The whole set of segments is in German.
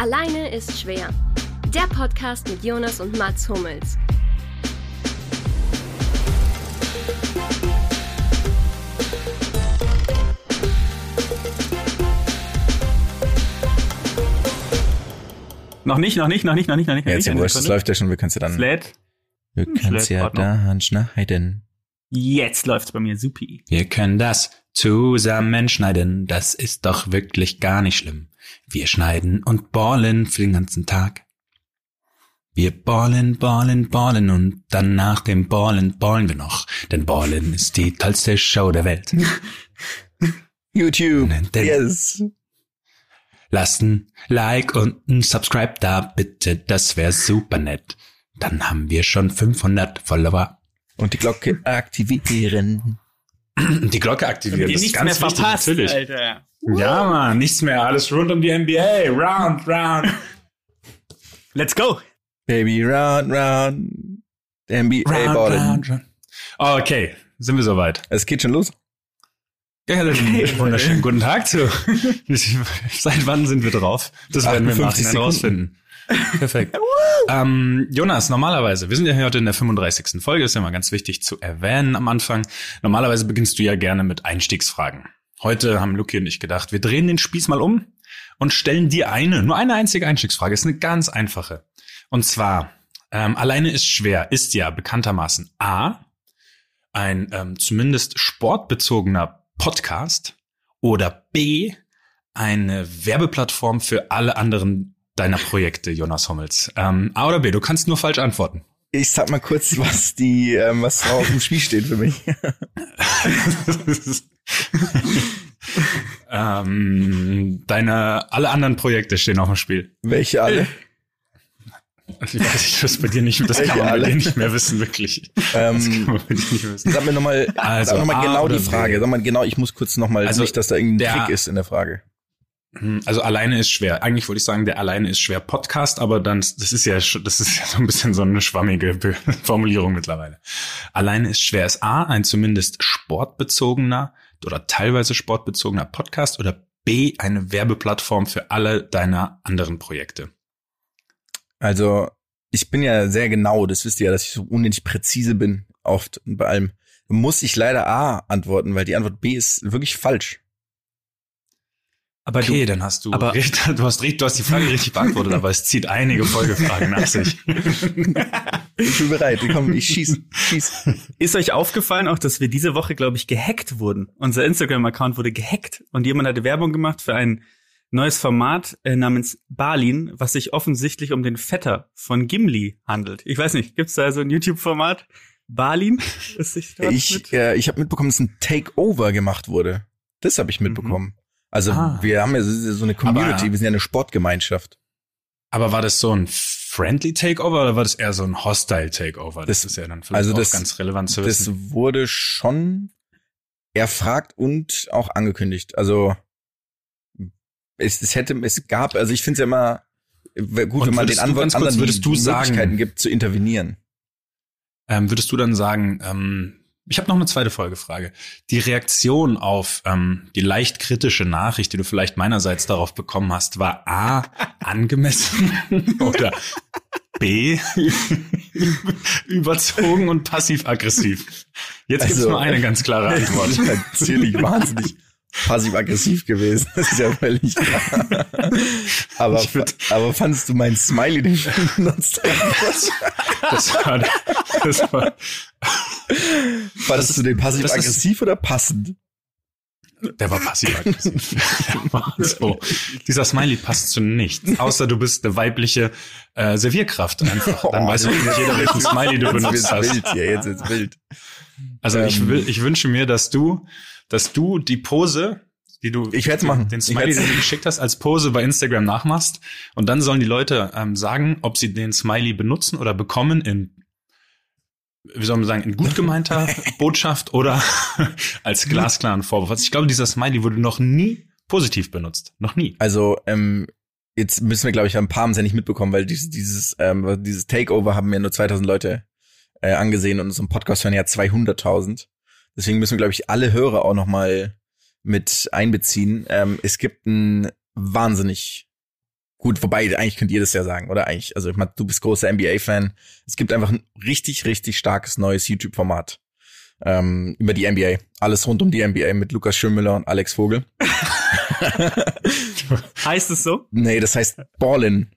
Alleine ist schwer. Der Podcast mit Jonas und Mats Hummels. Noch nicht, noch nicht, noch nicht, noch nicht, noch nicht. Ja, jetzt nicht. wurscht, das läuft ja schon, wir können es ja dann. Flat. Wir können es ja da anschneiden. Jetzt läuft's bei mir supi. Wir können das zusammenschneiden, das ist doch wirklich gar nicht schlimm. Wir schneiden und ballen für den ganzen Tag. Wir ballen, ballen, ballen und dann nach dem Ballen ballen wir noch, denn Ballen ist die tollste Show der Welt. YouTube. Denn- Yes. Lasst ein Like und ein Subscribe da, bitte, das wäre super nett. Dann haben wir schon 500 Follower. Und die Glocke aktivieren. Die Glocke aktivieren, Die das ist nichts ganz mehr wichtig, verpasst, natürlich. Alter. Ja, man, nichts mehr, alles rund um die NBA, round, round. Let's go. Baby, round, round. NBA Round, round, round. Okay, sind wir soweit. Es geht schon los. Ja, dann wunderschönen guten Tag zu. Seit wann sind wir drauf? Das werden wir im 58 Nachhinein rausfinden. Perfekt. ähm, Jonas, normalerweise, wir sind ja heute in der 35. Folge, ist ja mal ganz wichtig zu erwähnen am Anfang. Normalerweise beginnst du ja gerne mit Einstiegsfragen. Heute haben Luki und ich gedacht, wir drehen den Spieß mal um und stellen dir eine, nur eine einzige Einstiegsfrage. Ist eine ganz einfache. Und zwar, ähm, alleine ist schwer, ist ja bekanntermaßen A, ein ähm, zumindest sportbezogener Podcast oder B, eine Werbeplattform für alle anderen deiner Projekte, Jonas Hommels. Ähm, A oder B, du kannst nur falsch antworten. Ich sag mal kurz, was die, ähm, was drauf auf dem Spiel steht für mich. ähm, deine, alle anderen Projekte stehen auf dem Spiel. Welche alle? Ich weiß nicht, was bei dir nicht, das kann man bei Alle. dir nicht mehr wissen, wirklich. Das kann Ähm, bei wissen. sag mir nochmal, Also, sag noch mal genau die Frage. Sag mal genau, ich muss kurz nochmal, Also, nicht, dass da irgendein der- Trick ist in der Frage. Hm, Also alleine ist schwer. Eigentlich wollte ich sagen, der alleine ist schwer Podcast, aber dann, das ist ja, das ist ja so ein bisschen so eine schwammige Formulierung mittlerweile. Alleine ist schwer ist A, ein zumindest sportbezogener oder teilweise sportbezogener Podcast oder B, eine Werbeplattform für alle deiner anderen Projekte. Also, ich bin ja sehr genau, das wisst ihr ja, dass ich so unendlich präzise bin, oft bei allem. Muss ich leider A antworten, weil die Antwort B ist wirklich falsch. Aber Okay, du, dann hast du, aber- du hast du hast die Frage richtig beantwortet, aber es zieht einige Folgefragen nach sich. Ich bin bereit, komm, ich schieß, schieß. ist euch aufgefallen auch, dass wir diese Woche, glaube ich, gehackt wurden? Unser Instagram-Account wurde gehackt und jemand hatte Werbung gemacht für ein neues Format äh, namens Balin, was sich offensichtlich um den Vetter von Gimli handelt. Ich weiß nicht, gibt's da so ein YouTube-Format? Balin? Ich, äh, ich habe mitbekommen, dass ein Takeover gemacht wurde. Das habe ich mitbekommen. Also Ah. wir haben ja so, eine Community, Aber- wir sind ja eine Sportgemeinschaft. Aber war das so ein friendly Takeover oder war das eher so ein hostile Takeover? Das, Das- ist ja dann vielleicht also auch das- ganz relevant zu wissen. Das wurde schon erfragt und auch angekündigt. Also es, es hätte, es gab, also ich finde es ja immer gut, Und wenn man den du Antwort ganz kurz, anderen würdest du die sagen- Möglichkeiten gibt zu intervenieren. Ähm, würdest du dann sagen, ähm, ich habe noch eine zweite Folgefrage. Die Reaktion auf ähm, die leicht kritische Nachricht, die du vielleicht meinerseits darauf bekommen hast, war A, angemessen oder B, überzogen und passiv-aggressiv? Jetzt gibt's Also- nur eine ganz klare Antwort. Natürlich wahnsinnig passiv-aggressiv gewesen. Das ist ja völlig klar. Aber, Ich würd- aber fandest du mein Smiley, den ich benutzt habe? Das war, das war, Fandest du den passiv-aggressiv oder passend? der war passiv-aggressiv. So. Dieser Smiley passt zu nichts, außer du bist eine weibliche äh, Servierkraft einfach. Dann Oh, weiß nicht jeder, welchen Smiley du Jetzt benutzt wird's hast. wild hier, jetzt wild. Also ich Ähm. will, ich wünsche mir, dass du, dass du die Pose, die du, Ich werd's machen. den Smiley, den du geschickt hast, als Pose bei Instagram nachmachst und dann sollen die Leute ähm, sagen, ob sie den Smiley benutzen oder bekommen in wie soll man sagen, in gut gemeinter Botschaft oder als glasklaren Vorwurf. Also ich glaube, dieser Smiley wurde noch nie positiv benutzt. Noch nie. Also, ähm, jetzt müssen wir, glaube ich, ein paar haben es ja nicht mitbekommen, weil dieses, dieses, ähm, dieses Takeover haben ja nur 2000 Leute äh, angesehen und unserem Podcast hören ja 200.000. Deswegen müssen wir, glaube ich, alle Hörer auch noch mal mit einbeziehen. Ähm, es gibt ein wahnsinnig Gut, wobei, eigentlich könnt ihr das ja sagen, oder eigentlich, also ich meine, du bist großer NBA-Fan. Es gibt einfach ein richtig, richtig starkes neues YouTube-Format ähm, über die NBA. Alles rund um die NBA mit Lukas Schönmüller und Alex Vogel. heißt es so? Nee, das heißt Ballin.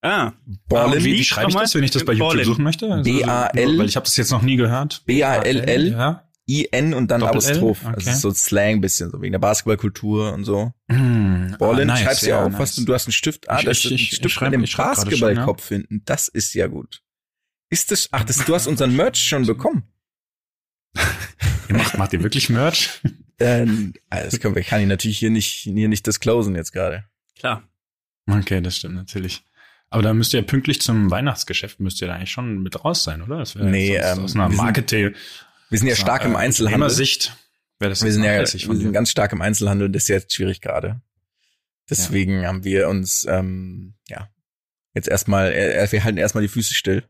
Ah. Ballin. Wie, wie schreibe ich das, wenn ich das bei YouTube Ballin. suchen möchte? Also, B-A-L. Weil ich habe das jetzt noch nie gehört. B-A-L-L. Ja. I-N und dann Doppel-L? Apostroph. Okay. Das ist so Slang bisschen, so wegen der Basketballkultur und so. Hm, Ballin, ah, nice, schreibst du ja ja, auf, nice. was du, du hast einen Stift. Ah, Ich- das ich- ist ein ich- Stift schreib- mit dem ich schreib gerade schon, Basketballkopf hinten. Das ist ja gut. Ist das, ach, das, du hast unseren Merch schon bekommen. Ihr macht, macht ihr wirklich Merch? Ähm, ah, das können wir, kann ich natürlich hier nicht, hier nicht disclosen jetzt gerade. Klar. Okay, das stimmt natürlich. Aber da müsst ihr ja pünktlich zum Weihnachtsgeschäft müsst ihr da eigentlich schon mit raus sein, oder? Das wäre Nee, ähm, aus einer Marketing. Wir sind ja stark im äh, Einzelhandel. Sicht wäre das Wir sind ja, wir sind ganz stark im Einzelhandel und das ist jetzt schwierig gerade. Deswegen haben wir uns, ähm, ja, jetzt erstmal, äh, wir halten erstmal die Füße still.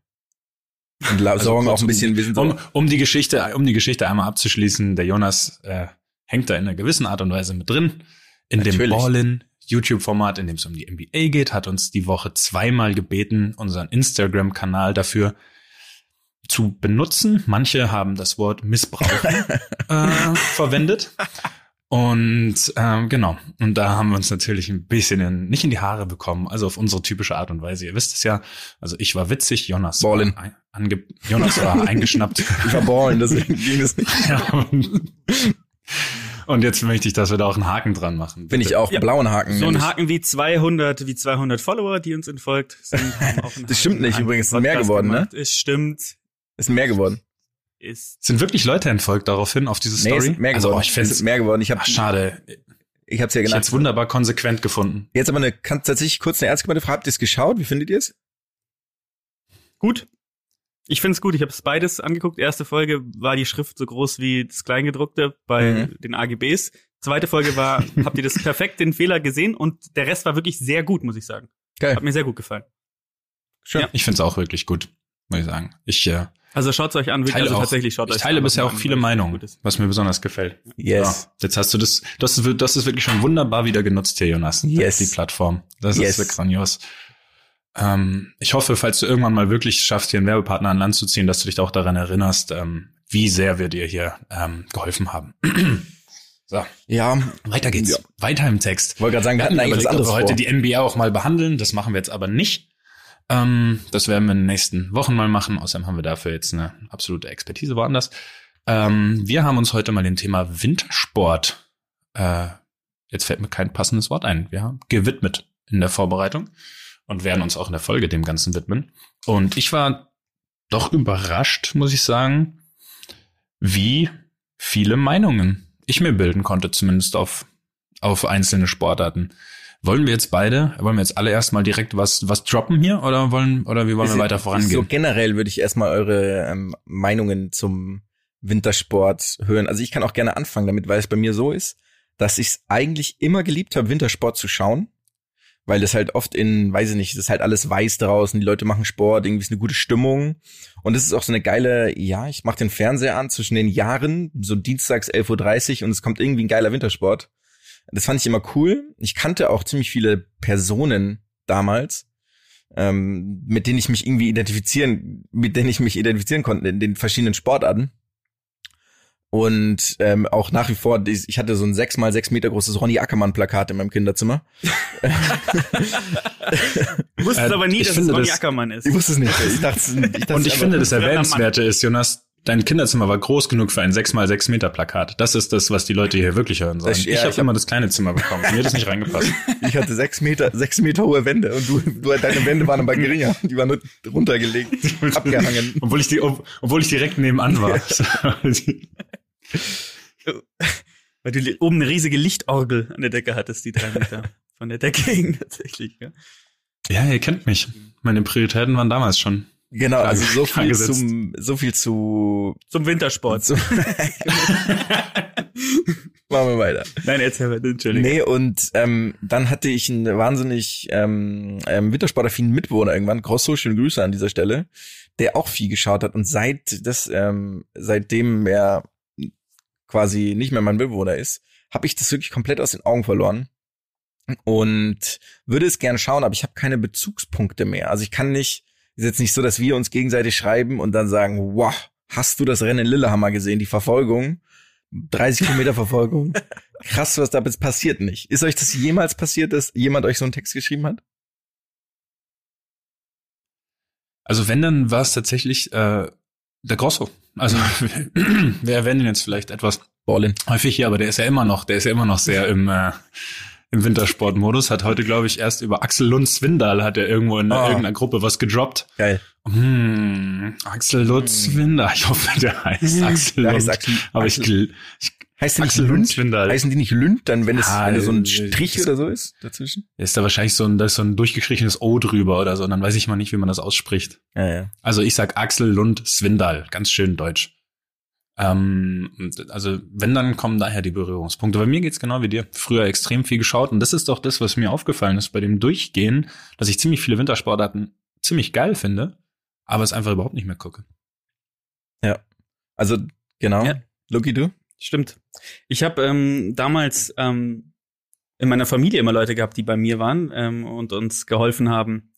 Und Also sorgen auch ein bisschen, wir sind um, um die Geschichte, um die Geschichte einmal abzuschließen, der Jonas äh, hängt da in einer gewissen Art und Weise mit drin. In dem Natürlich. Ballin YouTube-Format, in dem es um die NBA geht, hat uns die Woche zweimal gebeten, unseren Instagram-Kanal dafür zu benutzen. Manche haben das Wort missbrauchen äh, verwendet. Und ähm, genau, und da haben wir uns natürlich ein bisschen in, nicht in die Haare bekommen, also auf unsere typische Art und Weise. Ihr wisst es ja, also ich war witzig, Jonas Ballin. war, ein, ange, Jonas war eingeschnappt. ich war ballen, deswegen ging das nicht. Ja, und, und jetzt möchte ich, dass wir da auch einen Haken dran machen. Bin ich auch, Ja. blauen Haken. So ein. Haken wie 200, wie 200 Follower, die uns entfolgt. Sind, haben auch einen Das stimmt Haken nicht übrigens, mehr geworden, ne? gemacht. Es stimmt. Ist mehr geworden. Ist Sind wirklich Leute entfolgt daraufhin auf diese Nee, Story? es sind mehr also, geworden. oh, ich finde es sind mehr geworden. Ich habe Ach, schade. ich hab's ja Ich genannt. hätte wunderbar konsequent gefunden. Jetzt aber eine, kann tatsächlich kurz eine ernst gemeinte Frage. Habt ihr es geschaut? Wie findet ihr es? gut. Ich finde es gut. Ich habe es beides angeguckt. Erste Folge war die Schrift so groß wie das Kleingedruckte bei Mhm. den AGBs. Zweite Folge war, habt ihr das perfekt den Fehler gesehen und der Rest war wirklich sehr gut, muss ich sagen. Geil. Hat mir sehr gut gefallen. Schön. Ja. Ich finde es auch wirklich gut, muss ich sagen. Ich äh, Also schaut's euch an. teile also auch, tatsächlich schaut ich euch teile an, bisher auch viele Meinungen, was mir besonders gefällt. Yes. Ja, jetzt hast du das, das ist, das ist wirklich schon wunderbar wieder genutzt hier, Jonas. Yes. Die Plattform. Das Yes. ist grandios. Ähm, ich hoffe, falls du irgendwann mal wirklich schaffst, hier einen Werbepartner an Land zu ziehen, dass du dich auch daran erinnerst, ähm, wie sehr wir dir hier ähm, geholfen haben. so, Ja, weiter geht's. Ja. Weiter im Text. wollte gerade sagen, wir hatten eigentlich was überlegt, ob anderes wir heute vor. die NBA auch mal behandeln. Das machen wir jetzt aber nicht. Ähm, das werden wir in den nächsten Wochen mal machen. Außerdem haben wir dafür jetzt eine absolute Expertise woanders. Ähm, wir haben uns heute mal dem Thema Wintersport, äh, jetzt fällt mir kein passendes Wort ein, wir haben gewidmet in der Vorbereitung und werden uns auch in der Folge dem Ganzen widmen. Und ich war doch überrascht, muss ich sagen, wie viele Meinungen ich mir bilden konnte, zumindest auf, auf einzelne Sportarten. Wollen wir jetzt beide, wollen wir jetzt alle erstmal direkt was, was droppen hier oder wollen, oder wie wollen wir weiter So vorangehen? generell würde ich erstmal eure ähm, Meinungen zum Wintersport hören. Also ich kann auch gerne anfangen damit, weil es bei mir so ist, dass ich es eigentlich immer geliebt habe, Wintersport zu schauen. Weil das halt oft in, weiß ich nicht, das ist halt alles weiß draußen, die Leute machen Sport, irgendwie ist eine gute Stimmung. Und es ist auch so eine geile, ja, ich mache den Fernseher an zwischen den Jahren, so dienstags 11.30 Uhr und es kommt irgendwie ein geiler Wintersport. Das fand ich immer cool. Ich kannte auch ziemlich viele Personen damals, ähm, mit denen ich mich irgendwie identifizieren, mit denen ich mich identifizieren konnte in den verschiedenen Sportarten. Und ähm, auch nach wie vor, ich hatte so ein sechs mal sechs Meter großes Ronny Ackermann Plakat in meinem Kinderzimmer. Du wusstest Äh, aber nie, ich dass es Ronny das- Ackermann ist. Ich wusste es nicht. Ich dachte, ich dachte Und ich finde, das. Erwähnenswerte ist, Jonas, dein Kinderzimmer war groß genug für ein 6x6 Meter Plakat. Das ist das, was die Leute hier wirklich hören sollen. Das- ja, ich habe hab- immer das kleine Zimmer bekommen. Mir hat das nicht reingepasst. ich hatte sechs Meter, sechs Meter hohe Wände und du, du deine Wände waren aber geringer. Die waren nur runtergelegt, abgehangen. obwohl ich die, ob, obwohl ich direkt nebenan war. Weil du oben eine riesige Lichtorgel an der Decke hattest, die drei Meter von der Decke hing tatsächlich. Ja? ja, ihr kennt mich. Meine Prioritäten waren damals schon. Genau, also so viel zum, so viel zu, Zum Wintersport. zu Machen wir weiter. Nein, erzähl weiter, Entschuldigung. Nee, und ähm, dann hatte ich einen wahnsinnig ähm, ähm, wintersportaffinen Mitbewohner irgendwann, große schöne Grüße an dieser Stelle, der auch viel geschaut hat und seit das, ähm, seitdem er quasi nicht mehr mein Mitbewohner ist, habe ich das wirklich komplett aus den Augen verloren. und würde es gerne schauen, aber ich habe keine Bezugspunkte mehr. Also ich kann nicht, ist jetzt nicht so, dass wir uns gegenseitig schreiben und dann sagen, wow, hast du das Rennen in Lillehammer gesehen, die Verfolgung? 30 Kilometer Verfolgung. Krass, was da jetzt passiert nicht. Ist euch das jemals passiert, dass jemand euch so einen Text geschrieben hat? Also wenn, dann war es tatsächlich äh, der Grosso. Also wir erwähnen jetzt vielleicht etwas Ballin. häufig hier, aber der ist ja immer noch, der ist ja immer noch sehr im äh, im Wintersportmodus. Hat heute, glaube ich, erst über Axel Lund Swindal hat er irgendwo in Oh. irgendeiner Gruppe was gedroppt. Geil. Hm, Axel Lund Swindal. Ich hoffe, der heißt Axel Lund. heißt Axel- aber ich, ich Heißt der nicht Axel Lund Lund? Swindal. Heißen die nicht Lünd, dann, wenn es, Ja, wenn so ein äh, Strich das- oder so ist dazwischen? ist da wahrscheinlich so ein, da ist so ein durchgestrichenes O drüber oder so. Und dann weiß ich mal nicht, wie man das ausspricht. Ja, ja. Also ich sag Axel Lund Swindal, ganz schön deutsch. Ähm, also wenn, dann kommen daher die Berührungspunkte. Bei mir geht's genau wie dir. Früher extrem viel geschaut und das ist doch das, was mir aufgefallen ist bei dem Durchgehen, dass ich ziemlich viele Wintersportarten ziemlich geil finde, aber es einfach überhaupt nicht mehr gucke. Also, genau. Ja. Lucky, du? Stimmt. Ich habe ähm, damals ähm, in meiner Familie immer Leute gehabt, die bei mir waren ähm, und uns geholfen haben,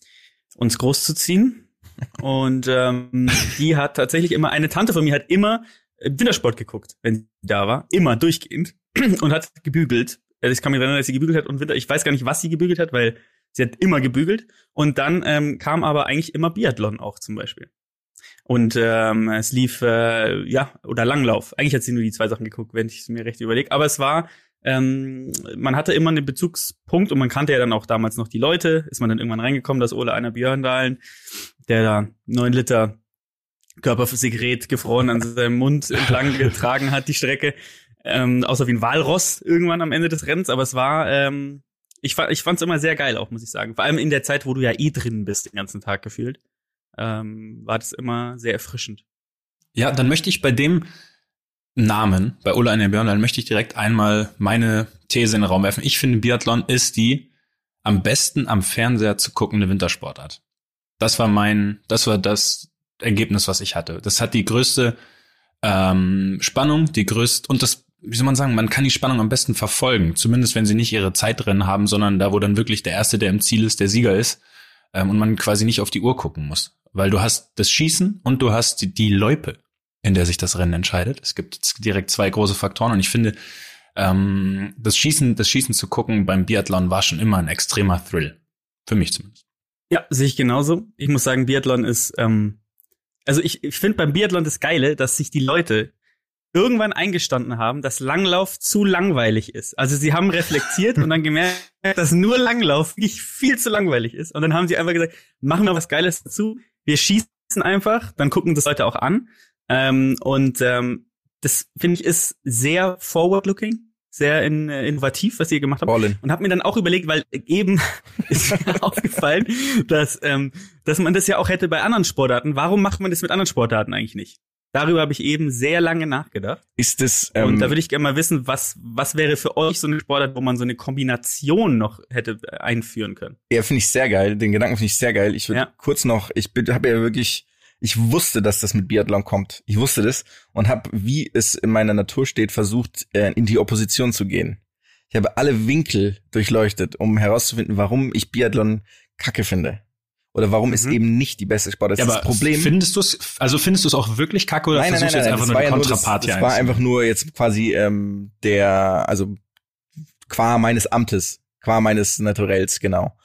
uns großzuziehen. Und ähm, die hat tatsächlich immer, eine Tante von mir hat immer Wintersport geguckt, wenn sie da war. Immer durchgehend. Und hat gebügelt. Äh, Ich kann mich erinnern, dass sie gebügelt hat und Winter, ich weiß gar nicht, was sie gebügelt hat, weil sie hat immer gebügelt. Und dann ähm, kam aber eigentlich immer Biathlon auch zum Beispiel. Und ähm, es lief, äh, ja, oder Langlauf. Eigentlich hat sie nur die zwei Sachen geguckt, wenn ich es mir recht überlege. Aber es war, ähm, man hatte immer einen Bezugspunkt und man kannte ja dann auch damals noch die Leute. Ist man dann irgendwann reingekommen, dass Ole einer Björndalen, der da neun Liter Körpersekret gefroren an seinem Mund entlang getragen hat, die Strecke. Ähm, außer wie ein Walross irgendwann am Ende des Rennens. Aber es war, ähm, ich, fa ich fand es immer sehr geil auch, muss ich sagen. Vor allem in der Zeit, wo du ja eh drin bist, den ganzen Tag gefühlt ähm, war das immer sehr erfrischend. Ja, dann möchte ich bei dem Namen, bei Ulla Eine Björn, dann möchte ich direkt einmal meine These in den Raum werfen. Ich finde, Biathlon ist die am besten am Fernseher zu guckende Wintersportart. Das war mein, das war das Ergebnis, was ich hatte. Das hat die größte ähm, Spannung, die größte, und das, wie soll man sagen, man kann die Spannung am besten verfolgen. Zumindest wenn sie nicht ihre Zeitrennen haben, sondern da, wo dann wirklich der Erste, der im Ziel ist, der Sieger ist. Ähm, und man quasi nicht auf die Uhr gucken muss. Weil du hast das Schießen und du hast die, die Loipe, in der sich das Rennen entscheidet. Es gibt direkt zwei große Faktoren und ich finde, ähm, das Schießen, das Schießen zu gucken beim Biathlon war schon immer ein extremer Thrill. Für mich zumindest. Ja, sehe ich genauso. Ich muss sagen, Biathlon ist, ähm, also ich, ich finde beim Biathlon das Geile, dass sich die Leute irgendwann eingestanden haben, dass Langlauf zu langweilig ist. Also sie haben reflektiert und dann gemerkt, dass nur Langlauf wirklich viel zu langweilig ist. Und dann haben sie einfach gesagt, machen wir was Geiles dazu. Wir schießen einfach, dann gucken das Leute auch an. Ähm, und ähm, das finde ich ist sehr forward-looking, sehr in, äh, innovativ, was ihr gemacht habt. Ballin. Und habe mir dann auch überlegt, weil eben ist mir aufgefallen, dass, ähm, dass man das ja auch hätte bei anderen Sportarten. Warum macht man das mit anderen Sportarten eigentlich nicht? Darüber habe ich eben sehr lange nachgedacht. Ist das, ähm, Und da würde ich gerne mal wissen, was, was wäre für euch so eine Sportart, wo man so eine Kombination noch hätte äh, einführen können? Ja, finde ich sehr geil. Den Gedanken finde ich sehr geil. Ich würde Ja. kurz noch, ich habe ja wirklich, ich wusste, dass das mit Biathlon kommt. Ich wusste das und habe, wie es in meiner Natur steht, versucht, äh, in die Opposition zu gehen. Ich habe alle Winkel durchleuchtet, um herauszufinden, warum ich Biathlon kacke finde. Oder warum es Mhm. eben nicht die beste Sportart ist. Ja, das Problem. findest du es, also findest du es auch wirklich kacke oder nein, nein, nein, nein, jetzt das einfach war nur ja die nur, das, Kontrapart das hier war einfach nur jetzt quasi ähm, der, also qua meines Amtes, qua meines Naturells, genau.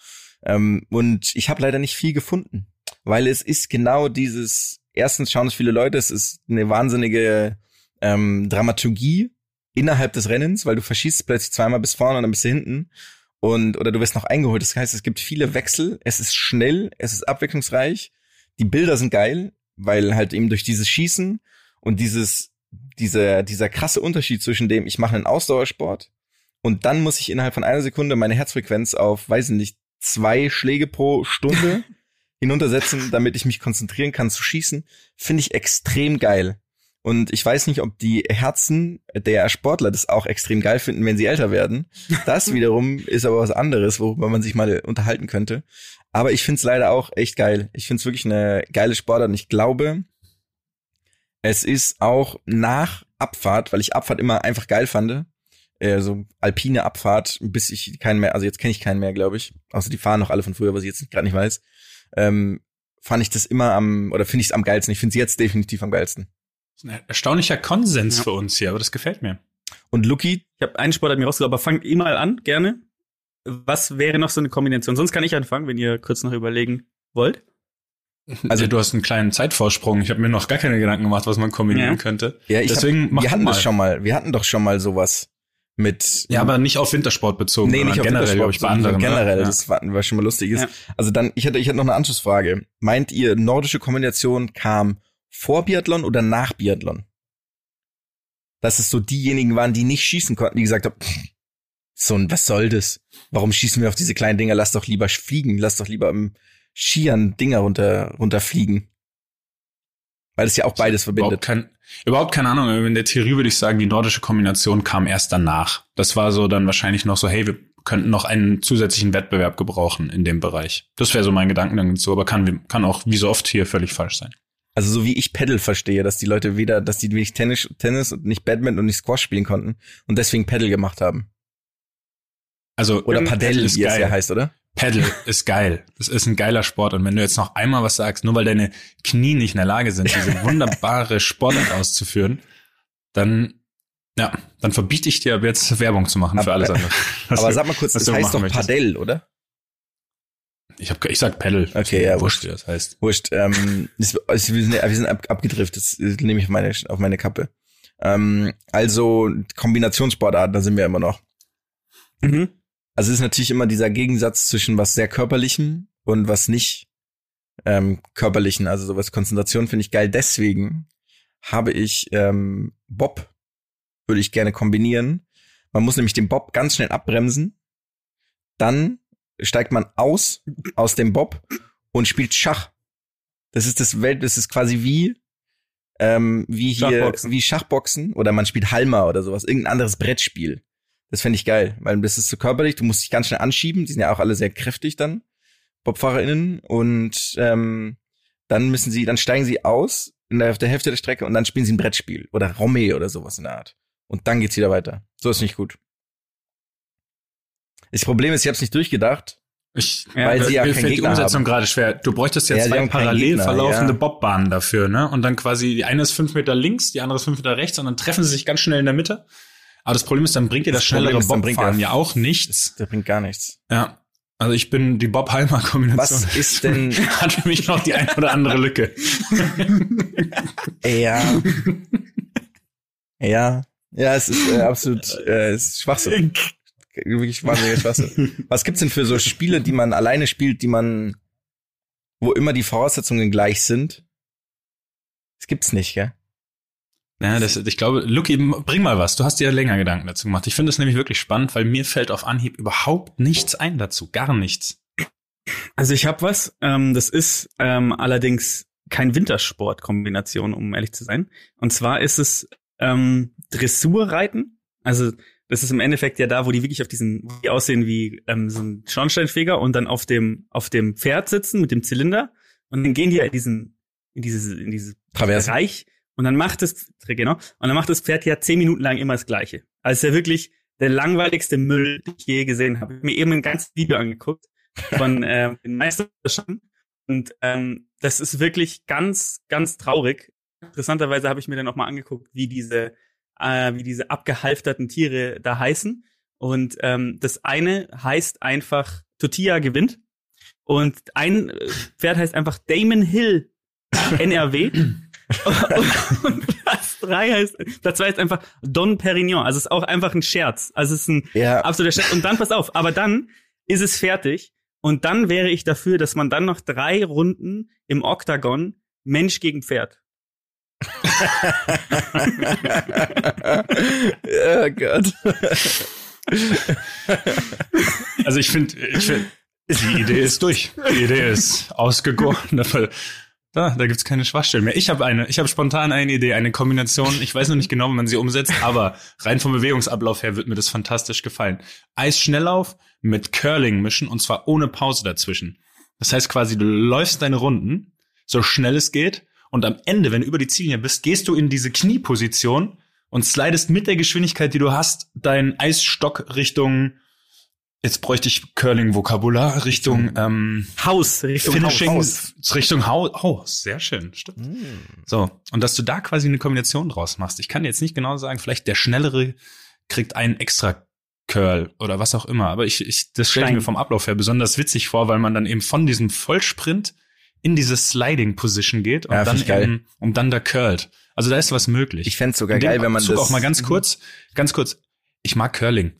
Ähm, und ich habe leider nicht viel gefunden, weil es ist genau dieses, erstens schauen es viele Leute, es ist eine wahnsinnige ähm, Dramaturgie innerhalb des Rennens, weil du verschießt plötzlich zweimal bis vorne und dann bist du hinten und oder du wirst noch eingeholt. Das heißt, es gibt viele Wechsel, es ist schnell, es ist abwechslungsreich, die Bilder sind geil, weil halt eben durch dieses Schießen und dieses dieser dieser krasse Unterschied zwischen dem ich mache einen Ausdauersport und dann muss ich innerhalb von einer Sekunde meine Herzfrequenz auf weiß ich nicht zwei Schläge pro Stunde hinuntersetzen, damit ich mich konzentrieren kann zu schießen, finde ich extrem geil. Und ich weiß nicht, ob die Herzen der Sportler das auch extrem geil finden, wenn sie älter werden. Das wiederum ist aber was anderes, worüber man sich mal unterhalten könnte. Aber ich finde es leider auch echt geil. Ich finde es wirklich eine geile Sportart und ich glaube, es ist auch nach Abfahrt, weil ich Abfahrt immer einfach geil fand, äh, so alpine Abfahrt, bis ich keinen mehr, also jetzt kenne ich keinen mehr, glaube ich. Außer die fahren noch alle von früher, was ich jetzt gerade nicht weiß. Ähm, fand ich das immer am, oder finde ich es am geilsten. Ich finde es jetzt definitiv am geilsten. Das ist ein erstaunlicher Konsens Ja. für uns hier, aber das gefällt mir. Und Lucky, Ich habe einen Sportart mir rausgesucht, aber fangt ihr mal an, gerne. Was wäre noch so eine Kombination? Sonst kann ich anfangen, wenn ihr kurz noch überlegen wollt. Also du hast einen kleinen Zeitvorsprung. Ich habe mir noch gar keine Gedanken gemacht, was man kombinieren Ja. könnte. ja, ich Deswegen hab, mach wir hatten mal. das schon mal, wir hatten doch schon mal sowas mit Ja, aber nicht auf Wintersport bezogen, Nee, nicht auf generell, Wintersport, glaube ich, bei anderen. Generell, ne? Das war, war schon mal lustig ist. Ja. Also dann, ich hatte, ich hatte noch eine Anschlussfrage. Meint ihr, nordische Kombination kam vor Biathlon oder nach Biathlon? Dass es so diejenigen waren, die nicht schießen konnten, die gesagt haben, "Pff, so ein, was soll das? Warum schießen wir auf diese kleinen Dinger? Lass doch lieber fliegen, lass doch lieber im Skiern Dinger runter, runterfliegen. Weil es ja auch beides Überhaupt, verbindet. kein, überhaupt keine Ahnung. In der Theorie würde ich sagen, die nordische Kombination kam erst danach. Das war so dann wahrscheinlich noch so, hey, wir könnten noch einen zusätzlichen Wettbewerb gebrauchen in dem Bereich. Das wäre so mein Gedankengang dazu, aber kann, kann auch wie so oft hier völlig falsch sein. Also so wie ich Paddle verstehe, dass die Leute weder, dass die nicht Tennis, Tennis und nicht Badminton und nicht Squash spielen konnten und deswegen Paddle gemacht haben. Also Oder Paddle wie es geil. ja heißt, oder? Paddle ist geil. Das ist ein geiler Sport. Und wenn du jetzt noch einmal was sagst, nur weil deine Knie nicht in der Lage sind, diese wunderbare Sportart auszuführen, dann, ja, dann verbiete ich dir ab jetzt Werbung zu machen für Aber- alles andere. Aber du- sag mal kurz, das heißt doch möchtest. Padel, oder? Ich, hab, ich sag Paddle. Okay, ja, wurscht, wie das heißt. Wurscht. Ähm, das, also wir sind, wir sind ab, abgedriftet, das nehme ich auf meine, auf meine Kappe. Ähm, also Kombinationssportarten, da sind wir immer noch. Mhm. Also es ist natürlich immer dieser Gegensatz zwischen was sehr körperlichem und was nicht ähm, körperlichen, also sowas Konzentration finde ich geil. Deswegen habe ich ähm, Bob, würde ich gerne kombinieren. Man muss nämlich den Bob ganz schnell abbremsen, dann steigt man aus aus dem Bob und spielt Schach. Das ist das Welt, das ist quasi wie ähm, wie hier Schachboxen. wie Schachboxen oder man spielt Halma oder sowas, irgendein anderes Brettspiel. Das fände ich geil, weil das ist so körperlich, du musst dich ganz schnell anschieben, die sind ja auch alle sehr kräftig dann, BobfahrerInnen, und ähm, dann müssen sie, dann steigen sie aus in der, auf der Hälfte der Strecke und dann spielen sie ein Brettspiel oder Romme oder sowas in der Art. Und dann geht's wieder weiter. So ist nicht gut. Das Problem ist, ich habe es nicht durchgedacht. Ich, Ja, weil sie ja mir keinen fällt die Gegner Umsetzung haben. gerade schwer. Du bräuchtest ja, Ja, zwei parallel Gegner, verlaufende ja. Bobbahnen dafür, ne? Und dann quasi, die eine ist fünf Meter links, die andere ist fünf Meter rechts und dann treffen sie sich ganz schnell in der Mitte. Aber das Problem ist, dann bringt dir das, Das schnellere ist, Bobfahren der- ja auch nichts. Das bringt gar nichts. Ja. Also ich bin die Bob-Heimer-Kombination. Was ist denn, Hat für mich noch die ein oder andere Lücke. ja, ja, ja, es ist äh, absolut, äh, es ist Schwachsinn. Wirklich wahnsinniger Schwachsinn. Was gibt's denn für so Spiele, die man alleine spielt, die man, wo immer die Voraussetzungen gleich sind? Das gibt's nicht, gell? Ja, das, ich glaube, Lucky, bring mal was. Du hast dir ja länger Gedanken dazu gemacht. Ich finde es nämlich wirklich spannend, weil mir fällt auf Anhieb überhaupt nichts ein dazu. Gar nichts. Also ich habe was. Ähm, das ist ähm, allerdings kein Wintersport-Kombination, um ehrlich zu sein. Und zwar ist es ähm, Dressurreiten. Also das ist im Endeffekt ja da, wo die wirklich auf diesen, die aussehen wie ähm, so ein Schornsteinfeger und dann auf dem auf dem Pferd sitzen mit dem Zylinder und dann gehen die ja in diesen in dieses in dieses Traverse. Bereich und dann macht das genau und dann macht das Pferd ja zehn Minuten lang immer das Gleiche. Also ist ja wirklich der langweiligste Müll, den ich je gesehen habe. Ich habe mir eben ein ganzes Video angeguckt von äh, den Meisterschaften und ähm, das ist wirklich ganz ganz traurig. Interessanterweise habe ich mir dann auch mal angeguckt, wie diese äh, wie diese abgehalfterten Tiere da heißen und ähm, das eine heißt einfach Tortilla gewinnt und ein äh, Pferd heißt einfach Damon Hill NRW und, und Platz drei heißt Platz zwei ist einfach Don Perignon also es ist auch einfach ein Scherz also es ist ein Ja, absoluter Scherz und dann pass auf aber dann ist es fertig und dann wäre ich dafür dass man dann noch drei Runden im Oktagon Mensch gegen Pferd oh Gott. Also ich finde, ich find, die Idee ist durch. Die Idee ist ausgegoren. Da, da gibt's keine Schwachstellen mehr. Ich habe eine, ich habe spontan eine Idee, eine Kombination. Ich weiß noch nicht genau, wie man sie umsetzt, aber rein vom Bewegungsablauf her wird mir das fantastisch gefallen. Eisschnelllauf mit Curling mischen und zwar ohne Pause dazwischen. Das heißt quasi, du läufst deine Runden so schnell es geht und am Ende, wenn du über die Ziellinie bist, gehst du in diese Knieposition und slidest mit der Geschwindigkeit, die du hast, deinen Eisstock Richtung Jetzt bräuchte ich Curling-Vokabular Richtung ähm, Haus, Richtung Finishing, Haus. Richtung Haus. Oh, sehr schön, stimmt. Mm. So, und dass du da quasi eine Kombination draus machst. Ich kann jetzt nicht genau sagen, vielleicht der Schnellere kriegt einen extra Curl oder was auch immer. Aber ich, ich das stelle ich mir vom Ablauf her besonders witzig vor, weil man dann eben von diesem Vollsprint in diese Sliding-Position geht und Ja, dann eben, und dann da curlt. Also da ist was möglich. Ich fänd's sogar In dem geil, wenn man Abzug das. auch mal ganz kurz, ganz kurz. Ich mag Curling.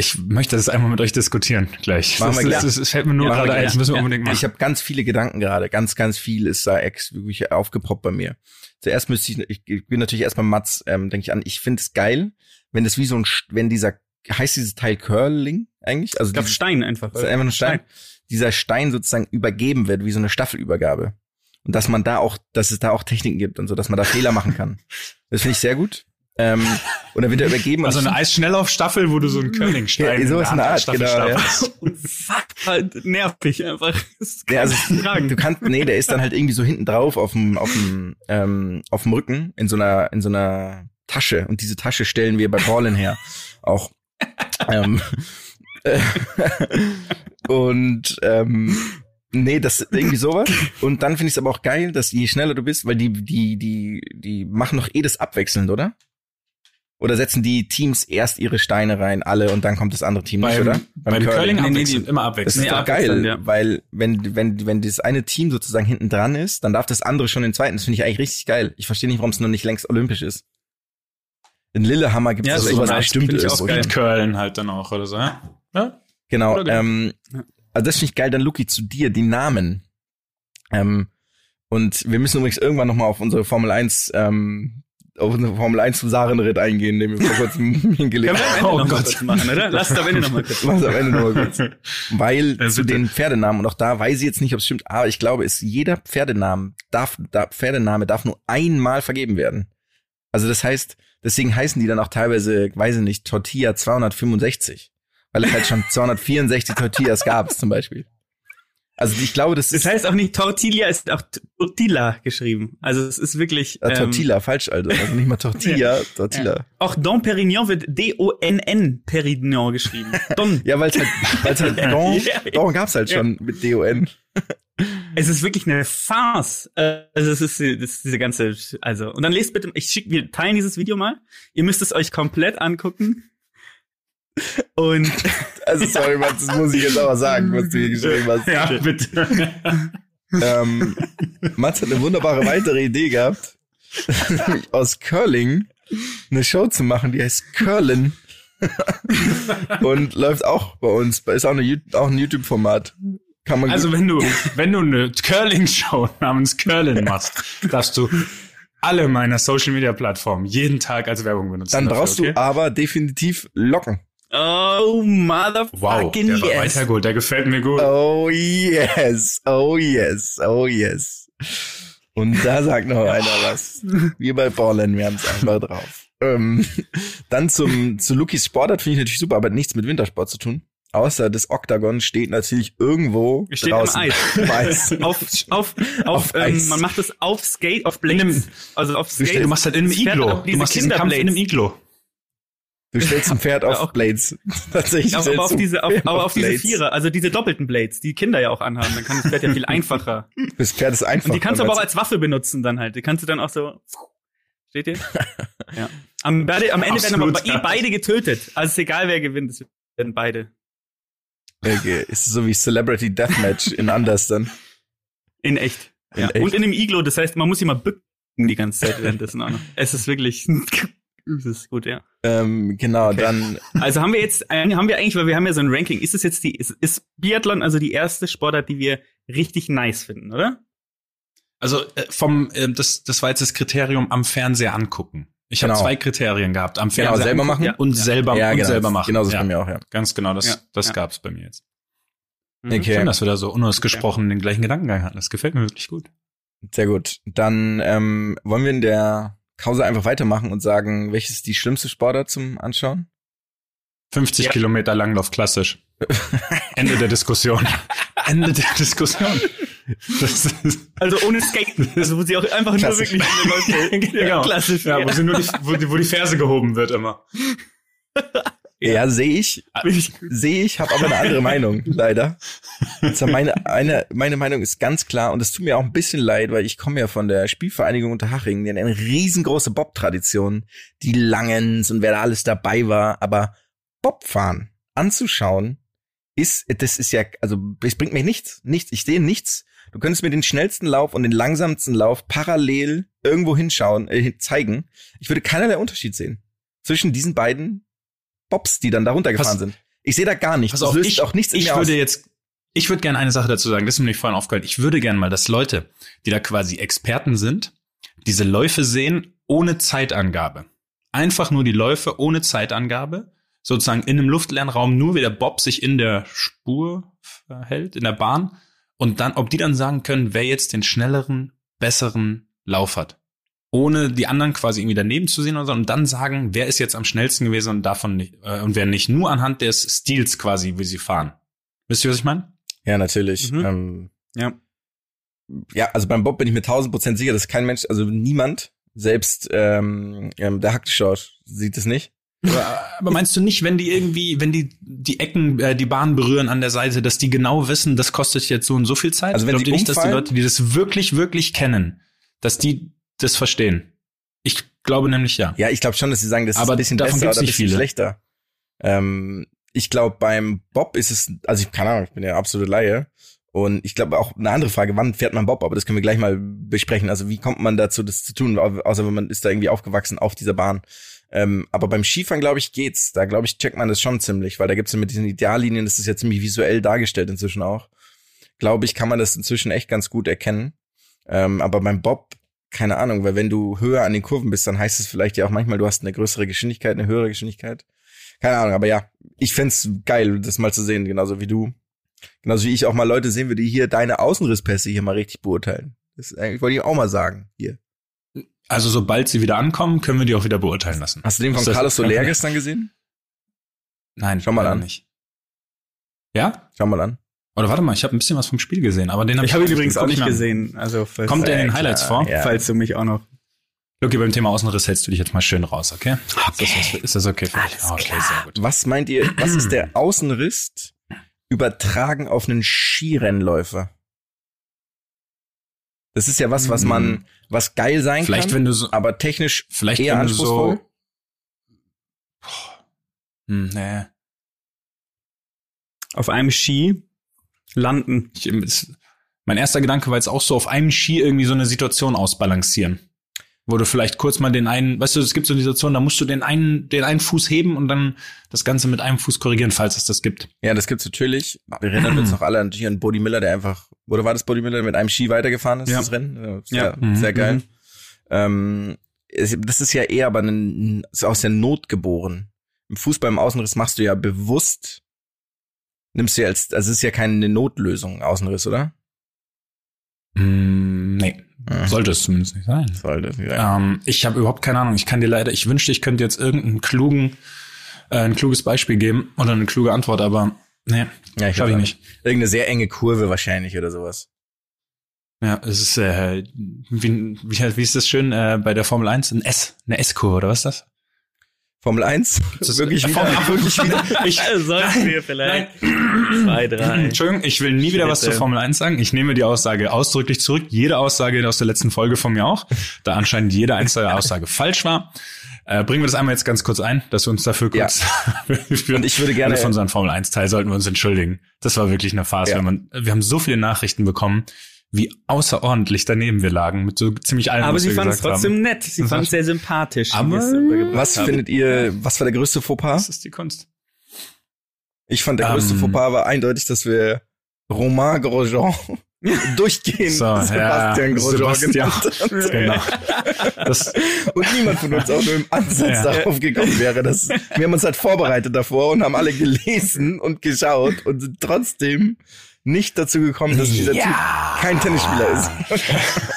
Ich möchte das einmal mit euch diskutieren gleich. Machen das, wir das, das, das fällt mir nur Ja, gerade ein. Das müssen wir Ja. unbedingt machen. Ich habe ganz viele Gedanken gerade, ganz, ganz viel ist da ex wirklich aufgepoppt bei mir. Zuerst müsste ich, ich, bin natürlich erstmal Mats, ähm, denke ich an. Ich finde es geil, wenn das wie so ein, wenn dieser, heißt dieses Teil Curling eigentlich? Also Ich glaube Stein einfach. Ist einfach nur Stein. Dieser Stein sozusagen übergeben wird, wie so eine Staffelübergabe. Und dass man da auch, dass es da auch Techniken gibt und so, dass man da Fehler machen kann. Das finde ich sehr gut. Ähm, und dann wird er übergeben. Also eine Eisschnelllaufstaffel, wo du so einen Curlingstein Ja, sowas in der Art, Staffel genau, ja. Unfassbar nervig einfach. Ist Ja, also du kannst, nee, der ist dann halt irgendwie so hinten drauf auf dem, auf dem, ähm, auf dem Rücken in so einer, in so einer Tasche. Und diese Tasche stellen wir bei Ballin her. Auch. ähm, äh, und ähm, nee, das ist irgendwie sowas. Und dann finde ich es aber auch geil, dass je schneller du bist, weil die, die, die, die machen doch eh das abwechselnd, oder? Oder setzen die Teams erst ihre Steine rein, alle, und dann kommt das andere Team nicht, Beim, oder? beim, Curling, Nee, nee, abwechselnd, die- immer Das abwechselnd. ist Nee, doch geil, ja. weil wenn, wenn, wenn das eine Team sozusagen hinten dran ist, dann darf das andere schon den zweiten. Das finde ich eigentlich richtig geil. Ich verstehe nicht, warum es noch nicht längst olympisch ist. In Lillehammer gibt es Ja, das ist sowas bestimmt nice. Finde ich auch irgendwo. geil. Mit Curlen halt dann auch oder so. Ja? Ja? Genau. Genau. Ähm, also das finde ich geil. Dann Luki zu dir, die Namen. Ähm, und wir müssen übrigens irgendwann noch mal auf unsere Formel 1, ähm, auf unsere Formel 1 Husarenritt eingehen, den wir vor kurzem hingelegt haben. Oh Gott. kurz machen, oder? Lass es am Ende noch mal kurz. Mach's am Ende noch mal kurz. Weil Ja, zu den Pferdenamen, und auch da weiß ich jetzt nicht, ob es stimmt, aber ich glaube, ist jeder Pferdenamen darf, da, Pferdename darf nur einmal vergeben werden. Also das heißt, deswegen heißen die dann auch teilweise, weiß ich nicht, Tortilla 265. Weil es halt schon 264 Tortillas gab, zum Beispiel. Also ich glaube, das Das ist heißt auch nicht Tortilla, ist auch Tortilla geschrieben. Also es ist wirklich. äh, ähm, Tortilla, falsch, also. Also nicht mal Tortilla, Tortilla. Auch Don Perignon wird D-O-N-N Perignon geschrieben. Don. Ja, weil es halt, weil's halt Don, Ja, ja. Don gab's halt schon mit D-O-N. Es ist wirklich eine Farce. Also es ist, das ist diese ganze, also und dann lest bitte, ich schick, wir teilen dieses Video mal. Ihr müsst es euch komplett angucken. Und Also sorry, Mats, das muss ich jetzt aber sagen, was du hier geschrieben hast. ja, bitte. ähm, Mats hat eine wunderbare weitere Idee gehabt, aus Curling eine Show zu machen, die heißt Curlin. und läuft auch bei uns, ist auch, eine, auch ein YouTube-Format. Kann man Also wenn du, wenn du eine Curling-Show namens Curling machst, darfst du alle meiner Social-Media-Plattformen jeden Tag als Werbung benutzen. dann dafür, brauchst okay? du aber definitiv Locken. Oh motherfucking Wow, der war yes. weiter gut, der gefällt mir gut. Oh yes, oh yes, oh yes. Und da sagt noch einer was. Wir bei Ballern, wir haben es einfach drauf. Ähm, dann zum zu Lukis Sportart finde ich natürlich super, aber hat nichts mit Wintersport zu tun. Außer das Oktagon steht natürlich irgendwo Steht draußen. am Eis. Eis. auf, auf, auf, Auf ähm, Eis. man macht das auf Skate, auf Blades. Also auf Du Skate. Du machst halt in einem Das Iglo. Du machst diesen Kampf in einem. Iglo. Du stellst ein Pferd auf Ja, Blades. Tatsächlich. Aber, stellst aber auf diese, auf, aber auf diese. Vierer, also diese doppelten Blades, die Kinder ja auch anhaben, dann kann das Pferd ja viel einfacher. Das Pferd ist einfach. Und die kannst du aber auch als Waffe benutzen dann halt. Die kannst du dann auch so. Steht ihr? ja. Am, beide, am Ende werden Absolut, aber eh ja. beide getötet. Also ist egal, wer gewinnt, es werden beide. es- Okay, ist so wie Celebrity Deathmatch in Anders dann. In echt. In ja. echt. Und in dem Iglo, das heißt, man muss immer bücken die ganze Zeit währenddessen auch noch. Es ist wirklich. Es ist gut, ja. Ähm, genau, Okay. dann Also haben wir jetzt, haben wir eigentlich, weil wir haben ja so ein Ranking, ist es jetzt die, ist, ist Biathlon also die erste Sportart, die wir richtig nice finden, oder? Also äh, vom, äh, das, das war jetzt das Kriterium am Fernseher angucken. Ich habe Genau. zwei Kriterien gehabt. Am Genau, Fernseher selber angucken machen? und Ja. selber ja, und genau, selber machen. Genau, so ist ja, bei mir auch, ja. Ganz genau, das, Ja, das ja. gab's bei mir jetzt. Mhm. Okay. Schön, dass wir da so unausgesprochen den gleichen Gedankengang hatten. Das gefällt mir wirklich gut. Sehr gut. Dann ähm, wollen wir in der Pause einfach weitermachen und sagen, welches ist die schlimmste Sportart zum Anschauen? 50 Ja. Kilometer Langlauf, klassisch. Ende der Diskussion. Ende der Diskussion. Das ist, Also ohne Skaten. Also wo sie auch einfach nur Klassisch. wirklich Läufe. genau. Klassisch. Ja, wo, sie nur die, wo, die, wo die Ferse gehoben wird immer. Ja, sehe ich, sehe ich, habe aber eine andere Meinung, leider. Also meine, eine, meine Meinung ist ganz klar und es tut mir auch ein bisschen leid, weil ich komme ja von der Spielvereinigung Unterhaching, die hat eine riesengroße Bob-Tradition, die Langens und wer da alles dabei war, aber Bobfahren anzuschauen ist, das ist ja, also es bringt mir nichts, nichts, ich sehe nichts. Du könntest mir den schnellsten Lauf und den langsamsten Lauf parallel irgendwo hinschauen, äh, zeigen. Ich würde keinerlei Unterschied sehen zwischen diesen beiden Bobs, die dann da runtergefahren Pass- sind. Ich sehe da gar nichts. Pass auf, ich, auch nichts ich würde aus. jetzt, ich würde gerne eine Sache dazu sagen, das ist mir nicht vorhin aufgefallen. Ich würde gerne mal, dass Leute, die da quasi Experten sind, diese Läufe sehen ohne Zeitangabe. Einfach nur die Läufe ohne Zeitangabe, sozusagen in einem luftleeren Raum, nur wie der Bob sich in der Spur verhält, in der Bahn. Und dann, ob die dann sagen können, wer jetzt den schnelleren, besseren Lauf hat. Ohne die anderen quasi irgendwie daneben zu sehen oder so, und dann sagen, wer ist jetzt am schnellsten gewesen und davon nicht, äh, und wer nicht, nur anhand des Stils quasi, wie sie fahren. Wisst ihr, was ich meine? Ja, natürlich. Mhm. Ähm, Ja. ja, also beim Bob bin ich mir tausend Prozent sicher, dass kein Mensch, also niemand, selbst ähm, ähm, der Hackschort sieht es nicht. Aber, aber meinst du nicht, wenn die irgendwie, wenn die die Ecken, äh, die Bahn berühren an der Seite, dass die genau wissen, das kostet jetzt so und so viel Zeit? Also wenn Glaubt ihr nicht, dass die? Leute, die das wirklich, wirklich kennen, dass die das verstehen? Ich glaube nämlich ja. Ja, ich glaube schon, dass sie sagen, das ist Aber ein bisschen davon besser oder ein bisschen viele. schlechter. Ähm, ich glaube, beim Bob ist es, also ich keine Ahnung, ich bin ja absolute Laie. Und ich glaube auch eine andere Frage, wann fährt man Bob? Aber das können wir gleich mal besprechen. Also wie kommt man dazu, das zu tun? Au- Außer wenn man ist da irgendwie aufgewachsen auf dieser Bahn. Ähm, aber beim Skifahren, glaube ich, geht's. Da, glaube ich, checkt man das schon ziemlich, weil da gibt's ja mit diesen Ideallinien, das ist ja ziemlich visuell dargestellt inzwischen auch. Glaube ich, kann man das inzwischen echt ganz gut erkennen. Ähm, aber beim Bob, keine Ahnung, weil wenn du höher an den Kurven bist, dann heißt es vielleicht ja auch manchmal, du hast eine größere Geschwindigkeit, eine höhere Geschwindigkeit. Keine Ahnung, aber ja, ich fänd's geil, das mal zu sehen, genauso wie du. Genauso wie ich auch mal Leute sehen würde, die hier deine Außenrisspässe hier mal richtig beurteilen. Das eigentlich, wollte ich auch mal sagen, hier. Also sobald sie wieder ankommen, können wir die auch wieder beurteilen lassen. Hast du den von das- Carlos Soler gestern gesehen? Nein, Schau mal an. Nicht. Ja? Schau mal an. Oder warte mal, ich habe ein bisschen was vom Spiel gesehen, aber den hab Ich habe ihn nicht übrigens auch nicht gesehen. Also Kommt der in den Highlights klar, vor? ja. falls du mich auch noch. Lucky, beim Thema Außenriss hältst du dich jetzt mal schön raus, okay? Okay. Ist das, ist das okay für dich? Alles okay, klar. sehr gut. Was meint ihr, was ist der Außenriss übertragen auf einen Skirennläufer? Das ist ja was, was man, was geil sein Vielleicht, kann, wenn du so, aber technisch vielleicht, eher wenn du anspruchsvoll. so, Boah. hm, nee. Auf einem Ski landen. Ich, mein erster Gedanke war jetzt auch so auf einem Ski irgendwie so eine Situation ausbalancieren. Wo du vielleicht kurz mal den einen, weißt du, es gibt so eine Situation, da musst du den einen, den einen Fuß heben und dann das Ganze mit einem Fuß korrigieren, falls es das gibt. Ja, das gibt's natürlich. Wir erinnern uns noch alle natürlich an Bodie Miller, der einfach, oder war das Bodie Miller, der mit einem Ski weitergefahren ist, Ja. das Rennen? Ja, Sehr, Ja. Mhm, sehr geil. mhm. Ähm, das ist ja eher aber ein, ist aus der Not geboren. Im Fußball im Außenriss machst du ja bewusst, nimmst du ja als, also es ist ja keine Notlösung, Außenriss, oder? Hm, nee, Ja. sollte es zumindest nicht sein. Sollte, ja. Ähm, ich habe überhaupt keine Ahnung. Ich kann dir leider, ich wünschte, ich könnte jetzt irgendeinen klugen, äh, ein kluges Beispiel geben oder eine kluge Antwort, aber nee, ja schaffe ich hab- nicht. Irgendeine sehr enge Kurve wahrscheinlich oder sowas. Ja, es ist, äh, wie, wie, wie ist das schön äh, bei der Formel 1? Ein S, eine S-Kurve, oder was ist das? Formel 1? Das ist- wirklich wieder, Formel- wirklich wieder. Ich, Sollten wir vielleicht zwei, drei. Entschuldigung, ich will nie wieder was zur Formel 1 sagen. Ich nehme die Aussage ausdrücklich zurück. Jede Aussage aus der letzten Folge von mir auch, da anscheinend jede einzelne Aussage falsch war. Äh, bringen wir das einmal jetzt ganz kurz ein, dass wir uns dafür kurz für, Und ich würde gerne- für unseren Formel 1 Teil sollten wir uns entschuldigen. Das war wirklich eine Farce. Ja. Wenn man, wir haben so viele Nachrichten bekommen, wie außerordentlich daneben wir lagen mit so ziemlich allem, Aber was sie wir fand es gesagt trotzdem haben. nett. Sie fand es sehr sympathisch. Aber- Was haben. findet ihr, was war der größte Fauxpas? Das ist die Kunst. Ich fand der größte Ähm. Fauxpas war eindeutig, dass wir Romain Grosjean durchgehend So, ja, Sebastian Grosjean Sebastian. genannt haben. Genau. Das, Und niemand von uns auch nur im Ansatz Ja. darauf gekommen wäre. Dass, wir haben uns halt vorbereitet davor und haben alle gelesen und geschaut und sind trotzdem nicht dazu gekommen, dass dieser Typ kein Tennisspieler ist.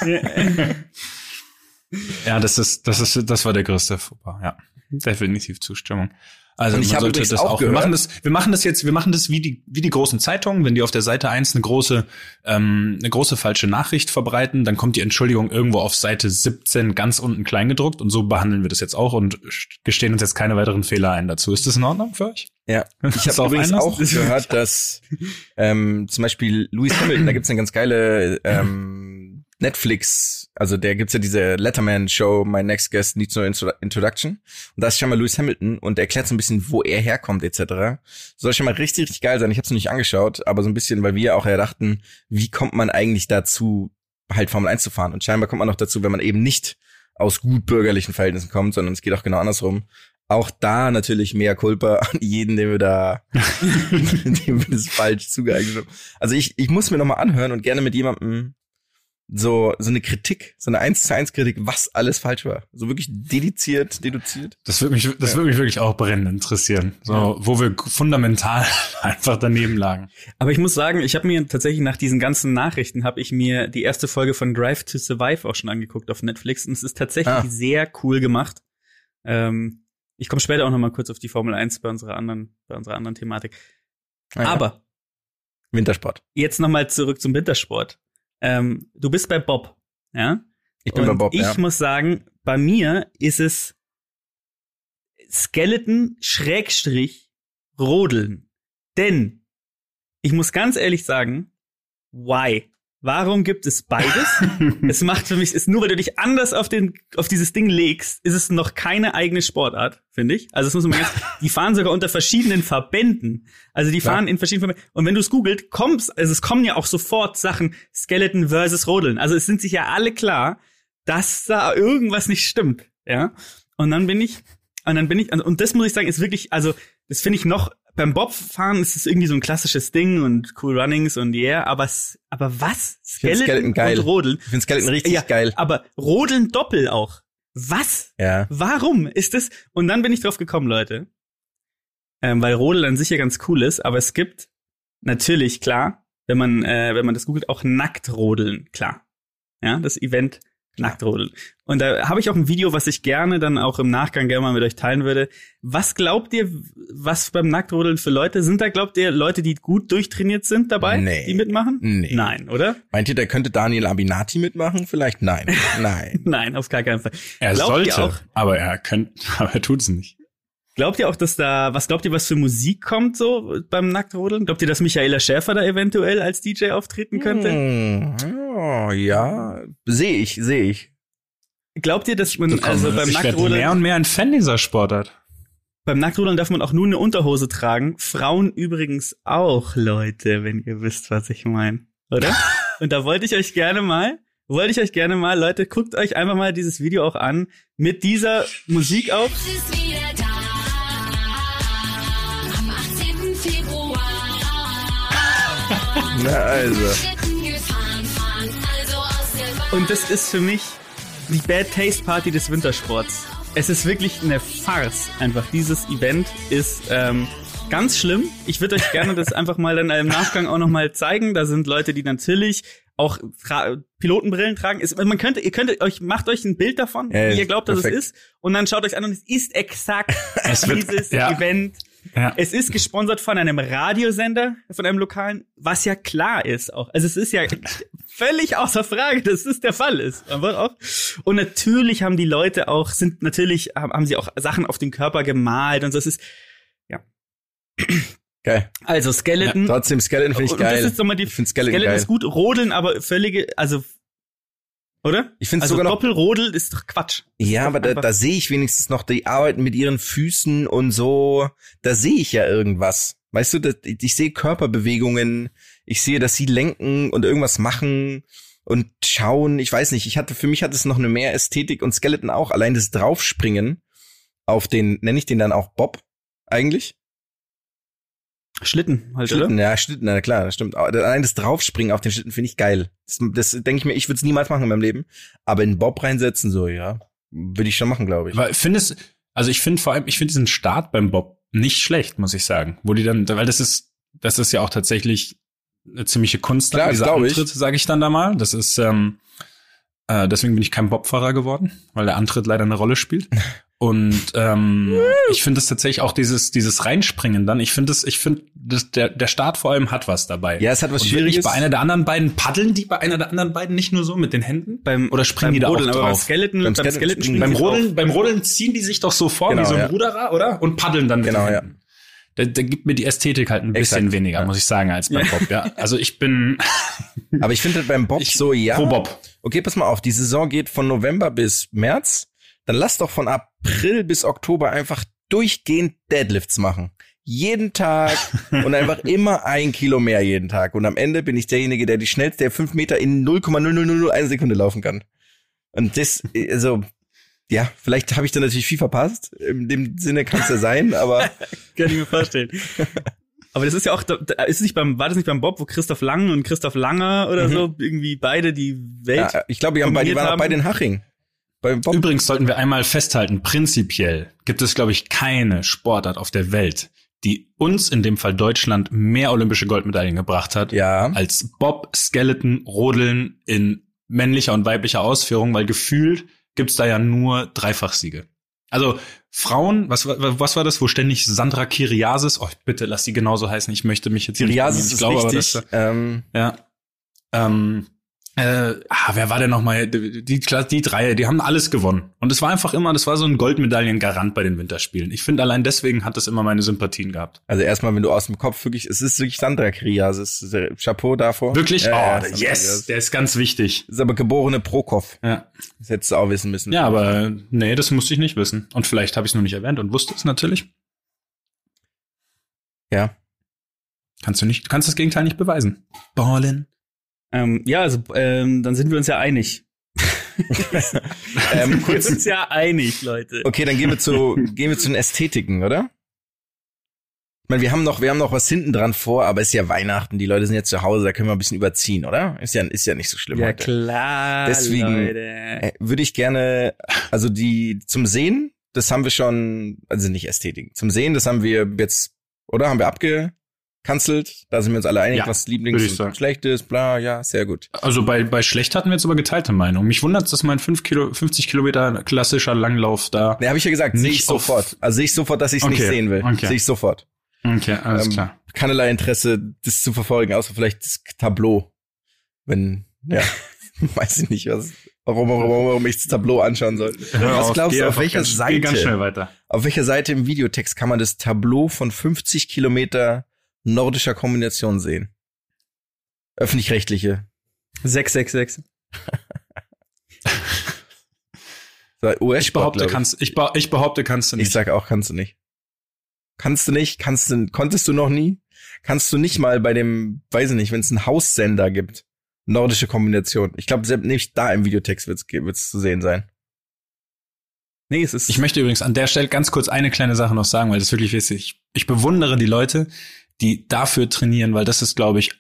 Ja, das ist, das ist, das war der größte Fauxpas, ja. Definitiv Zustimmung. Also Und ich man habe sollte das auch auch. Wir gehört- machen das, wir machen das jetzt, wir machen das wie die, wie die großen Zeitungen, wenn die auf der Seite eins eine große, ähm, eine große falsche Nachricht verbreiten, dann kommt die Entschuldigung irgendwo auf Seite 17 ganz unten klein gedruckt und so behandeln wir das jetzt auch und gestehen uns jetzt keine weiteren Fehler ein dazu. Ist das in Ordnung für euch? Ja, ich habe übrigens auch gehört, dass ähm, zum Beispiel Lewis Hamilton, da gibt's eine ganz geile ähm, Netflix, also der gibt's ja diese Letterman-Show, My Next Guest Needs No Intro- Introduction. Und da ist schon mal Lewis Hamilton und der erklärt so ein bisschen, wo er herkommt etc. Soll schon mal richtig, richtig geil sein. Ich habe es noch nicht angeschaut, aber so ein bisschen, weil wir auch ja dachten, wie kommt man eigentlich dazu, halt Formel 1 zu fahren? Und scheinbar kommt man noch dazu, wenn man eben nicht aus gut bürgerlichen Verhältnissen kommt, sondern es geht auch genau andersrum. Auch da natürlich mehr Culpa an jeden, den wir da, dem wir das falsch zugeeignet haben. Also ich, ich muss mir noch mal anhören und gerne mit jemandem so, so eine Kritik, so eine 1 zu 1 Kritik, was alles falsch war. So wirklich dediziert, deduziert. Das würde mich, das würde mich wirklich auch brennend interessieren. So, wo wir fundamental einfach daneben lagen. Aber ich muss sagen, ich habe mir tatsächlich nach diesen ganzen Nachrichten habe ich mir die erste Folge von Drive to Survive auch schon angeguckt auf Netflix und es ist tatsächlich Ah. sehr cool gemacht. Ähm, ich komme später auch noch mal kurz auf die Formel 1 bei unserer anderen bei unserer anderen Thematik. Ah ja. Aber Wintersport. jetzt noch mal zurück zum Wintersport. Ähm, du bist bei Bob, ja? Ich bin und bei Bob, ich ja. muss sagen, bei mir ist es Skeleton Schrägstrich Rodeln. Denn ich muss ganz ehrlich sagen, why? Warum gibt es beides? es macht für mich, ist nur weil du dich anders auf den, auf dieses Ding legst, ist es noch keine eigene Sportart, finde ich. Also das muss man jetzt, die fahren sogar unter verschiedenen Verbänden. Also die fahren in verschiedenen Verbänden. Und wenn du es googelt, kommst, also es kommen ja auch sofort Sachen Skeleton versus Rodeln. Also es sind sich ja alle klar, dass da irgendwas nicht stimmt, ja. Und dann bin ich, und dann bin ich, und das muss ich sagen, ist wirklich, also das finde ich noch beim Bobfahren ist es irgendwie so ein klassisches Ding und cool Runnings und yeah, aber aber was? find Skeleton geil. und Rodeln. Ich finde Skeleton richtig ja, geil. Aber Rodeln doppel auch. Was? Ja. Warum ist das? Und dann bin ich drauf gekommen, Leute. Ähm, weil Rodeln an sich ja ganz cool ist, aber es gibt natürlich, klar, wenn man, äh, wenn man das googelt, auch Nacktrodeln, klar. Ja, das Event Nacktrodeln. Und da habe ich auch ein Video, was ich gerne dann auch im Nachgang gerne mal mit euch teilen würde. Was glaubt ihr, was beim Nacktrodeln für Leute sind da? Glaubt ihr Leute, die gut durchtrainiert sind dabei, Nee. die mitmachen? Nee. Nein, oder? Meint ihr, da könnte Daniel Abinati mitmachen? Vielleicht nein. Nein. Nein, auf gar keinen Fall. Er Glaubt sollte, auch, aber er könnte, aber er tut es nicht. Glaubt ihr auch, dass da, was glaubt ihr, was für Musik kommt so beim Nacktrodeln? Glaubt ihr, dass Michaela Schäfer da eventuell als DJ auftreten könnte? Hm, oh, ja, sehe ich, sehe ich. Glaubt ihr, dass man, also beim ich werde mehr und mehr ein Fan dieser Sportart. beim Nacktrodeln darf man auch nur eine Unterhose tragen. Frauen übrigens auch, Leute, wenn ihr wisst, was ich meine. Oder? Und da wollte ich euch gerne mal, wollte ich euch gerne mal, Leute, guckt euch einfach mal dieses Video auch an, mit dieser Musik auf. Es ist wieder da. Am 18. Februar. Na also. Und das ist für mich die Bad Taste Party des Wintersports. Es ist wirklich eine Farce. Einfach dieses Event ist ähm, ganz schlimm. Ich würde euch gerne das einfach mal dann im Nachgang auch noch mal zeigen. Da sind Leute, die natürlich auch tra Pilotenbrillen tragen. Es, man könnte, ihr könnt euch, macht euch ein Bild davon, Ja, wie ihr glaubt, dass perfekt. es ist, und dann schaut euch an und es ist exakt Es wird- dieses ja. Event. Ja. Es ist gesponsert von einem Radiosender, von einem lokalen, was ja klar ist auch. Also es ist ja völlig außer Frage, dass das der Fall ist. Aber auch. Und natürlich haben die Leute auch, sind natürlich, haben sie auch Sachen auf den Körper gemalt und so. Es ist, Geil. also Skeleton. Trotzdem, Skeleton finde ich und das geil. ist nochmal die, Ich Skeleton, Skeleton geil. ist gut, Rodeln, aber völlige, also, oder? Ich finde Also sogar noch Doppelrodel ist doch Quatsch. Ja, doch aber da, da sehe ich wenigstens noch, die arbeiten mit ihren Füßen und so. Da sehe ich ja irgendwas. Weißt du, das, ich sehe Körperbewegungen, ich sehe, dass sie lenken und irgendwas machen und schauen. Ich weiß nicht, ich hatte, für mich hat es noch eine mehr Ästhetik und Skeleton auch. Allein das Draufspringen auf den, nenne ich den dann auch Bob eigentlich? Schlitten halt, Schlitten, oder? ja, Schlitten, na klar, das stimmt. Aber Allein das Draufspringen auf den Schlitten finde ich geil. Das, das denke ich mir, ich würde es niemals machen in meinem Leben. Aber in Bob reinsetzen, so, ja, würde ich schon machen, glaube ich. Aber findest, also ich finde vor allem, ich finde diesen Start beim Bob nicht schlecht, muss ich sagen. Wo die dann, weil das ist, das ist ja auch tatsächlich eine ziemliche Kunst, Klar, dieser. Antritt, sage ich dann da mal. Das ist, ähm, äh, deswegen bin ich kein Bobfahrer geworden, weil der Antritt leider eine Rolle spielt. Und ähm, ich finde es tatsächlich auch dieses dieses Reinspringen dann. Ich finde es, ich finde der der Start vor allem hat was dabei. Ja, es hat was Und Schwieriges. Bei einer der anderen beiden paddeln die bei einer der anderen beiden nicht nur so mit den Händen Beim, oder springen beim die da Rodeln, auch aber beim drauf? Skeleton, Beim beim Skeleton Skeleton, Beim Rodeln, drauf. beim Rodeln ziehen die sich doch so vor Genau, wie so ein ja. Ruderer, oder? Und paddeln dann mit Genau, den ja. Da, da gibt mir die Ästhetik halt ein bisschen Exakt, weniger, ja. muss ich sagen, als beim Bob. Ja, also ich bin Aber ich finde beim Bob Ich- so, ja. pro Bob. Okay, pass mal auf, die Saison geht von November bis März. Dann lass doch von April bis Oktober einfach durchgehend Deadlifts machen. Jeden Tag und einfach immer ein Kilo mehr jeden Tag. Und am Ende bin ich derjenige, der die schnellste der fünf Meter in 0,0001 Sekunde laufen kann. Und das, also, ja, vielleicht habe ich da natürlich viel verpasst. In dem Sinne kann es ja sein, aber Kann ich mir vorstellen. Aber das ist ja auch, ist es nicht beim, war das nicht beim Bob, wo Christoph Lang und Christoph Langer oder Mhm. so irgendwie beide die Welt. ja, ich glaube, die, haben bei, die waren auch haben. bei den Haching. Übrigens sollten wir einmal festhalten, prinzipiell gibt es, glaube ich, keine Sportart auf der Welt, die uns, in dem Fall Deutschland, mehr olympische Goldmedaillen gebracht hat, Ja. als Bob, Skeleton, Rodeln in männlicher und weiblicher Ausführung, weil gefühlt gibt's da ja nur Dreifachsiege. Also Frauen, was, war- was war das, wo ständig Sandra Kiriasis, oh bitte lass sie genauso heißen, ich möchte mich jetzt hier nicht Kiriasis ist aber richtig. das- ähm, ja. Ähm, äh, ah, wer war denn nochmal? Die, die, die drei, die haben alles gewonnen. Und es war einfach immer, das war so ein Goldmedaillengarant bei den Winterspielen. Ich finde, allein deswegen hat es immer meine Sympathien gehabt. Also erstmal, wenn du aus dem Kopf wirklich, es ist wirklich Sandra Krias, ist äh, Chapeau davor. Wirklich? Ja, ja, oh, Sandra yes, der ist ganz wichtig. Ist aber geborene Prokop. Ja. Das hättest du auch wissen müssen. ja, aber nee, das musste ich nicht wissen. Und vielleicht habe ich es nur nicht erwähnt und wusste es natürlich. Ja. Kannst du nicht, kannst das Gegenteil nicht beweisen. Ballen. Ähm, ja, also ähm, dann sind wir uns ja einig. Ähm, Wir kurz, sind uns ja einig, Leute. okay, dann gehen wir zu, gehen wir zu den Ästhetiken, oder? Ich meine, wir haben noch, wir haben noch was hinten dran vor, aber es ist ja Weihnachten, die Leute sind jetzt zu Hause, da können wir ein bisschen überziehen, oder? Ist ja, ist ja nicht so schlimm Ja heute. klar, Deswegen- Leute. Äh, Würde ich gerne, also die zum Sehen, das haben wir schon, also nicht Ästhetiken. Zum Sehen, das haben wir jetzt, oder? Haben wir abgekanzelt? Da sind wir uns alle einig, Ja, was Lieblings und schlecht ist, bla, ja, sehr gut. Also bei, bei schlecht hatten wir jetzt aber geteilte Meinung. Mich wundert dass mein 5 Kilo, 50 Kilometer klassischer Langlauf da. Ne, habe ich ja gesagt, sehe Nicht ich auf- sofort. Also sehe ich sofort, dass ich es nicht Okay, sehen will. okay. Sehe ich sofort. Okay, alles Ähm, klar. Keinerlei Interesse, das zu verfolgen, außer vielleicht das Tableau. Wenn, ja, weiß ich nicht, was, warum, warum, warum ich das Tableau anschauen soll. was glaubst geh du, auf welcher ganz, Seite? Geh ganz schnell weiter. Auf welcher Seite im Videotext kann man das Tableau von 50 Kilometer nordischer Kombination sehen? Öffentlich-rechtliche. 666. US Ich behaupte, kannst, ich, be ich behaupte, kannst du Ich nicht. sag auch, kannst du nicht. Kannst du nicht, kannst du, konntest du noch nie? Kannst du nicht mal bei dem, weiß ich nicht, wenn es einen Haussender gibt, nordische Kombination. Ich glaube, selbst nicht da im Videotext wird's wird's zu sehen sein. Nee, es ist. Ich möchte übrigens an der Stelle ganz kurz eine kleine Sache noch sagen, weil das wirklich wichtig. Ich bewundere die Leute, die dafür trainieren, weil das ist, glaube ich,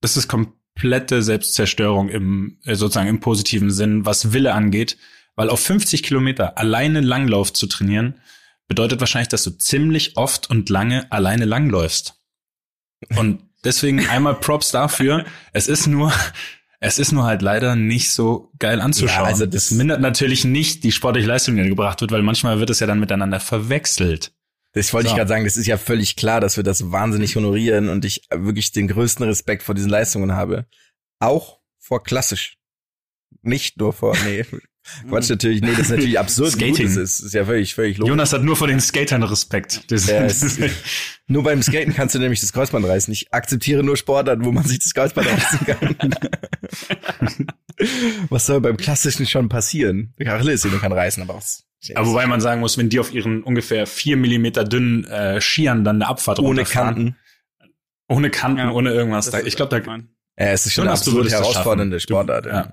das ist komplette Selbstzerstörung im äh, sozusagen im positiven Sinn, was Wille angeht, weil auf 50 Kilometer alleine Langlauf zu trainieren bedeutet wahrscheinlich, dass du ziemlich oft und lange alleine langläufst. Und deswegen einmal Props dafür. Es ist nur es ist nur halt leider nicht so geil anzuschauen. Ja, also das- das mindert natürlich nicht die sportliche Leistung, die gebracht wird, weil manchmal wird es ja dann miteinander verwechselt. Das wollte So. ich gerade sagen, das ist ja völlig klar, dass wir das wahnsinnig honorieren und ich wirklich den größten Respekt vor diesen Leistungen habe. Auch vor klassisch. Nicht nur vor, nee, Quatsch natürlich, nee, das ist natürlich absurd. gut Skating. Das ist, ist ja völlig, völlig logisch. Jonas hat nur vor den Skatern Respekt. Das, Ja, das Nur beim Skaten kannst du nämlich das Kreuzband reißen. Ich akzeptiere nur Sportarten, wo man sich das Kreuzband reißen kann. was soll beim Klassischen schon passieren? Achillessehne kann reißen, aber was? Aber wobei man sagen muss, wenn die auf ihren ungefähr vier Millimeter dünnen äh, Skiern dann eine Abfahrt ohne Kanten. ohne Kanten, Ja, ohne irgendwas. Da, ich glaube, da. Ja, es ist schon eine absolut herausfordernde Sportart. ja.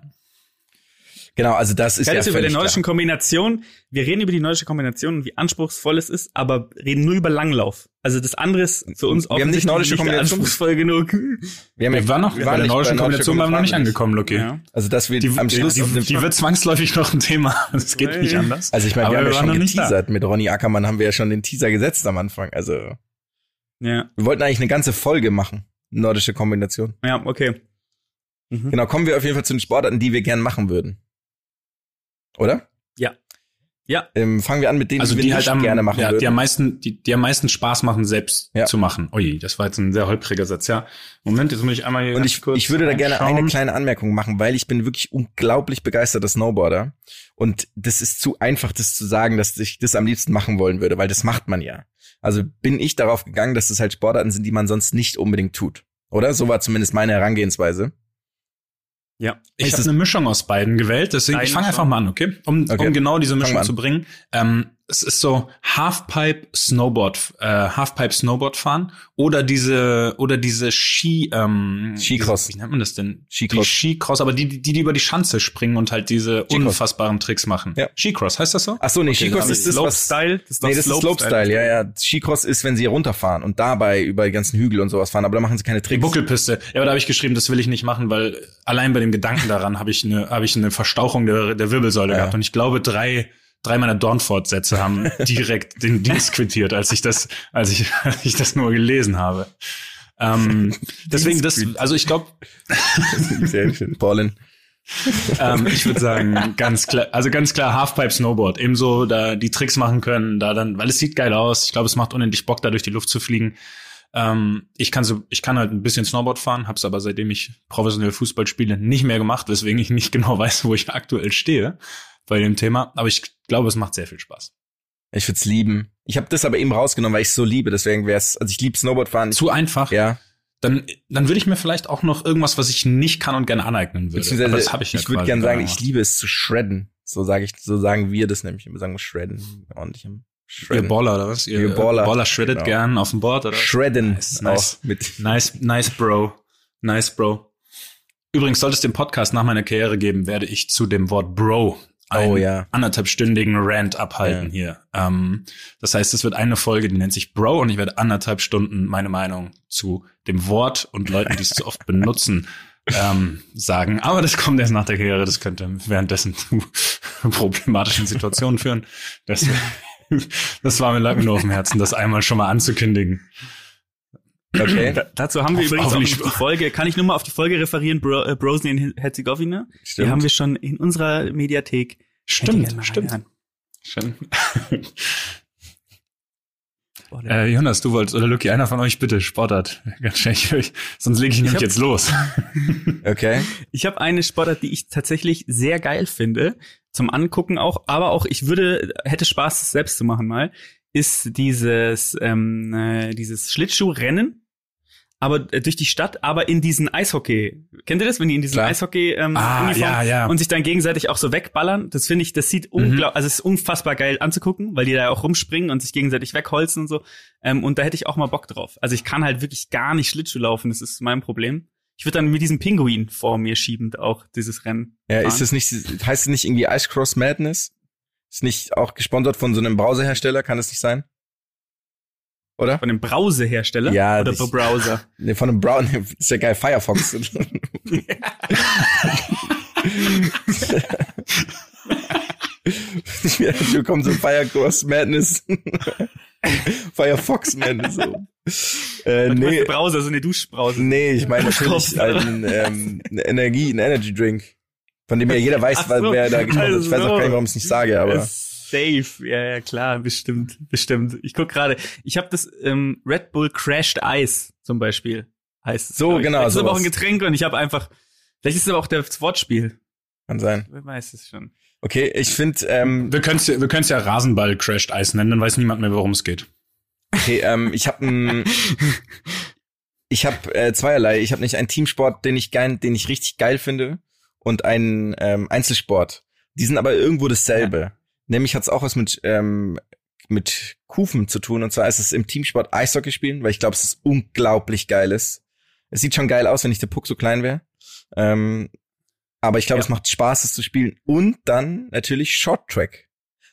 Ja. Genau, also das ist Geil ja über die nordischen. Kombination. Wir reden über die nordische Kombination und wie anspruchsvoll es ist, aber reden nur über Langlauf. Also das andere ist für uns Wir haben nicht nordische Kombination. anspruchsvoll genug. Wir, haben ja- Wir waren noch wir bei der nicht nordischen bei Kombination waren wir noch nicht angekommen, Loki. Ja. Also dass wir Die, am Schluss die, die, die wird zwangsläufig noch ein Thema. Das geht nicht anders. also ich meine, wir haben ja waren schon nicht geteasert. Mit Ronny Ackermann haben wir ja schon den Teaser gesetzt am Anfang. Also Ja, wir wollten eigentlich eine ganze Folge machen. Nordische Kombination. ja, okay. Mhm. Genau, kommen wir auf jeden Fall zu den Sportarten, die wir gern machen würden. Oder? Ja. Ja. Ähm, fangen wir an mit denen, Also die wir die halt am, gerne machen ja, würden. die am meisten, die, die am meisten Spaß machen, selbst Ja. zu machen. Ui, das war jetzt ein sehr holpriger Satz, ja. Moment, jetzt muss ich einmal hier Und ich, kurz ich würde da gerne eine kleine Anmerkung machen, weil ich bin wirklich unglaublich begeisterter Snowboarder. Und das ist zu einfach, das zu sagen, dass ich das am liebsten machen wollen würde, weil das macht man ja. Also bin ich darauf gegangen, dass das halt Sportarten sind, die man sonst nicht unbedingt tut. Oder? So war zumindest meine Herangehensweise. Ja. Ich Ist habe eine Mischung aus beiden gewählt, deswegen Deine ich fange einfach mal an, okay? Um, Okay. um genau diese Mischung zu bringen. Ähm, es ist so Halfpipe Snowboard, äh, Halfpipe Snowboard fahren oder diese oder diese Ski, ähm, Skicross. Wie nennt man das denn? Skicross. Die Skicross, aber die, die, die über die Schanze springen und halt diese unfassbaren Tricks machen. Ja. Skicross, heißt das so? Ach so, nee, Okay, Skicross dann ist das, was... Slopestyle. Das ist Nee, das ist Slopestyle, ja, ja. Skicross ist, wenn sie runterfahren und dabei über die ganzen Hügel und sowas fahren, aber da machen sie keine Die Tricks. Buckelpiste. Ja, aber da habe ich geschrieben, das will ich nicht machen, weil allein bei dem Gedanken daran habe ich eine habe ich eine Verstauchung der, der Wirbelsäule Ja. gehabt und ich glaube drei drei meiner Dornfort-Sätze haben direkt den Dienst quittiert, als ich das als ich als ich das nur gelesen habe. Ähm, deswegen das also ich glaube Sehr schön. Paulin. ähm, ich würde sagen ganz klar also ganz klar Halfpipe Snowboard ebenso da die Tricks machen können da dann weil es sieht geil aus ich glaube es macht unendlich Bock da durch die Luft zu fliegen ähm, ich kann so ich kann halt ein bisschen Snowboard fahren hab's aber seitdem ich professionell Fußball spiele nicht mehr gemacht weswegen ich nicht genau weiß wo ich aktuell stehe bei dem Thema aber ich glaube es macht sehr viel Spaß Ich würde es lieben. Ich habe das aber eben rausgenommen, weil ich so liebe. Deswegen wäre es, also ich liebe Snowboardfahren. zu einfach ja. dann dann würde ich mir vielleicht auch noch irgendwas was ich nicht kann und gerne aneignen würde aber das habe ich ja ich würde gerne sagen, gemacht. ich liebe es zu shredden. So sage ich, so sagen wir das nämlich. Wir sagen shredden. Ordentlich am ihr shredden. Baller oder was ihr, Ihr Baller. Baller shreddet Genau. gern auf dem Board oder Shredden. Nice, nice. mit. Nice, nice, Bro. Nice, Bro. Übrigens, sollte es den Podcast nach meiner Karriere geben, werde ich zu dem Wort Bro einen Oh, ja. anderthalbstündigen Rant abhalten Ja. hier. Ähm, das heißt, es wird eine Folge, die nennt sich Bro und ich werde anderthalb Stunden meine Meinung zu dem Wort und Leuten, die es zu oft benutzen, ähm, sagen. Aber das kommt erst nach der Karriere. Das könnte währenddessen zu problematischen Situationen führen. Das, das war mir lange nur auf dem Herzen, das einmal schon mal anzukündigen. Okay. Da, dazu haben wir Hoff- übrigens auch hoffentlich- die Folge, kann ich nur mal auf die Folge referieren, Bro, äh, Brosny in Herzegowina? Die haben wir schon in unserer Mediathek. Stimmt, stimmt. reinhören. Schön. Äh, Jonas, du wolltest, oder Lucky, einer von euch bitte, Sportart. Ganz schnell, sonst lege ich nämlich jetzt los. Okay. Ich habe eine Sportart, die ich tatsächlich sehr geil finde, zum Angucken auch, aber auch ich würde, hätte Spaß, das selbst zu machen mal, ist dieses, ähm, äh, dieses Schlittschuhrennen, aber äh, durch die Stadt, aber in diesen Eishockey. Kennt ihr das, wenn die in diesen Klar. Eishockey ähm, Ah, Uniform ja, ja. und sich dann gegenseitig auch so wegballern? Das finde ich, das sieht unglaublich, also es ist unfassbar geil anzugucken, weil die da auch rumspringen und sich gegenseitig wegholzen und so. Ähm, und da hätte ich auch mal Bock drauf. Also ich kann halt wirklich gar nicht Schlittschuh laufen, das ist mein Problem. Ich würde dann mit diesem Pinguin vor mir schiebend auch dieses Rennen. Ja, fahren. ist das nicht, heißt es nicht irgendwie Ice Cross Madness? Ist nicht auch gesponsert von so einem Browserhersteller? Kann das nicht sein? Oder? Von dem Browserhersteller? Ja, Oder der Browser? Nee, von einem Brown, ist ja geil, Firefox. Wir kommen so Firecross Madness. Firefox Madness. So. Äh, Nee. Browser, so eine Duschbrause. nee, ich meine natürlich halt ein, ähm, eine Energie, ein Energy Drink. Von dem ja jeder weiß, so, wer da gesponsert ist. Ich weiß auch also gar nicht, warum ich es nicht sage, aber. Safe, ja, ja, klar, bestimmt, bestimmt. Ich guck gerade, ich habe das ähm, Red Bull Crashed Ice zum Beispiel, heißt es. So, genau, Das ist aber auch ein. Getränk und ich habe einfach, vielleicht ist es aber auch das Wortspiel. Kann sein. Wer weiß es schon. Okay, ich finde, ähm, Wir können es ja, wir können's ja Rasenball Crashed Eis nennen, dann weiß niemand mehr, worum es geht. okay, ähm, ich habe ein, ich habe äh, zweierlei. Ich habe nicht einen Teamsport, den ich geil, den ich richtig geil finde, und einen ähm, Einzelsport. Die sind aber irgendwo dasselbe. Nämlich hat's auch was mit ähm, mit Kufen zu tun. Und zwar ist es im Teamsport Eishockey spielen, weil ich glaube, es ist unglaublich geil ist. Es sieht schon geil aus, wenn nicht der Puck so klein wäre. Ähm, aber ich glaube, Ja. es macht Spaß, es zu spielen. Und dann natürlich Short Track.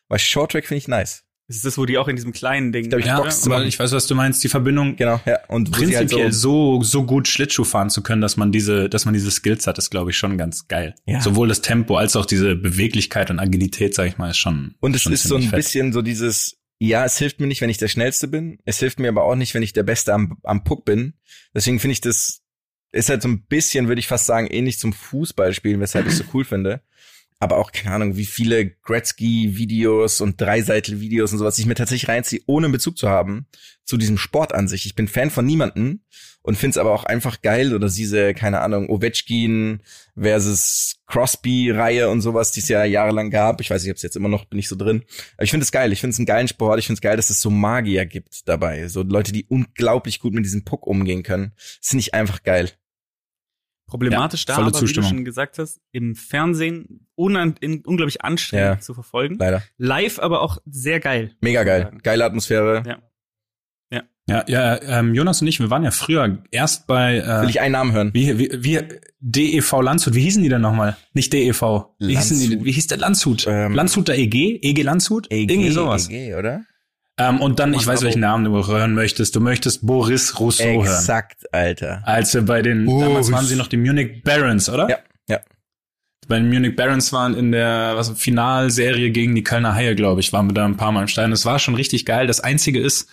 Weil Short Track finde ich nice. Das ist das, wo die auch in diesem kleinen Ding. Da hab ich Ja, zu aber ich weiß, was du meinst. Die Verbindung Genau, ja. Und halt prinzipiell so, so gut Schlittschuh fahren zu können, dass man diese, dass man diese Skills hat, ist, glaube ich, schon ganz geil. Ja. Sowohl das Tempo als auch diese Beweglichkeit und Agilität, sag ich mal, ist schon. Und es schon ist so ein fett. bisschen so dieses, ja, es hilft mir nicht, wenn ich der Schnellste bin. Es hilft mir aber auch nicht, wenn ich der Beste am, am Puck bin. Deswegen finde ich das, ist halt so ein bisschen, würde ich fast sagen, ähnlich zum Fußballspielen, weshalb ich so cool finde. Aber auch, keine Ahnung, wie viele Gretzky-Videos und Dreiseitel-Videos und sowas ich mir tatsächlich reinziehe, ohne einen Bezug zu haben zu diesem Sport an sich. Ich bin Fan von niemanden und find's aber auch einfach geil oder diese, keine Ahnung, Ovechkin versus Crosby-Reihe und sowas, die es ja jahrelang gab. Ich weiß nicht, ob es jetzt immer noch, bin ich so drin. Aber ich finde es geil. Ich finde es einen geilen Sport. Ich finde es geil, dass es so Magier gibt dabei. So Leute, die unglaublich gut mit diesem Puck umgehen können. Das finde ich einfach geil. Problematisch Ja, da, aber wie du Zustimmung. schon gesagt hast, im Fernsehen unan in, unglaublich anstrengend Ja. zu verfolgen. Leider. Live aber auch sehr geil. Mega geil. Geile Atmosphäre. Ja. Ja, ja, ähm, Jonas und ich, wir waren ja früher erst bei äh, Will ich einen Namen hören? wie, wie, wie DEV Landshut. Wie hießen die denn nochmal? Nicht DEV. Wie, hießen die, wie hieß der Landshut? Ähm, Landshuter EG? EG Landshut? Irgendwie sowas. EG, oder? Ähm, und dann, ich weiß, welchen. Namen du hören möchtest. Du möchtest Boris Rousseau hören. Exakt, Alter. Als wir bei den, Boris. damals waren sie noch die Munich Barons, oder? Ja, ja. Bei den Munich Barons waren in der was, Finalserie gegen die Kölner Haie, glaube ich, waren wir da ein paar Mal im Stein. Das war schon richtig geil. Das Einzige ist,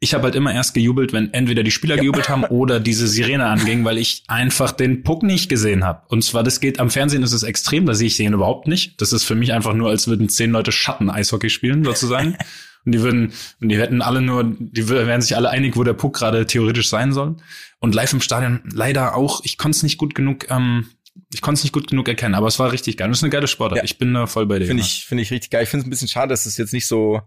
ich habe halt immer erst gejubelt, wenn entweder die Spieler gejubelt haben oder diese Sirene anging, weil ich einfach den Puck nicht gesehen habe. Und zwar, das geht am Fernsehen ist es extrem, da sehe ich den überhaupt nicht. Das ist für mich einfach nur, als würden zehn Leute Schatten-Eishockey spielen, sozusagen. Und die würden, und die hätten alle nur, die wären sich alle einig, wo der Puck gerade theoretisch sein soll. Und live im Stadion leider auch, ich konnte es nicht gut genug, ähm, ich konnte es nicht gut genug erkennen, aber es war richtig geil. Das ist eine geile Sportart. Ja. Ich bin da voll bei dir. Finde ich, finde ich richtig geil. Ich finde es ein bisschen schade, dass es jetzt nicht so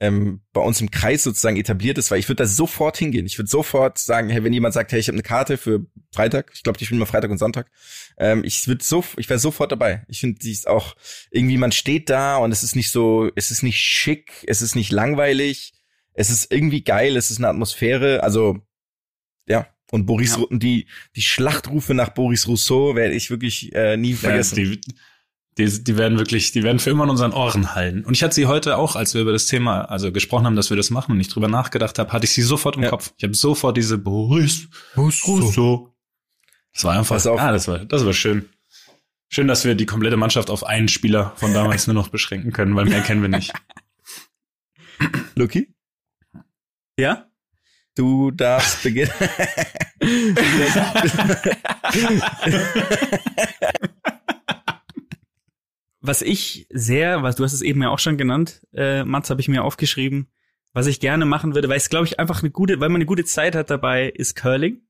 ähm, bei uns im Kreis sozusagen etabliert ist, weil ich würde da sofort hingehen. Ich würde sofort sagen, hey, wenn jemand sagt, hey, ich habe eine Karte für Freitag, ich glaube, die spielen immer Freitag und Sonntag, ähm, ich würde so, ich wäre sofort dabei. Ich finde, die ist auch irgendwie, man steht da und es ist nicht so, es ist nicht schick, es ist nicht langweilig, es ist irgendwie geil, es ist eine Atmosphäre, also ja. Und Boris, Ja. Die die Schlachtrufe nach Boris Rousseau werde ich wirklich äh, nie Ja, vergessen. die, die, die werden wirklich, die werden für immer in unseren Ohren hallen. Und ich hatte sie heute auch, als wir über das Thema, also gesprochen haben, dass wir das machen und ich drüber nachgedacht habe, hatte ich sie sofort im Ja. Kopf. Ich habe sofort diese Boris Rousseau. Das war einfach, Pass auf. ah, das war, das war schön. Schön, dass wir die komplette Mannschaft auf einen Spieler von damals nur noch beschränken können, weil mehr kennen wir nicht. Lucky? Ja? Du darfst beginnen. Was ich sehr, was du hast es eben ja auch schon genannt, äh, Mats, habe ich mir aufgeschrieben, was ich gerne machen würde, weil es glaube ich einfach eine gute, weil man eine gute Zeit hat dabei, ist Curling.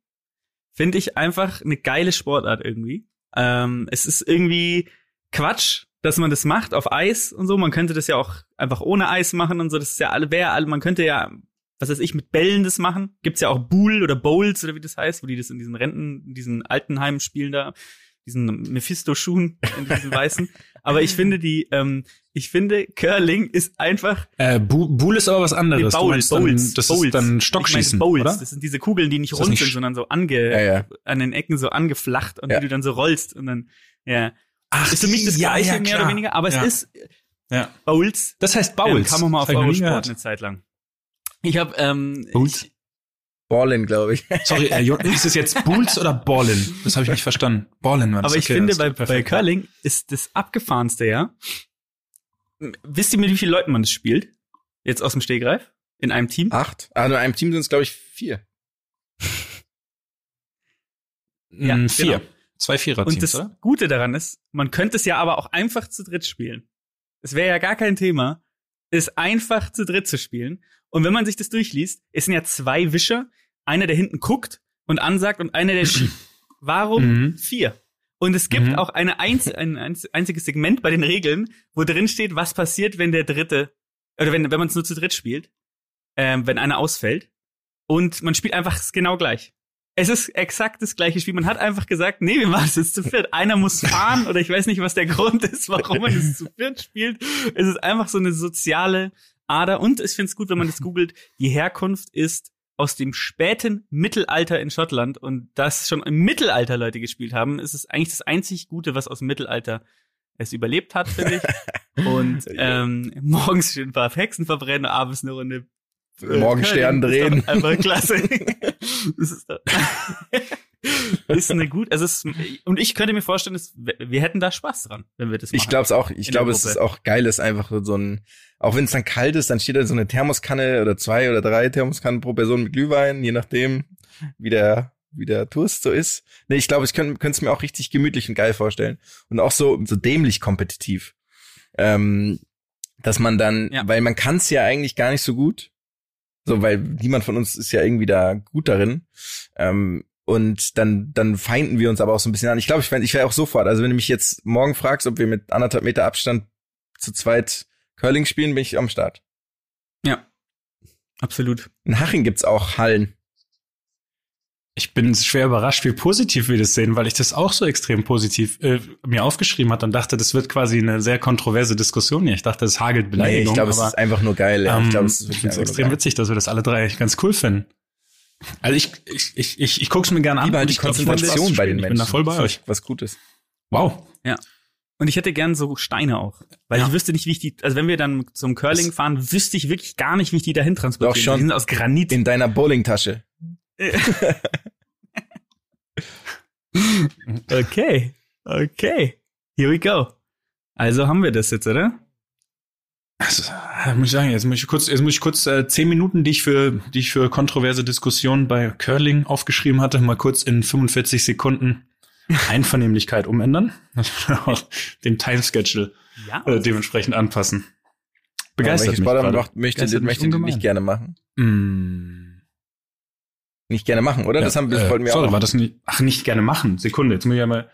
Finde ich einfach eine geile Sportart irgendwie. Ähm, es ist irgendwie Quatsch, dass man das macht auf Eis und so. Man könnte das ja auch einfach ohne Eis machen und so. Das ist ja alle, wäre alle, man könnte ja, was weiß ich, mit Bällen das machen. Gibt's ja auch Bull oder Bowls oder wie das heißt, wo die das in diesen Renten, in diesen Altenheimen spielen da, diesen Mephisto-Schuhen, in diesen weißen. Aber ich finde die, ähm, ich finde Curling ist einfach Äh, Buhl ist aber was anderes. Nee, Du meinst dann, Bowls, das Bowls. ist dann Ich meine Stockschießen, Bowls. oder? Das sind diese Kugeln, die nicht rund nicht sind, sondern so ange, Ja, ja. an den Ecken so angeflacht und Ja. die du dann so rollst und dann, ja. Ach, Ist für mich das Gleiche, mehr klar. oder weniger, aber es ist Ja. Bowls. Das heißt Ähm, Bowls. kann man mal auf ich Eurosport eine Zeit lang. Ich habe ähm, ich, Ballin, glaube ich. Sorry, äh, ist es jetzt Bulls oder Ballin? Das habe ich nicht verstanden. Ballin war das. aber ich okay, finde, bei, bei. Curling ist das abgefahrenste, ja. Wisst ihr, mit wie vielen Leuten man das spielt? Jetzt aus dem Stegreif? In einem Team? Acht? Ah, nur in einem Team sind es, glaube ich, vier. Ja, Mm, vier. genau. Zwei Vierer-Teams, Und das oder? Gute daran ist, man könnte es ja aber auch einfach zu dritt spielen. Es wäre ja gar kein Thema, es einfach zu dritt zu spielen. Und wenn man sich das durchliest, es sind ja zwei Wischer, einer, der hinten guckt und ansagt und einer, der schiebt. Warum Mhm. vier? Und es gibt Mhm. auch eine einz ein einz einziges Segment bei den Regeln, wo drin steht, was passiert, wenn der dritte, oder wenn, wenn man es nur zu dritt spielt, ähm, wenn einer ausfällt. Und man spielt einfach genau gleich. Es ist exakt das gleiche Spiel. Man hat einfach gesagt, nee, wir machen es jetzt zu viert. Einer muss fahren oder ich weiß nicht, was der Grund ist, warum man es zu viert spielt. Es ist einfach so eine soziale Ader. Und ich finde es gut, wenn man das googelt. Die Herkunft ist aus dem späten Mittelalter in Schottland und das schon im Mittelalter Leute gespielt haben, ist es eigentlich das einzig Gute, was aus dem Mittelalter es überlebt hat, finde ich. Und ähm, morgens schön ein paar Hexen verbrennen, abends eine Runde äh, Morgenstern drehen. Einfach klasse. das ist, doch, ist eine gut, also es ist, und ich könnte mir vorstellen, es, wir hätten da Spaß dran, wenn wir das machen. Ich glaube es auch. Ich glaube, es ist auch geil, ist einfach so ein, auch wenn es dann kalt ist, dann steht da so eine Thermoskanne oder zwei oder drei Thermoskannen pro Person mit Glühwein, je nachdem, wie der, wie der Toast so ist. Nee, ich glaube, ich könnte es mir auch richtig gemütlich und geil vorstellen. Und auch so, so dämlich kompetitiv. Ähm, dass man dann, Ja. weil man kann es ja eigentlich gar nicht so gut. So, weil niemand von uns ist ja irgendwie da gut darin. Ähm, und dann, dann feinden wir uns aber auch so ein bisschen an. Ich glaube, ich, wär- ich wäre auch sofort. Also wenn du mich jetzt morgen fragst, ob wir mit anderthalb Meter Abstand zu zweit Curling spielen, bin ich am Start. Ja. Absolut. In Haching gibt's auch Hallen. Ich bin schwer überrascht, wie positiv wir das sehen, weil ich das auch so extrem positiv äh, mir aufgeschrieben hatte und dachte, das wird quasi eine sehr kontroverse Diskussion hier. Ich dachte, es hagelt Nee, Beleidigungen. ich glaube, es ist einfach nur geil. Ja. ähm, ich glaube, es ist ich finde es extrem geil. witzig, dass wir das alle drei ganz cool finden. Also ich, ich, ich, ich, ich guck's mir gerne an. Lieber halt und die Konzentration bei den. Menschen. Ich bin da voll bei Das ist euch. Was Gutes. Wow. Und ich hätte gern so Steine auch. Weil Ja. ich wüsste nicht, wie ich die, also wenn wir dann zum Curling fahren, wüsste ich wirklich gar nicht, wie ich die dahin transportiere. Doch schon. Die sind aus Granit. In deiner Bowlingtasche. Okay. Okay. Here we go. Also haben wir das jetzt, oder? Also, äh, muss ich sagen, jetzt muss ich kurz, jetzt muss ich kurz äh, zehn Minuten, die ich für, die ich für kontroverse Diskussionen bei Curling aufgeschrieben hatte, mal kurz in 45 Sekunden Einvernehmlichkeit umändern, den Timeschedule Ja. äh, dementsprechend anpassen. Begeistert Welche mich Sportart gerade. macht, möchte, Begeistert mich möchte ungemein. nicht gerne machen? Mm. Nicht gerne machen, oder? Ja, das haben wir, äh, wollten wir sorry, auch. war das nicht, ach, nicht gerne machen. Sekunde, jetzt muss ich ja mal,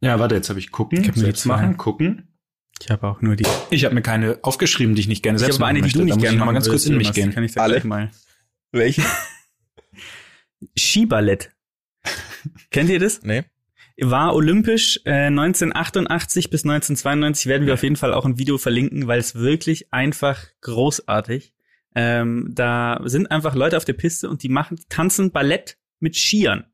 ja, warte, jetzt habe ich gucken, Ich zwei. machen, gucken. Ich habe auch nur die. Ich habe mir keine aufgeschrieben, die ich nicht gerne Ich selbst habe eine, die du nicht gerne ich noch mal machen ganz kurz in mich gehen. Kann ich da Alle? gleich mal. Welche? Skiballett. Kennt ihr das? Nee. War olympisch äh, 1988 bis 1992 werden wir auf jeden Fall auch ein Video verlinken, weil es wirklich einfach großartig. Ähm, da sind einfach Leute auf der Piste und die machen tanzen Ballett mit Skiern,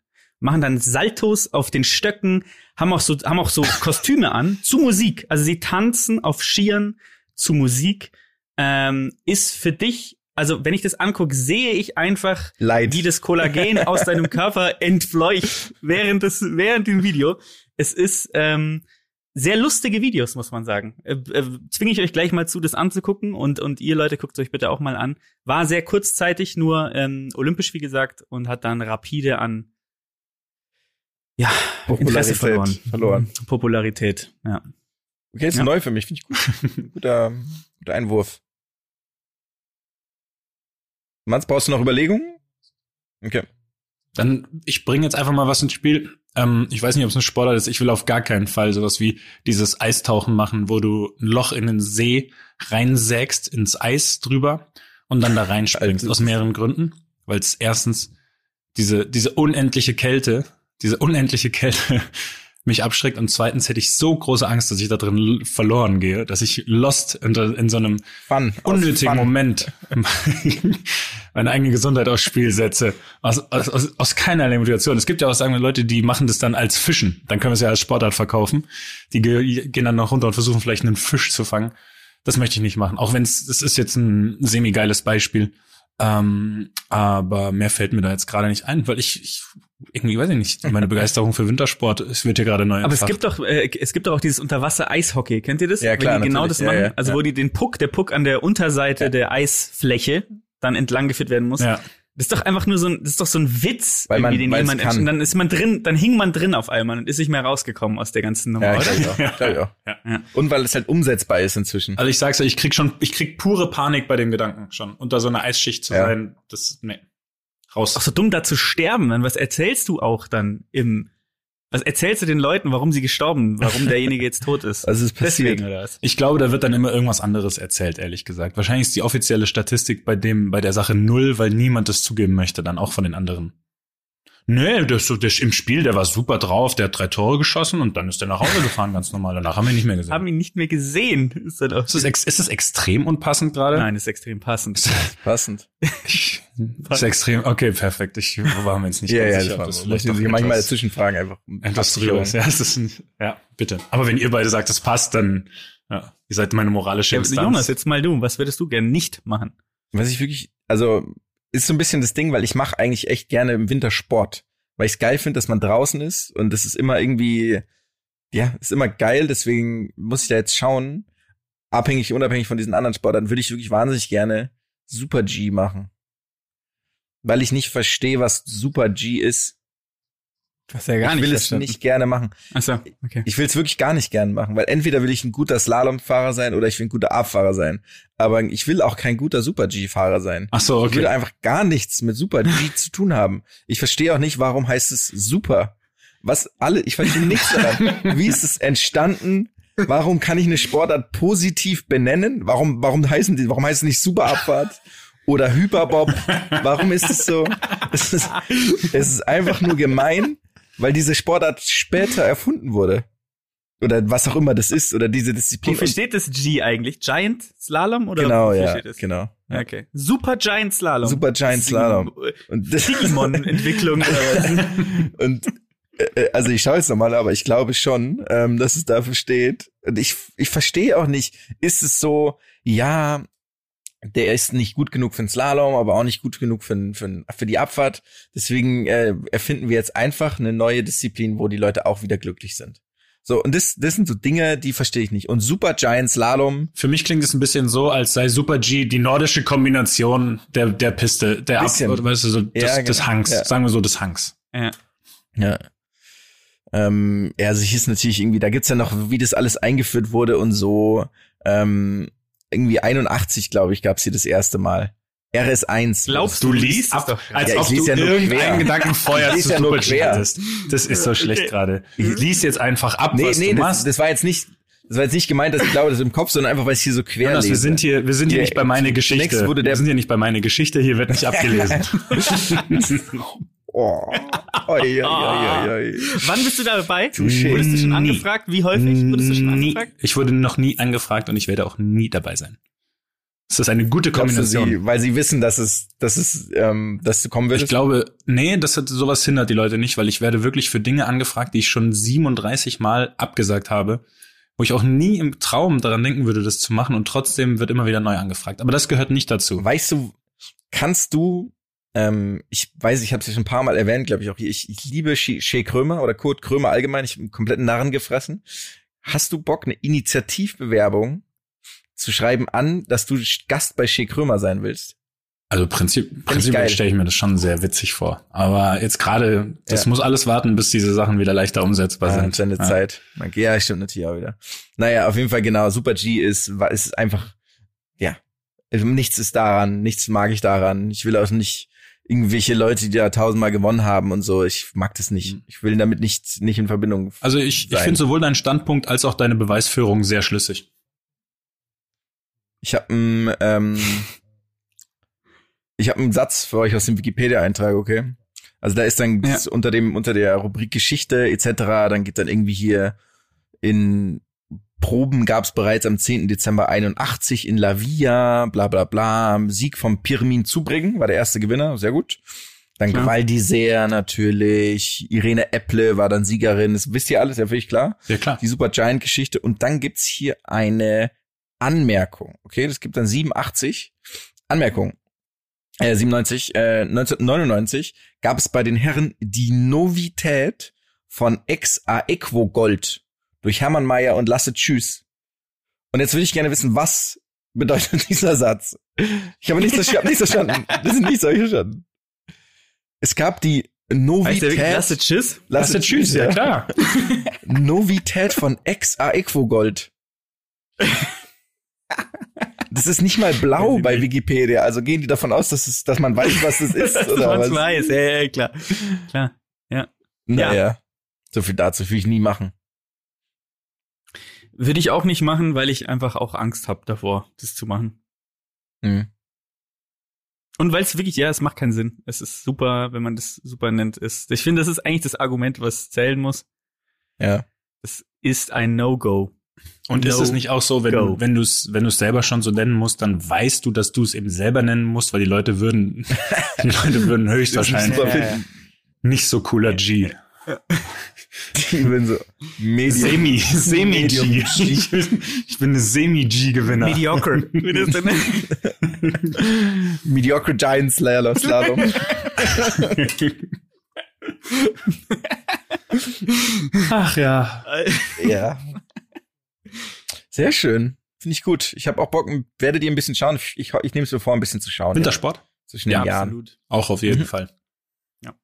machen dann Saltos auf den Stöcken, haben auch so haben auch so Kostüme an zu Musik. Also sie tanzen auf Skiern zu Musik. Ähm, ist für dich, also wenn ich das angucke, sehe ich einfach Leid. wie das Kollagen aus deinem Körper entfleucht während des während dem Video. Es ist ähm, sehr lustige Videos, muss man sagen. Äh, äh, zwinge ich euch gleich mal zu, das anzugucken und und ihr Leute guckt euch bitte auch mal an. War sehr kurzzeitig nur ähm, olympisch, wie gesagt, und hat dann rapide an ja Interesse Popularität verloren. verloren. Popularität, ja. Okay, ist Ja. neu für mich, finde ich gut. guter, guter Einwurf. Mans, brauchst du noch Überlegungen? Okay. Dann, ich bringe jetzt einfach mal was ins Spiel. Ähm, ich weiß nicht, ob es ein Sportler ist. Ich will auf gar keinen Fall sowas wie dieses Eistauchen machen, wo du ein Loch in den See reinsägst, ins Eis drüber und dann da reinspringst. Aus mehreren Gründen. Weil es erstens diese, diese unendliche Kälte, diese unendliche Kälte mich abschreckt und zweitens hätte ich so große Angst, dass ich da drin verloren gehe, dass ich lost in, in so einem Fun. Unnötigen. Moment meine eigene Gesundheit aufs Spiel setze. Aus, aus, aus, aus keinerlei Motivation. Es gibt ja auch sagen wir Leute, die machen das dann als Fischen. Dann können wir es ja als Sportart verkaufen. Die ge gehen dann noch runter und versuchen vielleicht einen Fisch zu fangen. Das möchte ich nicht machen. Auch wenn es, es ist jetzt ein semi-geiles Beispiel. Ähm, aber mehr fällt mir da jetzt gerade nicht ein, weil ich, ich irgendwie weiß ich nicht, meine Begeisterung für Wintersport, es wird hier gerade neu Aber es entfacht. gibt doch, äh, es gibt doch auch dieses Unterwasser-Eishockey. Kennt ihr das? Ja, klar, Wenn die genau das Ja, machen. ja, also ja. wo die den Puck, der Puck an der Unterseite der Eisfläche dann entlang geführt werden muss. ja. Das ist doch einfach nur so ein, das ist doch so ein Witz, Weil man- irgendwie, den weil es jemand, kann. und dann ist man drin, dann hing man drin auf einmal und ist nicht mehr rausgekommen aus der ganzen Nummer, Ja, oder? ich auch. Auch. Ja. Ja. Und weil es halt umsetzbar ist inzwischen. Also ich sag's ja, ich krieg schon, ich krieg pure Panik bei dem Gedanken schon. Unter so einer Eisschicht zu Ja. sein, das, nee. Raus. Ach so dumm, da zu sterben. Dann was erzählst du auch dann im, was erzählst du den Leuten, warum sie gestorben, warum derjenige jetzt tot ist? Also es ist passiert. Deswegen oder was? Ich glaube, da wird dann immer irgendwas anderes erzählt, ehrlich gesagt. Wahrscheinlich ist die offizielle Statistik bei dem, bei der Sache null, weil niemand das zugeben möchte, dann auch von den anderen. Nee, das, das im Spiel, der war super drauf, der hat drei Tore geschossen und dann ist der nach Hause gefahren, ganz normal. Danach haben wir ihn nicht mehr gesehen. Haben ihn nicht mehr gesehen. Ist das, auch ist, das ex, ist das extrem unpassend gerade? Nein, ist extrem passend. Passend. ist extrem, okay, perfekt. Ich war mir jetzt nicht Ja, ganz ja, sicher, das das vielleicht sich manchmal dazwischen fragen einfach. um etwas drüber. Ja, das ist ein, ja, bitte. Aber wenn ihr beide sagt, es passt, dann, ja, ihr seid meine moralische Ja, Instanz. Jonas, jetzt mal du. Was würdest du gern nicht machen? Was ich wirklich, also ist so ein bisschen das Ding, weil ich mache eigentlich echt gerne im Winter Sport, weil ich es geil finde, dass man draußen ist und das ist immer irgendwie, ja, ist immer geil. Deswegen muss ich da jetzt schauen, abhängig, unabhängig von diesen anderen Sportarten, würde ich wirklich wahnsinnig gerne Super G machen. Weil ich nicht verstehe, was Super G ist. Was ja gar ich will nicht es verstanden. nicht gerne machen. Achso, okay. Ich will es wirklich gar nicht gerne machen, weil entweder will ich ein guter Slalomfahrer sein oder ich will ein guter A-Fahrer sein. Aber ich will auch kein guter Super G-Fahrer sein. Ach so, Ich will okay. einfach gar nichts mit Super G zu tun haben. Ich verstehe auch nicht, warum heißt es Super. Was alle, ich verstehe nichts daran. Wie ist es entstanden? Warum kann ich eine Sportart positiv benennen? Warum, warum heißen die, warum heißt es nicht Superabfahrt oder Hyperbob? Warum ist es so? Es ist, es ist einfach nur gemein, weil diese Sportart später erfunden wurde. Oder was auch immer das ist, oder diese Disziplin. Wofür steht das G eigentlich? Giant Slalom oder genau, ja, genau. Ja. Okay. Super Giant Slalom. Super Giant Slalom. Und Digimon-Entwicklung? Und äh, also ich schaue jetzt nochmal, aber ich glaube schon, ähm, dass es dafür steht. Und ich, ich verstehe auch nicht, ist es so, ja, der ist nicht gut genug für den Slalom, aber auch nicht gut genug für, den- für, den- für die Abfahrt. Deswegen äh, erfinden wir jetzt einfach eine neue Disziplin, wo die Leute auch wieder glücklich sind. So, und das, das sind so Dinge, die verstehe ich nicht. Und Super Giant Slalom, Für mich klingt es ein bisschen so, als sei Super G die nordische Kombination der, der Piste, der Ab, Bisschen. oder weißt du, so des, Ja, des genau. Hangs. Ja. Sagen wir so, des Hangs. ja. Ja. Ähm, ja, also hier ist natürlich irgendwie, da gibt's ja noch, wie das alles eingeführt wurde und so. Ähm, irgendwie 81, glaube ich, gab's hier das erste Mal. RS1. Glaubst Du du, liest ab, ab, als Ja, ich ob du lese ja nur irgendeinen quer. Gedanken vorher Ich lese zu ja hattest. Das ist so schlecht gerade. Lies jetzt einfach ab, Nee, was nee, du das, machst. das war jetzt nicht, das war jetzt nicht gemeint, dass ich glaube, das ist im Kopf, sondern einfach, weil ich hier so quer Jonas, lese. wir sind hier, wir sind hier Ja, nicht bei meine zunächst Geschichte. wurde der- wir sind hier nicht bei meine Geschichte, hier wird nicht abgelesen. Oh. Oi, oi, oi. Wann bist du da dabei? Touché. Wurdest du schon angefragt? Wie häufig wurdest du schon nie. angefragt? Ich wurde noch nie angefragt und ich werde auch nie dabei sein. Das ist eine gute Kombination. sie, weil sie wissen, dass es, dass es, ähm, dass du kommen würdest? Ich glaube, nee, das hat sowas hindert die Leute nicht, weil ich werde wirklich für Dinge angefragt, die ich schon 37 Mal abgesagt habe, wo ich auch nie im Traum daran denken würde, das zu machen und trotzdem wird immer wieder neu angefragt. Aber das gehört nicht dazu. Weißt du, kannst du, ähm, ich weiß, ich habe es ja schon ein paar Mal erwähnt, glaube ich auch hier, ich, ich liebe Shea Krömer oder Kurt Krömer allgemein, ich habe einen kompletten Narren gefressen. Hast du Bock, eine Initiativbewerbung zu schreiben an, dass du Gast bei Shea Krömer sein willst? Also Prinzip, prinzipiell stelle ich mir das schon sehr witzig vor. Aber jetzt gerade, das Ja. muss alles warten, bis diese Sachen wieder leichter umsetzbar Ah, sind. seine Ja. Zeit. Ja, stimmt natürlich auch wieder. Naja, auf jeden Fall genau. Super G ist, ist einfach, ja, nichts ist daran, nichts mag ich daran. Ich will auch nicht irgendwelche Leute, die da tausendmal gewonnen haben und so. Ich mag das nicht. Mhm. Ich will damit nicht, nicht in Verbindung. Also ich, ich finde sowohl deinen Standpunkt als auch deine Beweisführung sehr schlüssig. Ich habe einen, ähm, ich habe einen Satz für euch aus dem Wikipedia-Eintrag, okay? Also da ist dann Ja. unter dem unter der Rubrik Geschichte etc. Dann geht dann irgendwie hier in Proben gab es bereits am 10. Dezember 81 in La Via, bla bla bla, Sieg vom Pirmin Zubringen, war der erste Gewinner, sehr gut. Dann. Gewalt Dessert natürlich, Irene Epple war dann Siegerin, das wisst ihr alles, ja völlig klar Ja klar. die Super Giant Geschichte und dann gibt's hier eine Anmerkung. Okay, das gibt dann 87 Anmerkung. Äh, 97, äh, 1999 gab es bei den Herren die Novität von Ex Aequo Gold durch Hermann Mayer und Lasse Tschüss. Und jetzt würde ich gerne wissen, was bedeutet dieser Satz? Ich habe nichts, ich hab nichts verstanden. Das sind nichts hab ich verstanden. Es gab die Novität. lasse Tschüss? Lasse Tschüss, ja. klar. Novität von ex Aequo Gold. Das ist nicht mal blau bei. Wikipedia. Also gehen die davon aus, dass, es, dass man weiß, was das ist, Dass oder was? weiß, ja, ja, klar. Klar. Naja. So viel dazu will ich nie machen. Würde ich auch nicht machen, weil ich einfach auch Angst habe davor, das zu machen. Hm. Und weil es wirklich, ja, es macht keinen Sinn. Es ist super, wenn man das super nennt. Ist, ich finde, das ist eigentlich das Argument, was zählen muss. Ja. Es ist ein No-Go. Und ist No es nicht auch so, wenn go. du, wenn du es, wenn du es selber schon so nennen musst, dann weißt du, dass du es eben selber nennen musst, weil die Leute würden, die Leute würden höchstwahrscheinlich nicht so cooler G. Die würden so Medium. Semi, Semi G. Medium G. Ich bin, ich bin eine Semi G Gewinner. Mediocre. Mediocre Giant Slayer Slalom. Ach ja. ja. Sehr schön. Finde ich gut. Ich habe auch Bock, werdet ihr ein bisschen schauen? Ich, ich, ich nehme es mir vor, ein bisschen zu schauen. Wintersport? zwischen den Jahren. absolut. Auch auf jeden Mhm. Fall. Ja.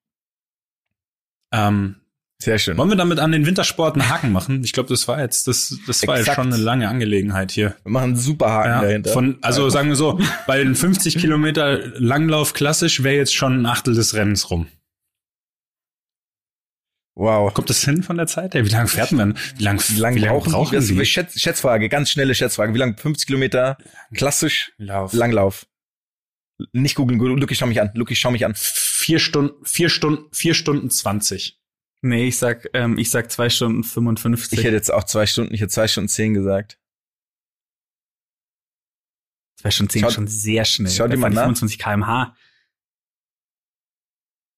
Ähm, Sehr schön. wollen wir damit an den Wintersport einen Haken machen? Ich glaube, das war jetzt, das, das war jetzt schon eine lange Angelegenheit hier. Wir machen einen super Haken Ja, dahinter. von, also sagen wir so, bei den 50 Kilometer Langlauf klassisch wäre jetzt schon ein Achtel des Rennens rum. wow. Kommt das hin von der Zeit her? Wie lange fährt man? Wie lange Wie lange brauchen, brauchen die? Das die? Schätz, Schätzfrage, ganz schnelle Schätzfrage. Wie lange? 50 Kilometer, klassisch, Lauf. Langlauf. Nicht googeln, Luki, schau mich an. Luki, schau mich an. Vier Stunden, vier Stunden, vier Stunden zwanzig. Nee, ich sag, ähm, ich sag zwei Stunden 55. Ich hätte jetzt auch zwei Stunden, ich hätte zwei Stunden zehn gesagt. zwei Stunden zehn Schau- schon sehr schnell. schau dir mal nach. 25 km/h.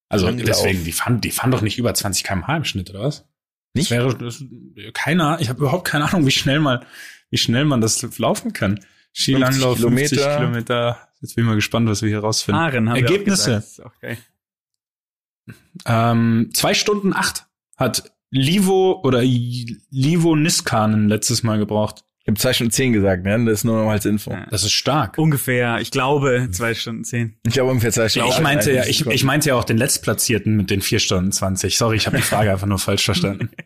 Also deswegen, die fahren, die fahren doch nicht über 20 km/h im Schnitt, oder was? Nicht? Das wäre das, keiner. Ich habe überhaupt keine Ahnung, wie schnell mal, wie schnell man das laufen kann. Skilanglauf 50 Kilometer. Kilometer. Jetzt bin ich mal gespannt, was wir hier rausfinden. Fahren haben wir auch Ergebnisse. gesagt. Das ist auch geil. Ähm, zwei Stunden acht hat Livo oder Livo Niskanen letztes Mal gebraucht. Ich habe zwei Stunden zehn gesagt, ne? Das ist nur noch mal als Info. Ja. Das ist stark. Ungefähr, ich glaube, zwei Stunden zehn. Ich habe ungefähr zwei Stunden. Ich meinte ja, 31 ich, ich meinte ja auch den Letztplatzierten mit den vier Stunden 20. Sorry, ich habe die Frage einfach nur falsch verstanden.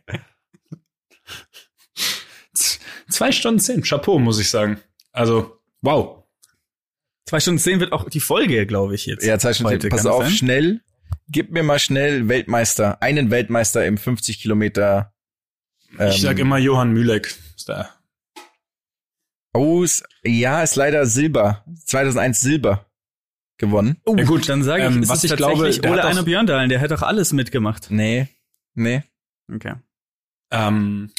Zwei Stunden zehn. Chapeau, muss ich sagen. Also, wow. Zwei Stunden zehn wird auch die Folge, glaube ich, jetzt. Ja, zwei Stunden zehn. Pass auf, sein? schnell. Gib mir mal schnell Weltmeister, einen Weltmeister im 50 Kilometer. Ähm, ich sag immer Johann Mühleck. Ist da. Oh, ist- ja, ist leider Silber. 2001 Silber gewonnen. Oh, Ja, gut, dann sage ich, ähm, ist was ich glaube, tatsächlich der Ole hat doch- Einar Björndalen, der hat doch alles mitgemacht. Nee, nee. Okay. Ähm,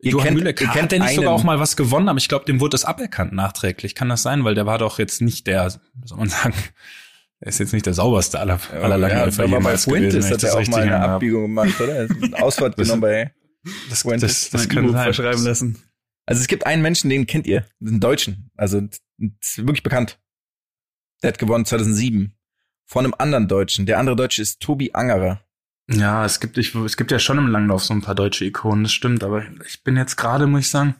Ihr Johann kennt- Mühleck, ihr hat kennt der nicht sogar einen- auch mal was gewonnen, aber ich glaube, dem wurde das aberkannt nachträglich. Kann das sein? Weil der war doch jetzt nicht der, soll man sagen, ist jetzt nicht der sauberste aller, aller Langläufer ja, aber bei jemals gewesen. Fuentes hat das er auch mal in eine. Abbiegung gemacht, oder? Er Ausfahrt Das- genommen bei Das, das, das Mein kann E-Book sein. verschreiben lassen. Also es gibt einen Menschen, den kennt ihr, einen Deutschen, also ist wirklich bekannt. Der hat gewonnen 2007 von einem anderen Deutschen. Der andere Deutsche ist Tobi Angerer. Ja, es gibt, ich, es gibt ja schon im Langlauf so ein paar deutsche Ikonen, das stimmt, aber ich bin jetzt gerade, muss ich sagen,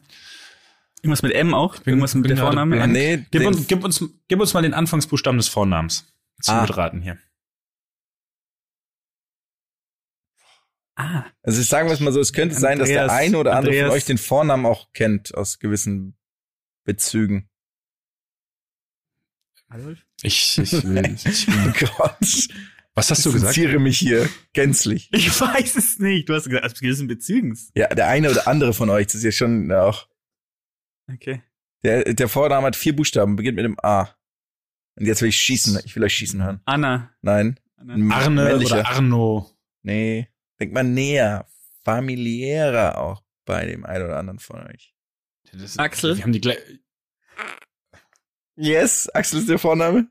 Irgendwas mit M auch? bin- Irgendwas mit bin der gerade Vorname? blank. Nee, gib uns, gib uns, gib uns mal den Anfangsbuchstaben des Vornamens. Zum Ah. Mitraten hier. Ah, Also sagen wir es mal so, es könnte sein, dass der Andreas- eine oder andere Andreas- von euch den Vornamen auch kennt aus gewissen Bezügen. Adolf? Ich, ich will, ich Oh. Gott. Was hast du gesagt? distanziere mich hier gänzlich. Ich weiß es nicht. Du hast gesagt, aus gewissen Bezügen. Ja, der eine oder andere von euch, das ist ja schon auch. Okay. Der, der Vorname hat vier Buchstaben, beginnt mit dem A. Und jetzt will ich schießen. Ich will euch schießen hören. Anna. Nein. Anna. Arne Männlicher. oder Arno. Nee. Denkt mal näher. Familiärer auch bei dem einen oder anderen von euch. Das- Axel? Wir haben die gleich. Yes, Axel ist der Vorname.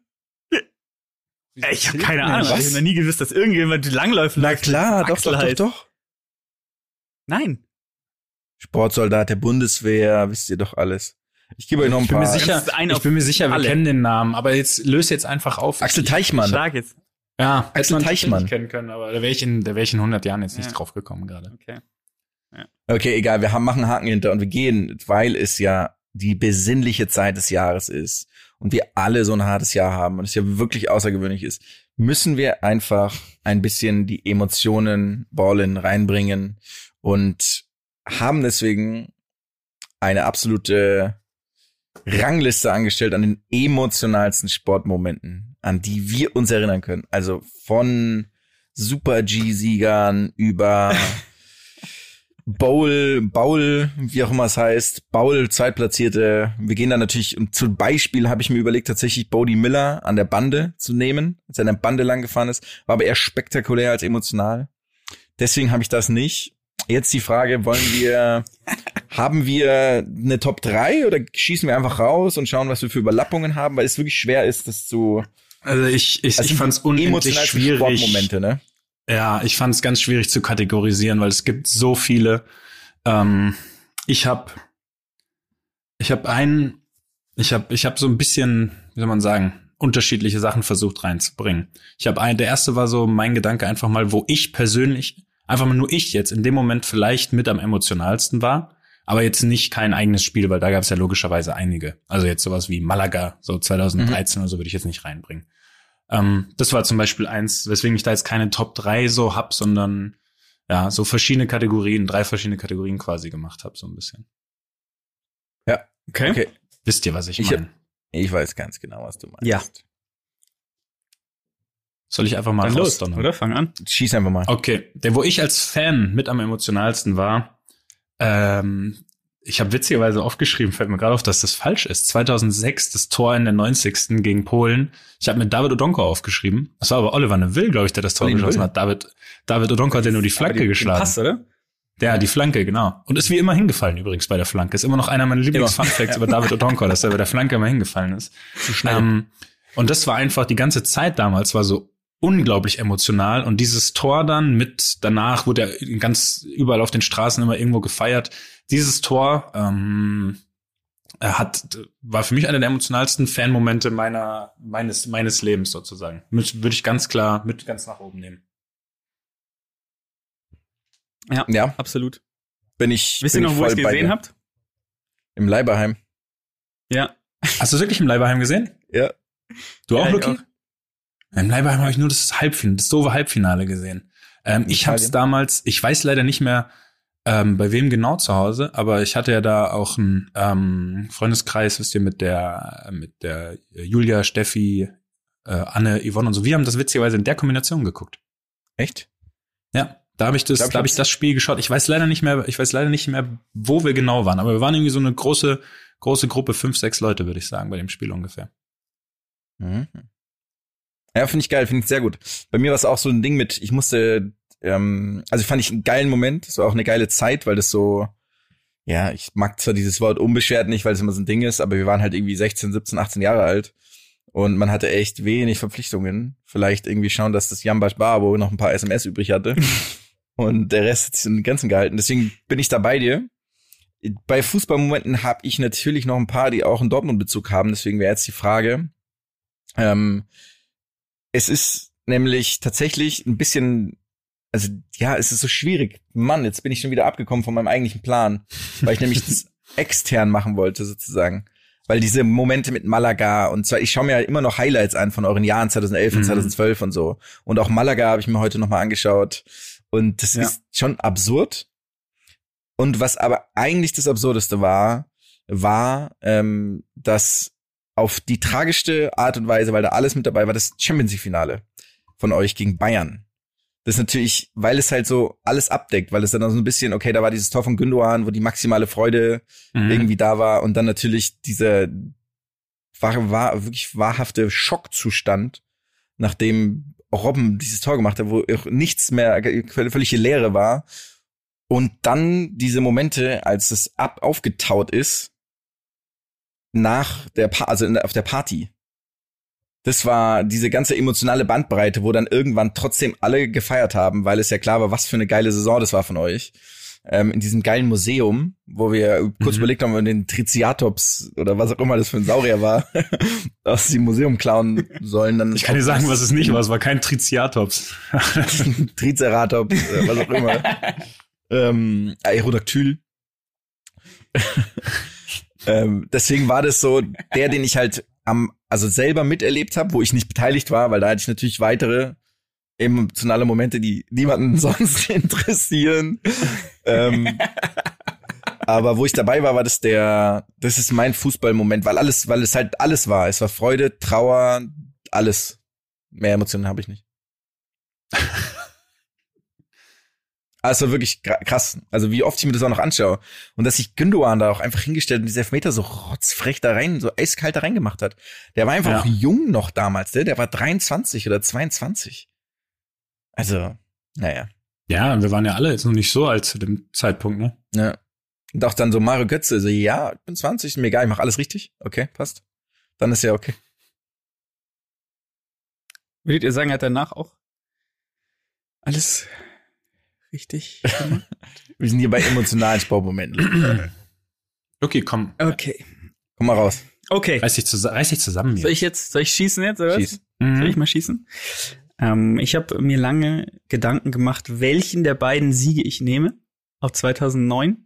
Ey, Ich habe keine Ahnung. Was? Ich habe noch nie gewusst, dass irgendjemand langläuft. Na klar, doch, Axel doch, doch, doch. Nein. Sportsoldat der Bundeswehr, wisst ihr doch alles. Ich gebe euch noch ein Ich bin paar. mir sicher, ich bin mir sicher, wir alle. kennen den Namen, aber jetzt löse jetzt einfach auf. Axel Ich- Teichmann. Schlag jetzt. Ja, Axel man Teichmann. kennen können, aber da wäre ich in, da wäre ich in 100 Jahren jetzt nicht Ja. drauf gekommen gerade. Okay. Okay, egal, wir haben, machen einen Haken hinter und wir gehen, weil es ja die besinnliche Zeit des Jahres ist und wir alle so ein hartes Jahr haben und es ja wirklich außergewöhnlich ist, müssen wir einfach ein bisschen die Emotionen Ballin reinbringen und haben deswegen eine absolute Rangliste angestellt an den emotionalsten Sportmomenten, an die wir uns erinnern können. Also von Super G-Siegern über Bowl, Bowl, wie auch immer es heißt, Bowl, Zweitplatzierte. Wir gehen da natürlich, und zum Beispiel habe ich mir überlegt, tatsächlich Bodie Miller an der Bande zu nehmen, als er an der Bande lang gefahren ist, war aber eher spektakulär als emotional. Deswegen habe ich das nicht. Jetzt die Frage, wollen wir, haben wir eine Top 3 oder schießen wir einfach raus und schauen, was wir für Überlappungen haben, weil es wirklich schwer ist, das zu, Also ich, ich, also ich fand es unendlich schwierig. Sportmomente, ne? Ja, ich fand es ganz schwierig zu kategorisieren, weil es gibt so viele. Ähm, ich habe, ich habe einen, ich habe, ich habe so ein bisschen, wie soll man sagen, unterschiedliche Sachen versucht reinzubringen. Ich habe einen, der erste war so mein Gedanke einfach mal, wo ich persönlich, einfach mal nur ich jetzt in dem Moment vielleicht mit am emotionalsten war, aber jetzt nicht kein eigenes Spiel, weil da gab es ja logischerweise einige. Also jetzt sowas wie Malaga, so 2013 oder so würde ich jetzt nicht reinbringen. Ähm, das war zum Beispiel eins, weswegen ich da jetzt keine Top 3 so hab, sondern ja, so verschiedene Kategorien, drei verschiedene Kategorien quasi gemacht habe, so ein bisschen. Ja, Okay. okay. Wisst ihr, was ich, Ich- meine? Ich weiß ganz genau, was du meinst. Ja. Soll ich einfach mal Dann los, oder? Fang an. Schieß einfach mal. Okay, der, wo ich als Fan mit am emotionalsten war, ähm, ich habe witzigerweise aufgeschrieben, fällt mir gerade auf, dass das falsch ist. 2006 das Tor in der 90. gegen Polen. Ich habe mit David Odonko aufgeschrieben. Das war aber Oliver Neville, glaube ich, der das Tor Oliver geschossen hat. David, David Odonko hat ja nur die Flanke die- geschlagen. Pass, oder? Ja, die Flanke, genau. Und ist wie immer hingefallen übrigens bei der Flanke. Ist immer noch einer meiner Lieblings-Fun-Facts über David Odonko, dass er bei der Flanke immer hingefallen ist. Zu schnell. Ähm, und das war einfach die ganze Zeit damals war so unglaublich emotional und dieses Tor dann mit danach wurde er ganz überall auf den Straßen immer irgendwo gefeiert. Dieses Tor ähm, hat war für mich einer der emotionalsten Fanmomente meiner meines meines Lebens sozusagen. Mit, würde ich ganz klar mit ganz nach oben nehmen. ja, Absolut. bin ich. Wisst ihr noch, ich wo ihr es gesehen dir. habt? Im Leiberheim. Ja. Hast du es wirklich im Leiberheim gesehen? Ja. Du auch, Ja, ich Luki? Im Leiberheim habe ich nur das Halbfinale, das doofe Halbfinale gesehen. Ähm, ich habe es damals, ich weiß leider nicht mehr, ähm, bei wem genau zu Hause, aber ich hatte ja da auch einen ähm, Freundeskreis, wisst ihr, mit der, mit der Julia, Steffi, äh, Anne, Yvonne und so. Wir haben das witzigerweise in der Kombination geguckt. Echt? Ja, da habe ich das, Glaub, ich da habe ich das Spiel geschaut. Ich weiß leider nicht mehr, ich weiß leider nicht mehr, wo wir genau waren, aber wir waren irgendwie so eine große, große Gruppe, fünf, sechs Leute, würde ich sagen, bei dem Spiel ungefähr. Mhm. Ja, finde ich geil, finde ich sehr gut. Bei mir war es auch so ein Ding mit, ich musste, ähm, also fand ich einen geilen Moment, es war auch eine geile Zeit, weil das so, ja, ich mag zwar dieses Wort unbeschwert nicht, weil es immer so ein Ding ist, aber wir waren halt irgendwie 16, 17, 18 Jahre alt und man hatte echt wenig Verpflichtungen. Vielleicht irgendwie schauen, dass das Jambas Barbo noch ein paar SMS übrig hatte und der Rest hat sich in den Grenzen gehalten. Deswegen bin ich da bei dir. Bei Fußballmomenten habe ich natürlich noch ein paar, die auch einen Dortmund-Bezug haben. Deswegen wäre jetzt die Frage, ähm, es ist nämlich tatsächlich ein bisschen, also ja, es ist so schwierig. Mann, jetzt bin ich schon wieder abgekommen von meinem eigentlichen Plan, weil ich nämlich das extern machen wollte sozusagen. Weil diese Momente mit Malaga und zwar, ich schaue mir ja immer noch Highlights an von euren Jahren 2011 und Mhm. 2012 und so. Und auch Malaga habe ich mir heute nochmal angeschaut. Und das Ja. ist schon absurd. Und was aber eigentlich das Absurdeste war, war, ähm, dass auf die tragischste Art und Weise, weil da alles mit dabei war, das Champions League Finale von euch gegen Bayern. Das ist natürlich, weil es halt so alles abdeckt, weil es dann so ein bisschen, okay, da war dieses Tor von Gündogan, wo die maximale Freude Mhm. irgendwie da war und dann natürlich dieser war, war wirklich wahrhafte Schockzustand, nachdem Robben dieses Tor gemacht hat, wo auch nichts mehr, völlige Leere war. Und dann diese Momente, als es ab aufgetaut ist, nach der pa also in, auf der Party. Das war diese ganze emotionale Bandbreite, wo dann irgendwann trotzdem alle gefeiert haben, weil es ja klar war, was für eine geile Saison das war von euch. Ähm, in diesem geilen Museum, wo wir kurz Mhm. überlegt haben, ob wir den Triceratops oder was auch immer das für ein Saurier war, aus dem Museum klauen sollen. Dann Ich kann dir sagen, was es nicht war. Es war kein Triceratops. Triceratops, äh, was auch immer. ähm, Aerodactyl. Ähm, deswegen war das so der, den ich halt am, also selber miterlebt habe, wo ich nicht beteiligt war, weil da hatte ich natürlich weitere emotionale Momente, die niemanden sonst interessieren. ähm, aber wo ich dabei war, war das der, das ist mein Fußballmoment, weil alles, weil es halt alles war. Es war Freude, Trauer, alles. Mehr Emotionen habe ich nicht. Also wirklich krass. Also wie oft ich mir das auch noch anschaue. Und dass sich Gündogan da auch einfach hingestellt und diese Elfmeter so rotzfrech da rein, so eiskalt da reingemacht hat. Der war einfach Ja. auch jung noch damals, ne? Der war 23 oder 22. Also, naja. Ja, wir waren ja alle jetzt noch nicht so alt zu dem Zeitpunkt, ne? Ja. Und auch dann so Mario Götze, so, ja, ich bin 20, mir egal, ich mache alles richtig. Okay, passt. Dann ist ja okay. Würdet ihr sagen, er hat danach auch alles richtig gemacht? Wir sind hier bei emotionalen Sportmomenten. Okay, komm. okay. Komm mal raus. Okay. Reiß dich, zus reiß dich zusammen hier. Soll ich jetzt, soll ich schießen jetzt, oder was? Schieß. Soll ich Mhm. mal schießen? Ähm, ich habe mir lange Gedanken gemacht, welchen der beiden Siege ich nehme. Auf 2009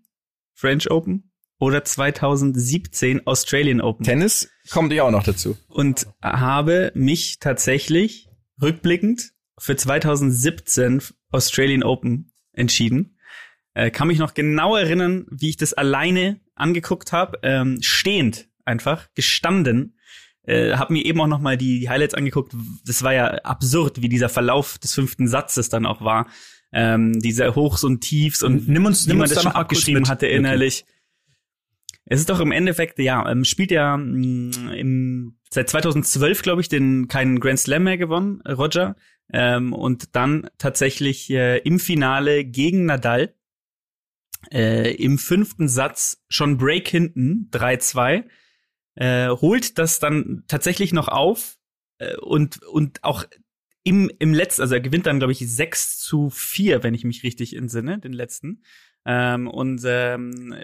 French Open oder 2017 Australian Open. Tennis kommt ja auch noch dazu. und habe mich tatsächlich rückblickend für 2017 Australian Open entschieden. Äh, kann mich noch genau erinnern, wie ich das alleine angeguckt habe, ähm, stehend einfach, gestanden. Äh, habe mir eben auch noch mal die, die Highlights angeguckt. Das war ja absurd, wie dieser Verlauf des fünften Satzes dann auch war. Ähm, diese Hochs und Tiefs und Nimm uns- nimm man uns das da schon abgeschrieben hatte Okay. innerlich. Es ist doch im Endeffekt, ja, ähm, spielt ja mh, im, seit 2012, glaube ich, den keinen Grand Slam mehr gewonnen, äh, Roger. Ähm, und dann tatsächlich äh, im Finale gegen Nadal äh, im fünften Satz schon Break hinten, 3-2, äh, holt das dann tatsächlich noch auf äh, und, und auch im, im letzten, also er gewinnt dann, glaube ich, 6 zu 4, wenn ich mich richtig entsinne, den letzten. Ähm, und ähm,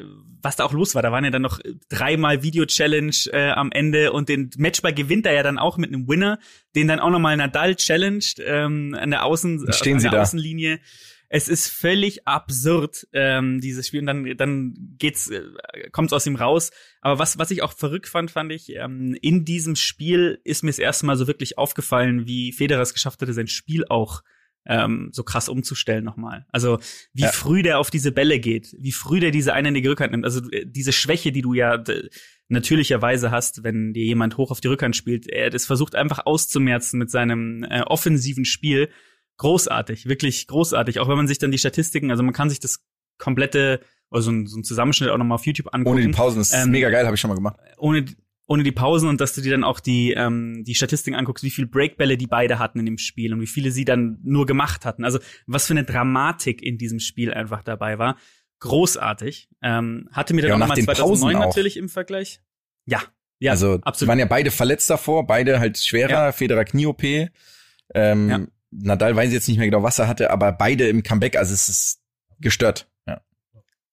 was da auch los war, da waren ja dann noch dreimal Video-Challenge äh, am Ende und den Matchball gewinnt er ja dann auch mit einem Winner, den dann auch nochmal Nadal challenged ähm, an der Außen, stehen an der. Außenlinie. Es ist völlig absurd, ähm, dieses Spiel. Und dann, dann geht's, äh, kommt's aus ihm raus. Aber was, was ich auch verrückt fand, fand ich, ähm, in diesem Spiel ist mir das erste Mal so wirklich aufgefallen, wie Federer es geschafft hatte, sein Spiel auch ähm, so krass umzustellen nochmal. Also wie Ja. früh der auf diese Bälle geht, wie früh der diese einhändige Rückhand nimmt. Also äh, diese Schwäche, die du ja natürlicherweise hast, wenn dir jemand hoch auf die Rückhand spielt. Er das versucht einfach auszumerzen mit seinem äh, offensiven Spiel. Großartig, wirklich großartig. Auch wenn man sich dann die Statistiken, also man kann sich das komplette, oder so ein, so ein Zusammenschnitt auch nochmal auf YouTube angucken Ohne die Pausen, das ist Ähm, mega geil, habe ich schon mal gemacht. ohne ohne die Pausen und dass du dir dann auch die ähm, die Statistiken anguckst, wie viel Breakbälle die beide hatten in dem Spiel und wie viele sie dann nur gemacht hatten. Also was für eine Dramatik in diesem Spiel einfach dabei war. Großartig. Ähm, hatte mir dann Ja, auch nach nochmal den 2009 Pausen auch. natürlich im Vergleich. Ja, ja, also absolut. waren ja beide verletzt davor, beide halt schwerer, Ja. Federer Knie-OP. Ähm, Ja. Nadal weiß jetzt nicht mehr genau, was er hatte, aber beide im Comeback, also es ist gestört. Ja.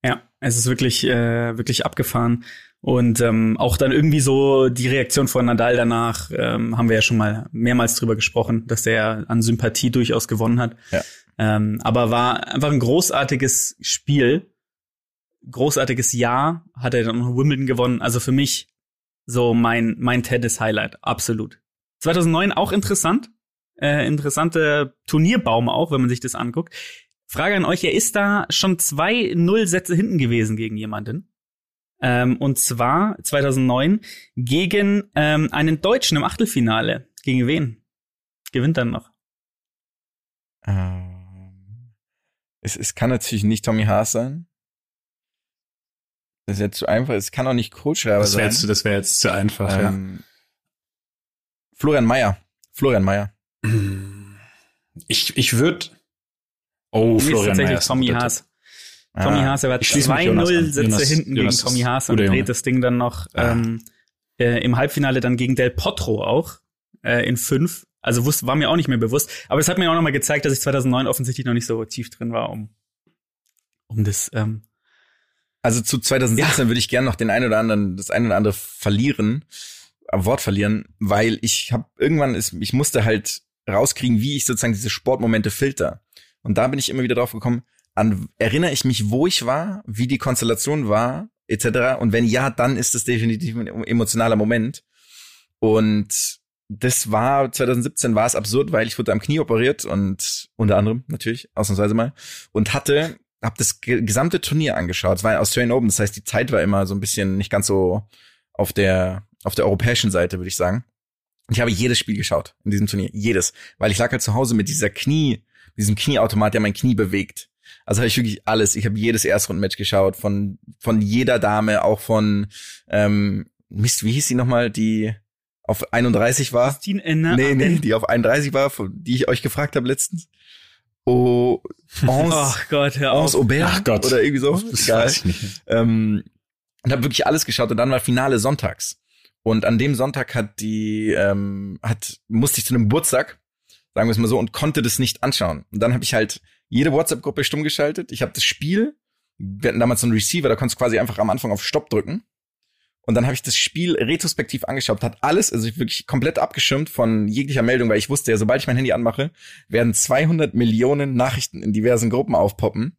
Ja, es ist wirklich, äh, wirklich abgefahren. Und ähm, auch dann irgendwie so die Reaktion von Nadal danach, ähm, haben wir ja schon mal mehrmals drüber gesprochen, dass der an Sympathie durchaus gewonnen hat. Ja. Ähm, aber war einfach ein großartiges Spiel, großartiges Jahr, hat er dann noch Wimbledon gewonnen. Also für mich so mein, mein Tennis-Highlight, absolut. 2009 auch interessant, äh, interessante Turnierbaum auch, wenn man sich das anguckt. Frage an euch, er ist da schon zwei Nullsätze hinten gewesen gegen jemanden. Ähm, und zwar 2009 gegen ähm, einen Deutschen im Achtelfinale. Gegen wen? Gewinnt dann noch. Ähm, es, es kann natürlich nicht Tommy Haas sein. Das ist jetzt zu einfach. Es kann auch nicht Kohlschreiber Das wäre sein. jetzt, das wär jetzt zu einfach, ähm, Florian Mayer. Florian Mayer. ja. Ich, ich würde. Oh, Nee, ist Florian tatsächlich Mayer. ist ein Tommy Haas. Tommy Ah, Haas, er war Ich schließe mich zwei Jonas an. Nullsätze Jonas- hinten Jonas gegen Tommy ist Haas und dreht das Ding dann noch ähm, äh, im Halbfinale dann gegen Del Potro auch äh, in fünf. Also wusste, war mir auch nicht mehr bewusst. Aber es hat mir auch noch mal gezeigt, dass ich 2009 offensichtlich noch nicht so tief drin war, um um das ähm, Also zu 2017 würde ich gerne noch den ein oder anderen, das ein oder andere verlieren, am Wort verlieren, weil ich habe irgendwann ist, ich musste halt rauskriegen, wie ich sozusagen diese Sportmomente filter. Und da bin ich immer wieder drauf gekommen, an erinnere ich mich, wo ich war, wie die Konstellation war, etc. Und wenn ja, dann ist es definitiv ein emotionaler Moment. Und das war 2017 war es absurd, weil ich wurde am Knie operiert und unter anderem natürlich ausnahmsweise mal und hatte habe das ge gesamte Turnier angeschaut. Es war ein Australian Open, das heißt, die Zeit war immer so ein bisschen nicht ganz so auf der auf der europäischen Seite, würde ich sagen. Und ich habe jedes Spiel geschaut in diesem Turnier, jedes, weil ich lag halt zu Hause mit dieser Knie, diesem Knieautomat, der mein Knie bewegt. Also habe ich wirklich alles. Ich habe jedes Erstrundenmatch geschaut von von jeder Dame, auch von ähm, Mist, wie hieß sie nochmal, die auf 31 war? Christine Enner. Nee, nee, die auf 31 war, von- die ich euch gefragt habe letztens. Oh, Ons, Ach Gott, hör auf. Ons Aubert Ach Gott. oder irgendwie so. Das Egal. weiß ich nicht. Ähm, und habe wirklich alles geschaut und dann war Finale sonntags. Und an dem Sonntag hat die, ähm, hat, musste ich zu einem Geburtstag, sagen wir es mal so, und konnte das nicht anschauen. Und dann habe ich halt jede WhatsApp-Gruppe stumm geschaltet. Ich habe das Spiel, wir hatten damals so einen Receiver, da konntest du quasi einfach am Anfang auf Stopp drücken. Und dann habe ich das Spiel retrospektiv angeschaut, hat alles, also ich wirklich komplett abgeschirmt von jeglicher Meldung, weil ich wusste ja, sobald ich mein Handy anmache, werden 200 Millionen Nachrichten in diversen Gruppen aufpoppen.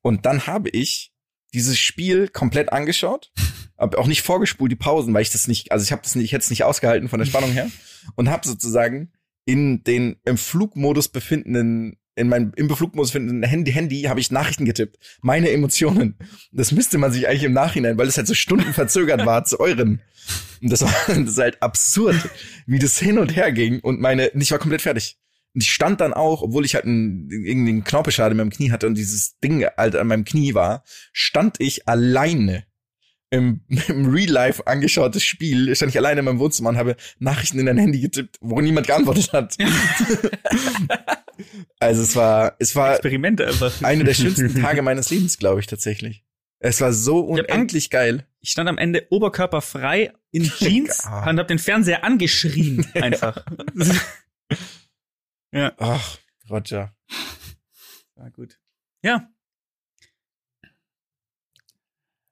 Und dann habe ich dieses Spiel komplett angeschaut, aber auch nicht vorgespult die Pausen, weil ich das nicht, also ich habe das nicht, ich hätte es nicht ausgehalten von der Spannung her und habe sozusagen in den im Flugmodus befindenden in meinem im Flugmodus befindenden Handy Handy habe ich Nachrichten getippt, meine Emotionen. Das müsste man sich eigentlich im Nachhinein, weil es halt so Stunden verzögert war zu euren. Und das war das ist halt absurd, wie das hin und her ging und meine ich war komplett fertig. Und ich stand dann auch, obwohl ich halt einen, irgendwie einen Knorpelschaden in meinem Knie hatte und dieses Ding halt an meinem Knie war, stand ich alleine im, im Real Life angeschautes Spiel, stand ich alleine in meinem Wohnzimmer und habe Nachrichten in ein Handy getippt, wo niemand geantwortet hat. also es war, es war Experimente einfach. einer der schönsten Tage meines Lebens, glaube ich, tatsächlich. Es war so unendlich geil. Ich stand am Ende oberkörperfrei in Jeans und hab den Fernseher angeschrien einfach. ja, Ach, Roger. war gut. Ja,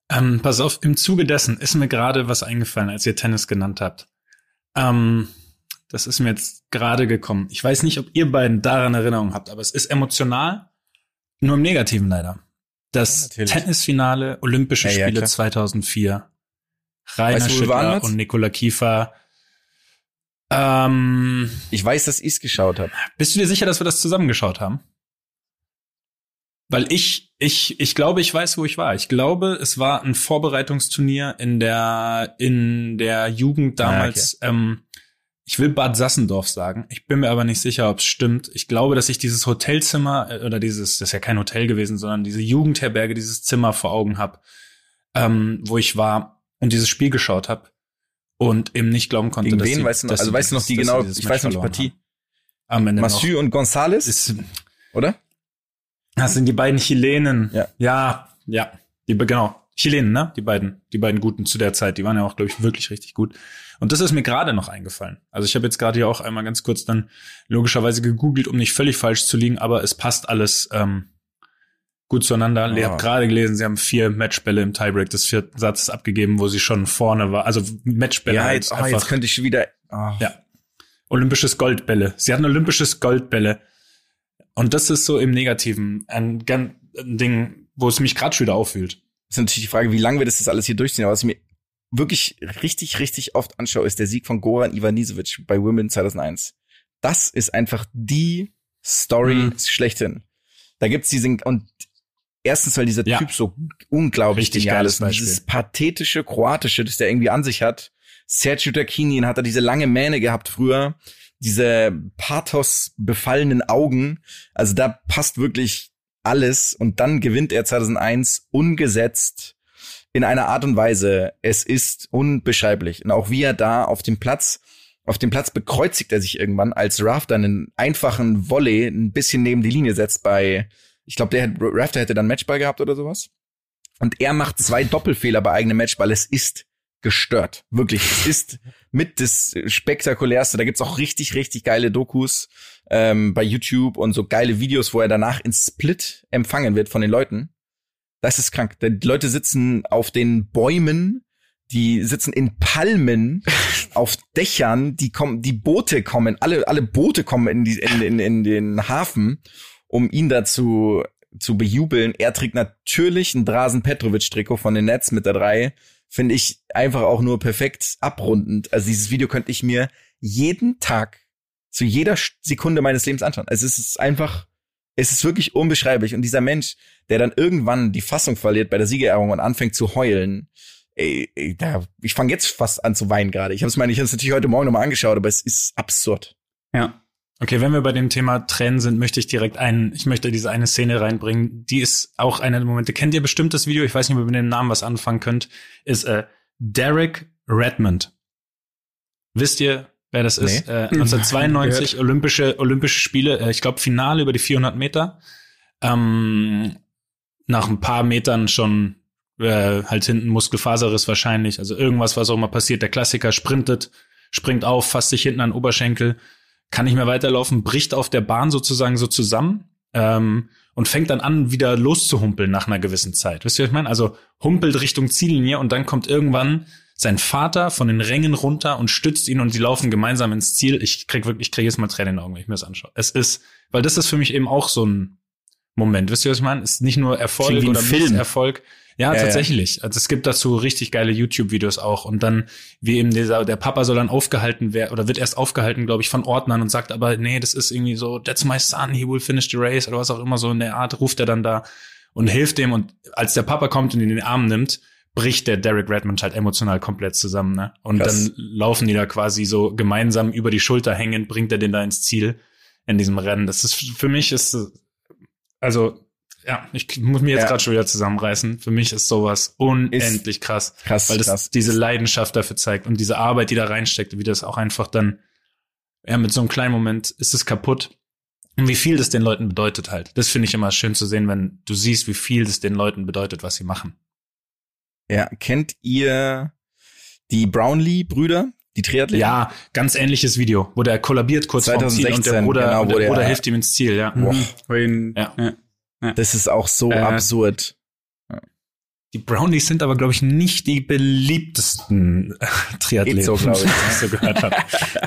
Ähm, pass auf, im Zuge dessen ist mir gerade was eingefallen, als ihr Tennis genannt habt. Ähm, das ist mir jetzt gerade gekommen. Ich weiß nicht, ob ihr beiden daran Erinnerung habt, aber es ist emotional, nur im Negativen leider. Das Ja. Tennisfinale Olympische Ja, ja, Spiele klar. 2004. Rainer Weißt Schüttler und Nikola Kiefer. Ähm, Ich weiß, dass ich's geschaut habe. bist du dir sicher, dass wir das zusammengeschaut haben? Weil ich, ich, ich glaube, ich weiß, wo ich war. Ich glaube, es war ein Vorbereitungsturnier in der, in der Jugend damals. ähm, ich will Bad Sassendorf sagen. Ich bin mir aber nicht sicher, ob es stimmt. Ich glaube, dass ich dieses Hotelzimmer äh, oder dieses, das ist ja kein Hotel gewesen, sondern diese Jugendherberge, dieses Zimmer vor Augen habe, ähm, wo ich war und dieses Spiel geschaut habe und eben nicht glauben konnte, Gegen dass wen? sie, Weißt du noch, also weißt du noch die genau, ich Match weiß noch die Partie. haben. Am Ende. Massu und Gonzales, Ist, oder? Das sind die beiden Chilenen. Ja. Ja, ja. Die, genau. Chilenen, ne? Die beiden, die beiden Guten zu der Zeit. Die waren ja auch, glaube ich, wirklich richtig gut. Und das ist mir gerade noch eingefallen. Also ich habe jetzt gerade hier auch einmal ganz kurz dann logischerweise gegoogelt, um nicht völlig falsch zu liegen, aber es passt alles ähm, gut zueinander. Ihr Ah. habt gerade gelesen, sie haben vier Matchbälle im Tiebreak des vierten Satzes abgegeben, wo sie schon vorne war. Also Matchbälle Ja, halt jetzt, oh, einfach. jetzt könnte ich wieder. Oh. Ja. Olympisches Goldbälle. Sie hatten olympisches Goldbälle. Und das ist so im Negativen ein, ein Ding, wo es mich gerade schon wieder auffühlt. ist natürlich die Frage, wie lange wir das jetzt alles hier durchziehen. Aber was ich mir wirklich richtig, richtig oft anschaue, ist der Sieg von Goran Ivanisevic bei Women 2001. Das ist einfach die Story Mhm. schlechthin. Da gibt's diesen, und erstens, weil dieser Ja. Typ so unglaublich Richtig genial ist. Dieses pathetische Kroatische, das der irgendwie an sich hat. Sergio Tacchinin hat er diese lange Mähne gehabt früher. Diese Pathos befallenen Augen. Also da passt wirklich alles. Und dann gewinnt er 2001 ungesetzt in einer Art und Weise. Es ist unbeschreiblich. Und auch wie er da auf dem Platz, auf dem Platz bekreuzigt er sich irgendwann, als Rafter einen einfachen Volley ein bisschen neben die Linie setzt bei, ich glaube, der Rafter hätte dann Matchball gehabt oder sowas. Und er macht zwei Doppelfehler bei eigenem Matchball. Es ist gestört. Wirklich. Es ist mit das spektakulärste. Da gibt's auch richtig, richtig geile Dokus ähm, bei YouTube und so geile Videos, wo er danach in Split empfangen wird von den Leuten. Das ist krank. Die Leute sitzen auf den Bäumen, die sitzen in Palmen, auf Dächern, die kommen, die Boote kommen, alle, alle Boote kommen in, die, in, in, in den Hafen, um ihn dazu zu bejubeln. Er trägt natürlich ein Drasen Petrovic Trikot von den Nets mit der drei. Finde ich einfach auch nur perfekt abrundend. Also dieses Video könnte ich mir jeden Tag zu jeder Sekunde meines Lebens anschauen. Also es ist einfach, es ist wirklich unbeschreiblich. Und dieser Mensch, der dann irgendwann die Fassung verliert bei der Siegerehrung und anfängt zu heulen, ey, ey, da, ich fange jetzt fast an zu weinen gerade. Ich habe es meine, ich habe natürlich heute Morgen nochmal angeschaut, aber es ist absurd. Ja. Okay, wenn wir bei dem Thema Tränen sind, möchte ich direkt einen, ich möchte diese eine Szene reinbringen. Die ist auch einer der Momente. Kennt ihr bestimmt das Video? Ich weiß nicht, ob ihr mit dem Namen was anfangen könnt. Ist äh, Derek Redmond. Wisst ihr, wer das ist? Nee. Äh, 1992 Olympische Olympische Spiele. Äh, ich glaube Finale über die 400 Meter. Ähm, nach ein paar Metern schon äh, halt hinten Muskelfaserriss wahrscheinlich. Also irgendwas, was auch mal passiert. Der Klassiker sprintet, springt auf, fasst sich hinten an den Oberschenkel kann nicht mehr weiterlaufen, bricht auf der Bahn sozusagen so zusammen ähm, und fängt dann an, wieder loszuhumpeln nach einer gewissen Zeit. Wisst ihr, was ich meine? Also humpelt Richtung Ziellinie und dann kommt irgendwann sein Vater von den Rängen runter und stützt ihn und die laufen gemeinsam ins Ziel. Ich krieg wirklich, ich krieg jetzt mal Tränen in den Augen, wenn ich mir das anschaue. Es ist, weil das ist für mich eben auch so ein Moment. Wisst ihr, was ich meine? Es ist nicht nur Erfolg oder Film. Erfolg. Ja, Ja, tatsächlich. Also es gibt dazu richtig geile YouTube-Videos auch. Und dann, wie eben dieser, der Papa soll dann aufgehalten werden, oder wird erst aufgehalten, glaube ich, von Ordnern und sagt aber, nee, das ist irgendwie so, that's my son, he will finish the race, oder was auch immer so in der Art, ruft er dann da und hilft dem. Und als der Papa kommt und ihn in den Arm nimmt, bricht der Derek Redmond halt emotional komplett zusammen, ne? Und Krass. dann laufen die da quasi so gemeinsam über die Schulter hängend, bringt er den da ins Ziel in diesem Rennen. Das ist für mich ist, also, ja, ich muss mir jetzt Ja. gerade schon wieder zusammenreißen. Für mich ist sowas unendlich krass, Krass, weil das krass. diese Leidenschaft dafür zeigt und diese Arbeit, die da reinsteckt, wie das auch einfach dann, ja, mit so einem kleinen Moment ist es kaputt. Und wie viel das den Leuten bedeutet halt. Das finde ich immer schön zu sehen, wenn du siehst, wie viel das den Leuten bedeutet, was sie machen. Ja, kennt ihr die Brownlee-Brüder, die Triathleten? Ja, ganz ähnliches Video, wo der kollabiert kurz vorm Ziel und der 2016, Bruder, genau, und wo der der- Bruder hilft ihm ins Ziel, ja. Boah, Wo ihn- Ja. Ja. das ist auch so Äh, absurd. Die Brownies sind aber, glaube ich, nicht die beliebtesten Triathleten, so, glaub ich. die ich so gehört habe.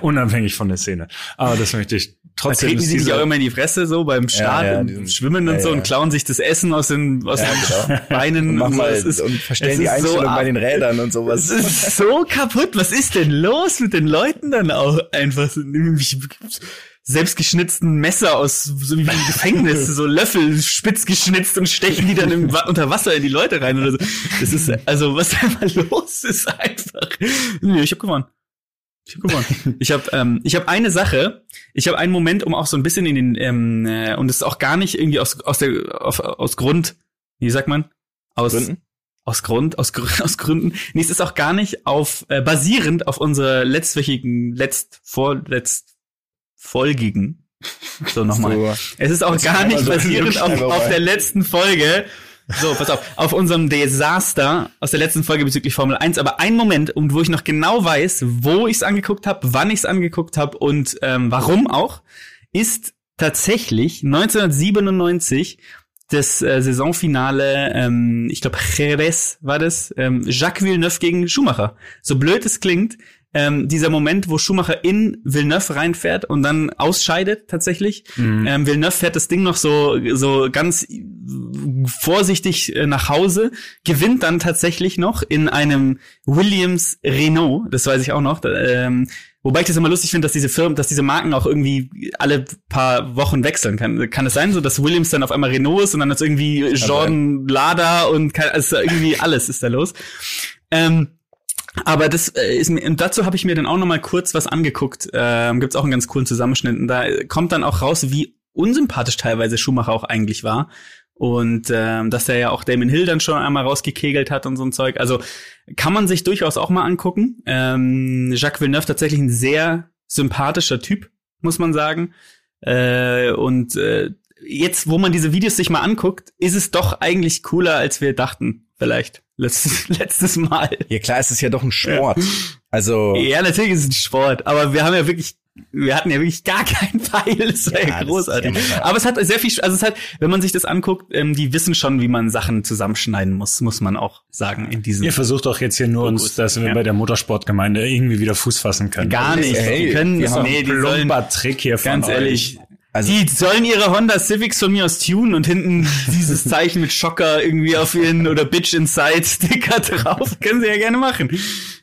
Unabhängig von der Szene. Aber das möchte ich Da trotzdem. treten die ist sich auch immer in die Fresse so beim Start ja, und die sind- Schwimmen und ja, so ja. und klauen sich das Essen aus den, aus Ja, den genau. Beinen Und mach so. Es ist- und verstellen es die ist so Einstellung bei den Rädern und Es sowas. ist so kaputt. Was ist denn los mit den Leuten dann auch einfach? Selbstgeschnitzten Messer aus so wie im Gefängnis, so Löffel spitz geschnitzt und stechen die dann im, unter Wasser in die Leute rein oder so. Das ist also was da mal los ist einfach. Nee, ich habe gewonnen. Ich habe gewonnen. Ich habe ähm, ich habe eine Sache. Ich habe einen Moment, um auch so ein bisschen in den ähm, äh, und es ist auch gar nicht irgendwie aus aus der auf, aus Grund, wie sagt man? Aus Gründen? aus Grund, aus, aus Gründen. Nee, es ist auch gar nicht auf, äh, basierend auf unserer letztwöchigen, letzt, vorletzt, folgigen. So nochmal. So, Es ist auch gar nicht so basierend auf, auf der letzten Folge. So, pass auf, auf unserem Desaster aus der letzten Folge bezüglich Formel 1, aber ein Moment, um wo ich noch genau weiß, wo ich es angeguckt habe, wann ich es angeguckt habe und ähm, warum auch, ist tatsächlich 1997 das äh, Saisonfinale, ähm, ich glaube Jerez war das, ähm, Jacques Villeneuve gegen Schumacher. So blöd es klingt, ähm, dieser Moment, wo Schumacher in Villeneuve reinfährt und dann ausscheidet tatsächlich. Mhm. Ähm, Villeneuve fährt das Ding noch so, so ganz vorsichtig äh, nach Hause, gewinnt dann tatsächlich noch in einem Williams Renault, das weiß ich auch noch. da, Ähm, wobei ich das immer lustig finde, dass diese Firmen, dass diese Marken auch irgendwie alle paar Wochen wechseln kann. Kann es sein, so dass Williams dann auf einmal Renault ist und dann ist irgendwie Jordan Lada und kein, also irgendwie alles ist da los. Ähm, aber das äh, ist mir, und dazu habe ich mir dann auch noch mal kurz was angeguckt. Ähm, Gibt es auch einen ganz coolen Zusammenschnitt. Und da kommt dann auch raus, wie unsympathisch teilweise Schumacher auch eigentlich war. Und ähm, dass er ja auch Damon Hill dann schon einmal rausgekegelt hat und so ein Zeug. Also kann man sich durchaus auch mal angucken. Ähm, Jacques Villeneuve tatsächlich ein sehr sympathischer Typ, muss man sagen. Äh, und äh, jetzt, wo man diese Videos sich mal anguckt, ist es doch eigentlich cooler, als wir dachten. Vielleicht letztes, letztes Mal. ja klar, es ist ja doch ein Sport. Also Ja, natürlich ist es ein Sport, aber wir haben ja wirklich, wir hatten ja wirklich gar keinen Pfeil. Das war Ja, ja, großartig. aber es hat sehr viel, also es hat, wenn man sich das anguckt, ähm, die wissen schon, wie man Sachen zusammenschneiden muss, muss man auch sagen in diesem. Ihr versucht doch jetzt hier nur uns, Fokus, dass wir ja. bei der Motorsportgemeinde irgendwie wieder Fuß fassen können. Gar nicht. Hey, die können, wir nee, die sollen, Trick hier von ganz euch. Also- die sollen ihre Honda Civics von mir aus tunen und hinten dieses Zeichen mit Schocker irgendwie auf ihren oder Bitch Inside Sticker drauf. Können sie ja gerne machen.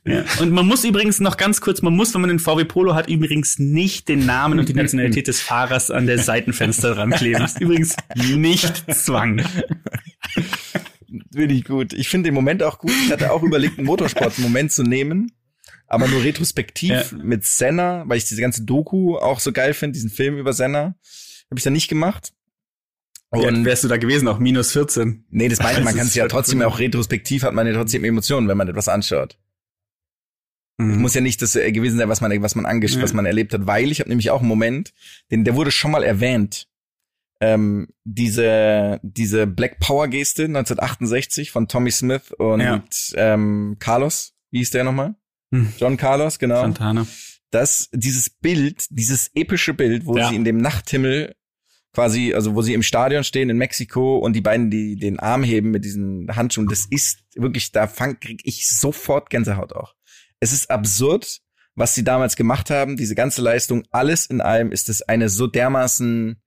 Ja. Und man muss übrigens noch ganz kurz, man muss, wenn man den VW Polo hat, übrigens nicht den Namen und die Nationalität des Fahrers an der Seitenfenster dran kleben. Ist übrigens nicht Zwang. Finde ich gut. Ich finde den Moment auch gut. Ich hatte auch überlegt, einen Motorsport-Moment zu nehmen, aber nur retrospektiv Ja. mit Senna, weil ich diese ganze Doku auch so geil finde, diesen Film über Senna. Habe ich dann nicht gemacht. Und Und wärst du da gewesen, auch minus 14. nee, das meine ich, man kann es ja halt trotzdem auch retrospektiv hat man ja trotzdem Emotionen, wenn man etwas anschaut. Mhm. Muss ja nicht das äh, gewesen sein, was man was man angesch Ja. was man erlebt hat, weil ich habe nämlich auch einen Moment, den der wurde schon mal erwähnt. Ähm, diese diese Black Power Geste 1968 von Tommy Smith und Ja. ähm, Carlos, wie hieß der nochmal? Hm. John Carlos, genau. Santana. dass dieses Bild, dieses epische Bild, wo Ja. sie in dem Nachthimmel quasi, also wo sie im Stadion stehen in Mexiko und die beiden, die den Arm heben mit diesen Handschuhen, das ist wirklich, da fang, krieg ich sofort Gänsehaut auch. Es ist absurd, was sie damals gemacht haben, diese ganze Leistung, alles in allem ist es eine so dermaßen,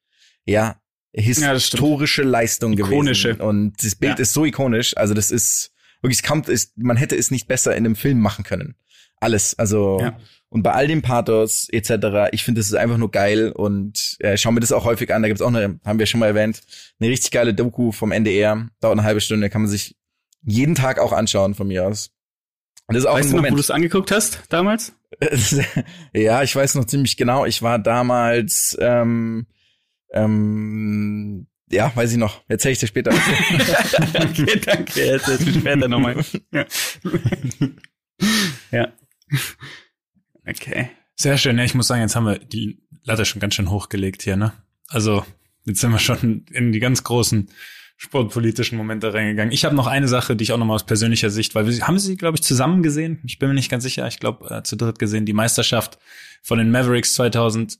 ja, Ja, das historische Leistung Ikonische. gewesen. Und das Bild Ja. ist so ikonisch. Also das ist wirklich, es kommt, ist, man hätte es nicht besser in einem Film machen können. Alles. Also Ja. und bei all dem Pathos etc. Ich finde, das ist einfach nur geil und äh, schau mir das auch häufig an. Da gibt's auch eine, haben wir schon mal erwähnt, eine richtig geile Doku vom NDR. Dauert eine halbe Stunde, kann man sich jeden Tag auch anschauen von mir aus. Und das ist auch Weißt ein du noch, wo du es angeguckt hast damals? ja, ich weiß noch ziemlich genau. Ich war damals, ähm, ähm, ja, weiß ich noch. Erzähl ich dir später. okay, danke. Jetzt jetzt später nochmal. Ja. ja. Okay. Sehr schön. Ja, ich muss sagen, jetzt haben wir die Latte schon ganz schön hochgelegt hier, ne? Also, jetzt sind wir schon in die ganz großen sportpolitischen Momente reingegangen. Ich habe noch eine Sache, die ich auch nochmal aus persönlicher Sicht, weil wir haben sie, glaube ich, zusammen gesehen. Ich bin mir nicht ganz sicher. Ich glaube, äh, zu dritt gesehen. Die Meisterschaft von den Mavericks 2011,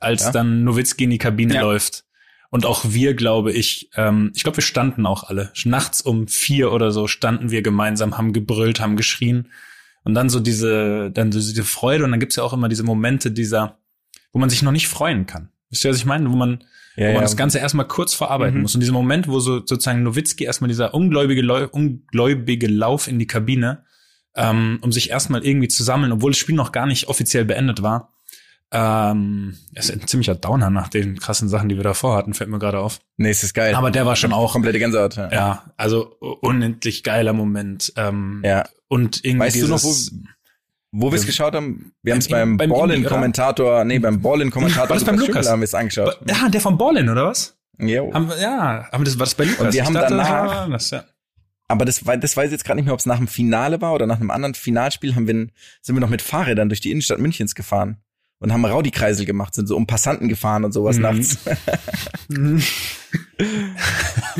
als Ja. dann Nowitzki in die Kabine Ja. läuft. Und auch wir, glaube ich, ähm, ich glaube, wir standen auch alle. Nachts um vier oder so standen wir gemeinsam, haben gebrüllt, haben geschrien. Und dann so diese, dann so diese Freude. Und dann gibt's ja auch immer diese Momente dieser, wo man sich noch nicht freuen kann. Wisst ihr, was ich meine? Wo man, Ja, wo man ja. das Ganze erstmal kurz verarbeiten Mhm. muss. Und dieser Moment, wo so sozusagen Nowitzki erstmal dieser ungläubige, ungläubige Lauf in die Kabine, ähm, um sich erstmal irgendwie zu sammeln, obwohl das Spiel noch gar nicht offiziell beendet war. Ähm, ist ein ziemlicher Downer nach den krassen Sachen, die wir davor hatten, fällt mir gerade auf. nee, es ist geil. Aber der war schon auch, komplette Gänsehaut. Ja. ja, also unendlich geiler Moment. Ähm, ja. Und irgendwie Weißt du noch, dieses, Wo wir es geschaut haben, wir haben es beim- beim, Ballin-Kommentator, nee, beim Ballin-Kommentator War das beim Lukas haben wir es angeschaut. ja, der von Ballin, oder was? Jo. Haben ja, haben wir das, war das bei Lukas? Und wir Ich haben dachte, danach- war das, ja. Aber das, das weiß ich jetzt gerade nicht mehr, ob es nach dem Finale war oder nach einem anderen Finalspiel, haben wir, sind wir noch mit Fahrrädern durch die Innenstadt Münchens gefahren und haben Rowdy-Kreisel gemacht, sind so um Passanten gefahren und sowas Mhm. nachts.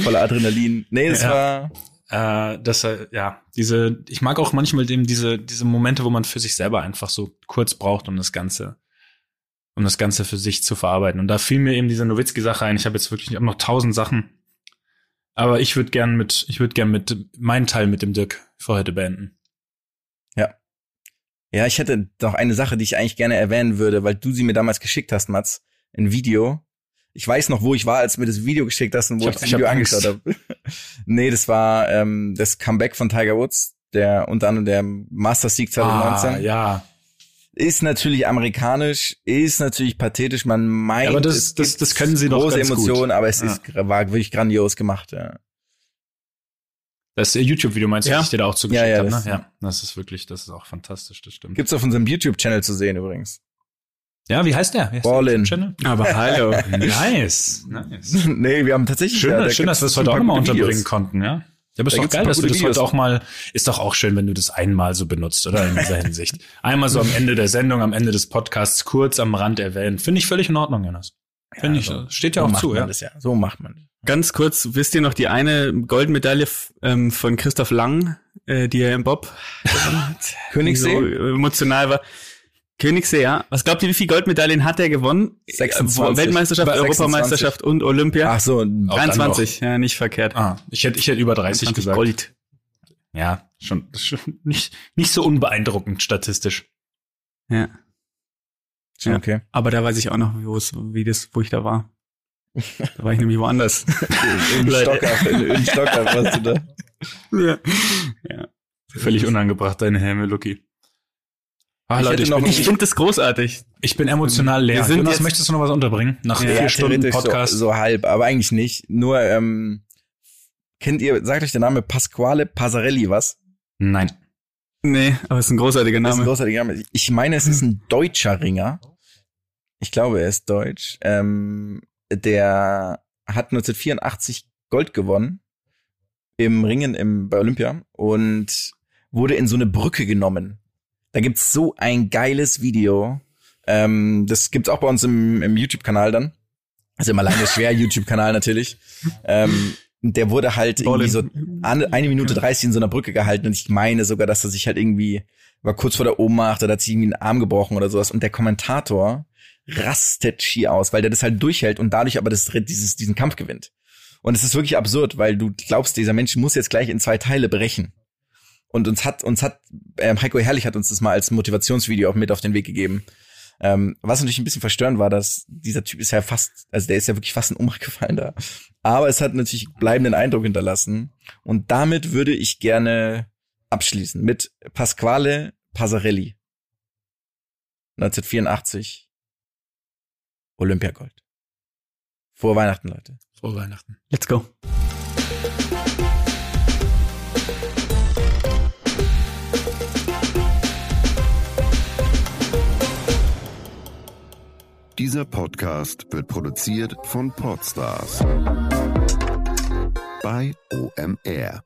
Voller Adrenalin. Nee, das Ja. war, äh, dass er, ja, diese, ich mag auch manchmal eben diese, diese Momente, wo man für sich selber einfach so kurz braucht, um das Ganze, um das Ganze für sich zu verarbeiten. Und da fiel mir eben diese Nowitzki-Sache ein. Ich habe jetzt wirklich, ich habe noch tausend Sachen. Aber ich würde gern mit, ich würde gern mit meinen Teil mit dem Dirk für heute beenden. Ja, ich hätte doch eine Sache, die ich eigentlich gerne erwähnen würde, weil du sie mir damals geschickt hast, Mats, ein Video. Ich weiß noch, wo ich war, als du mir das Video geschickt hast und wo Ich ich, hab- das hab Video Angst. angeschaut habe. nee, das war ähm, das Comeback von Tiger Woods, der unter anderem der Master Sieg 2019. Ah, ja. Ist natürlich amerikanisch, ist natürlich pathetisch, man meint, Ja, aber das- es das- gibt das können sie doch große ganz gut. Emotionen, aber es Ja. ist war wirklich grandios gemacht, ja. Das YouTube-Video meinst du, Ja. das ich dir da auch zugeschickt Ja, ja, habe, das- ne? Ja, das ist wirklich, das ist auch fantastisch, das stimmt. Gibt's auf unserem YouTube-Channel zu sehen übrigens. Ja, wie heißt der? Wie heißt der Ballin. YouTube-Channel? Aber hallo. nice, nice. nee, wir haben tatsächlich Schön, ja, da schön dass wir es heute auch gute unterbringen Videos. konnten, ja. Ja, bist Da doch gibt's geil, dass wir gute das heute Videos. auch mal, ist doch auch schön, wenn du das einmal so benutzt, oder? In dieser Hinsicht. Einmal so am Ende der Sendung, am Ende des Podcasts kurz am Rand erwähnt. Finde ich völlig in Ordnung, Jonas. Finde ich, so- steht ja so auch macht zu, man ja. Das ja. So macht man. Ganz kurz, wisst ihr noch die eine Goldmedaille ähm, von Christoph Lang, äh, die er im Bob Königssee? so emotional war. Königssee, ja. Was glaubt ihr, wie viele Goldmedaillen hat er gewonnen? 26. Äh, Weltmeisterschaft, 26. Europameisterschaft und Olympia? Ach so, Auch dann 23, ja, nicht verkehrt. Ah, ich hätte, ich hätte über 30 23 gesagt. Gold. Ja, schon, schon nicht, nicht so unbeeindruckend statistisch. Ja. Ja. okay. Aber da weiß ich auch noch, wo es, wie das, wo ich da war. Da war ich nämlich woanders. In Leute. Stockach, in, in Stockach warst du da. ja. ja. Völlig unangebracht, deine Helme, Lucky. Ah, Ich Leute, ich Ich finde das großartig. ich bin emotional leer. Wir sind Jonas, jetzt- möchtest du noch was unterbringen? Nach Ja, vier Stunden Podcast. So, so halb, aber eigentlich nicht. Nur, ähm, kennt ihr, sagt euch der Name Pasquale Passarelli was? Nein. Nee, aber es ist ein großartiger Das ist ein Name. großartiger Name. Ich meine, es ist ein deutscher Ringer. Ich glaube, er ist deutsch. Ähm, der hat 1984 Gold gewonnen im Ringen im, bei Olympia und wurde in so eine Brücke genommen. Da gibt's so ein geiles Video. Ähm, das gibt's auch bei uns im, im YouTube-Kanal dann. Also im alleine schwer YouTube-Kanal natürlich. Ähm, der wurde halt irgendwie so eine Minute 30 in so einer Brücke gehalten und ich meine sogar, dass er sich halt irgendwie war kurz vor der Ohnmacht oder hat sich irgendwie einen Arm gebrochen oder sowas und der Kommentator rastet schier aus, weil der das halt durchhält und dadurch aber das, dieses, diesen Kampf gewinnt. Und es ist wirklich absurd, weil du glaubst, dieser Mensch muss jetzt gleich in zwei Teile brechen. Und uns hat, uns hat, ähm, Heiko Herrlich hat uns das mal als Motivationsvideo auch mit auf den Weg gegeben. Ähm, was natürlich ein bisschen verstörend war, dass dieser Typ ist ja fast, also der ist ja wirklich fast in Ohnmacht gefallen da. Aber es hat natürlich bleibenden Eindruck hinterlassen. Und damit würde ich gerne abschließen mit Pasquale Passarelli. 1984. Olympiagold. Vor Weihnachten, Leute. Frohe Weihnachten. Let's go. Dieser Podcast wird produziert von Podstars bei OMR.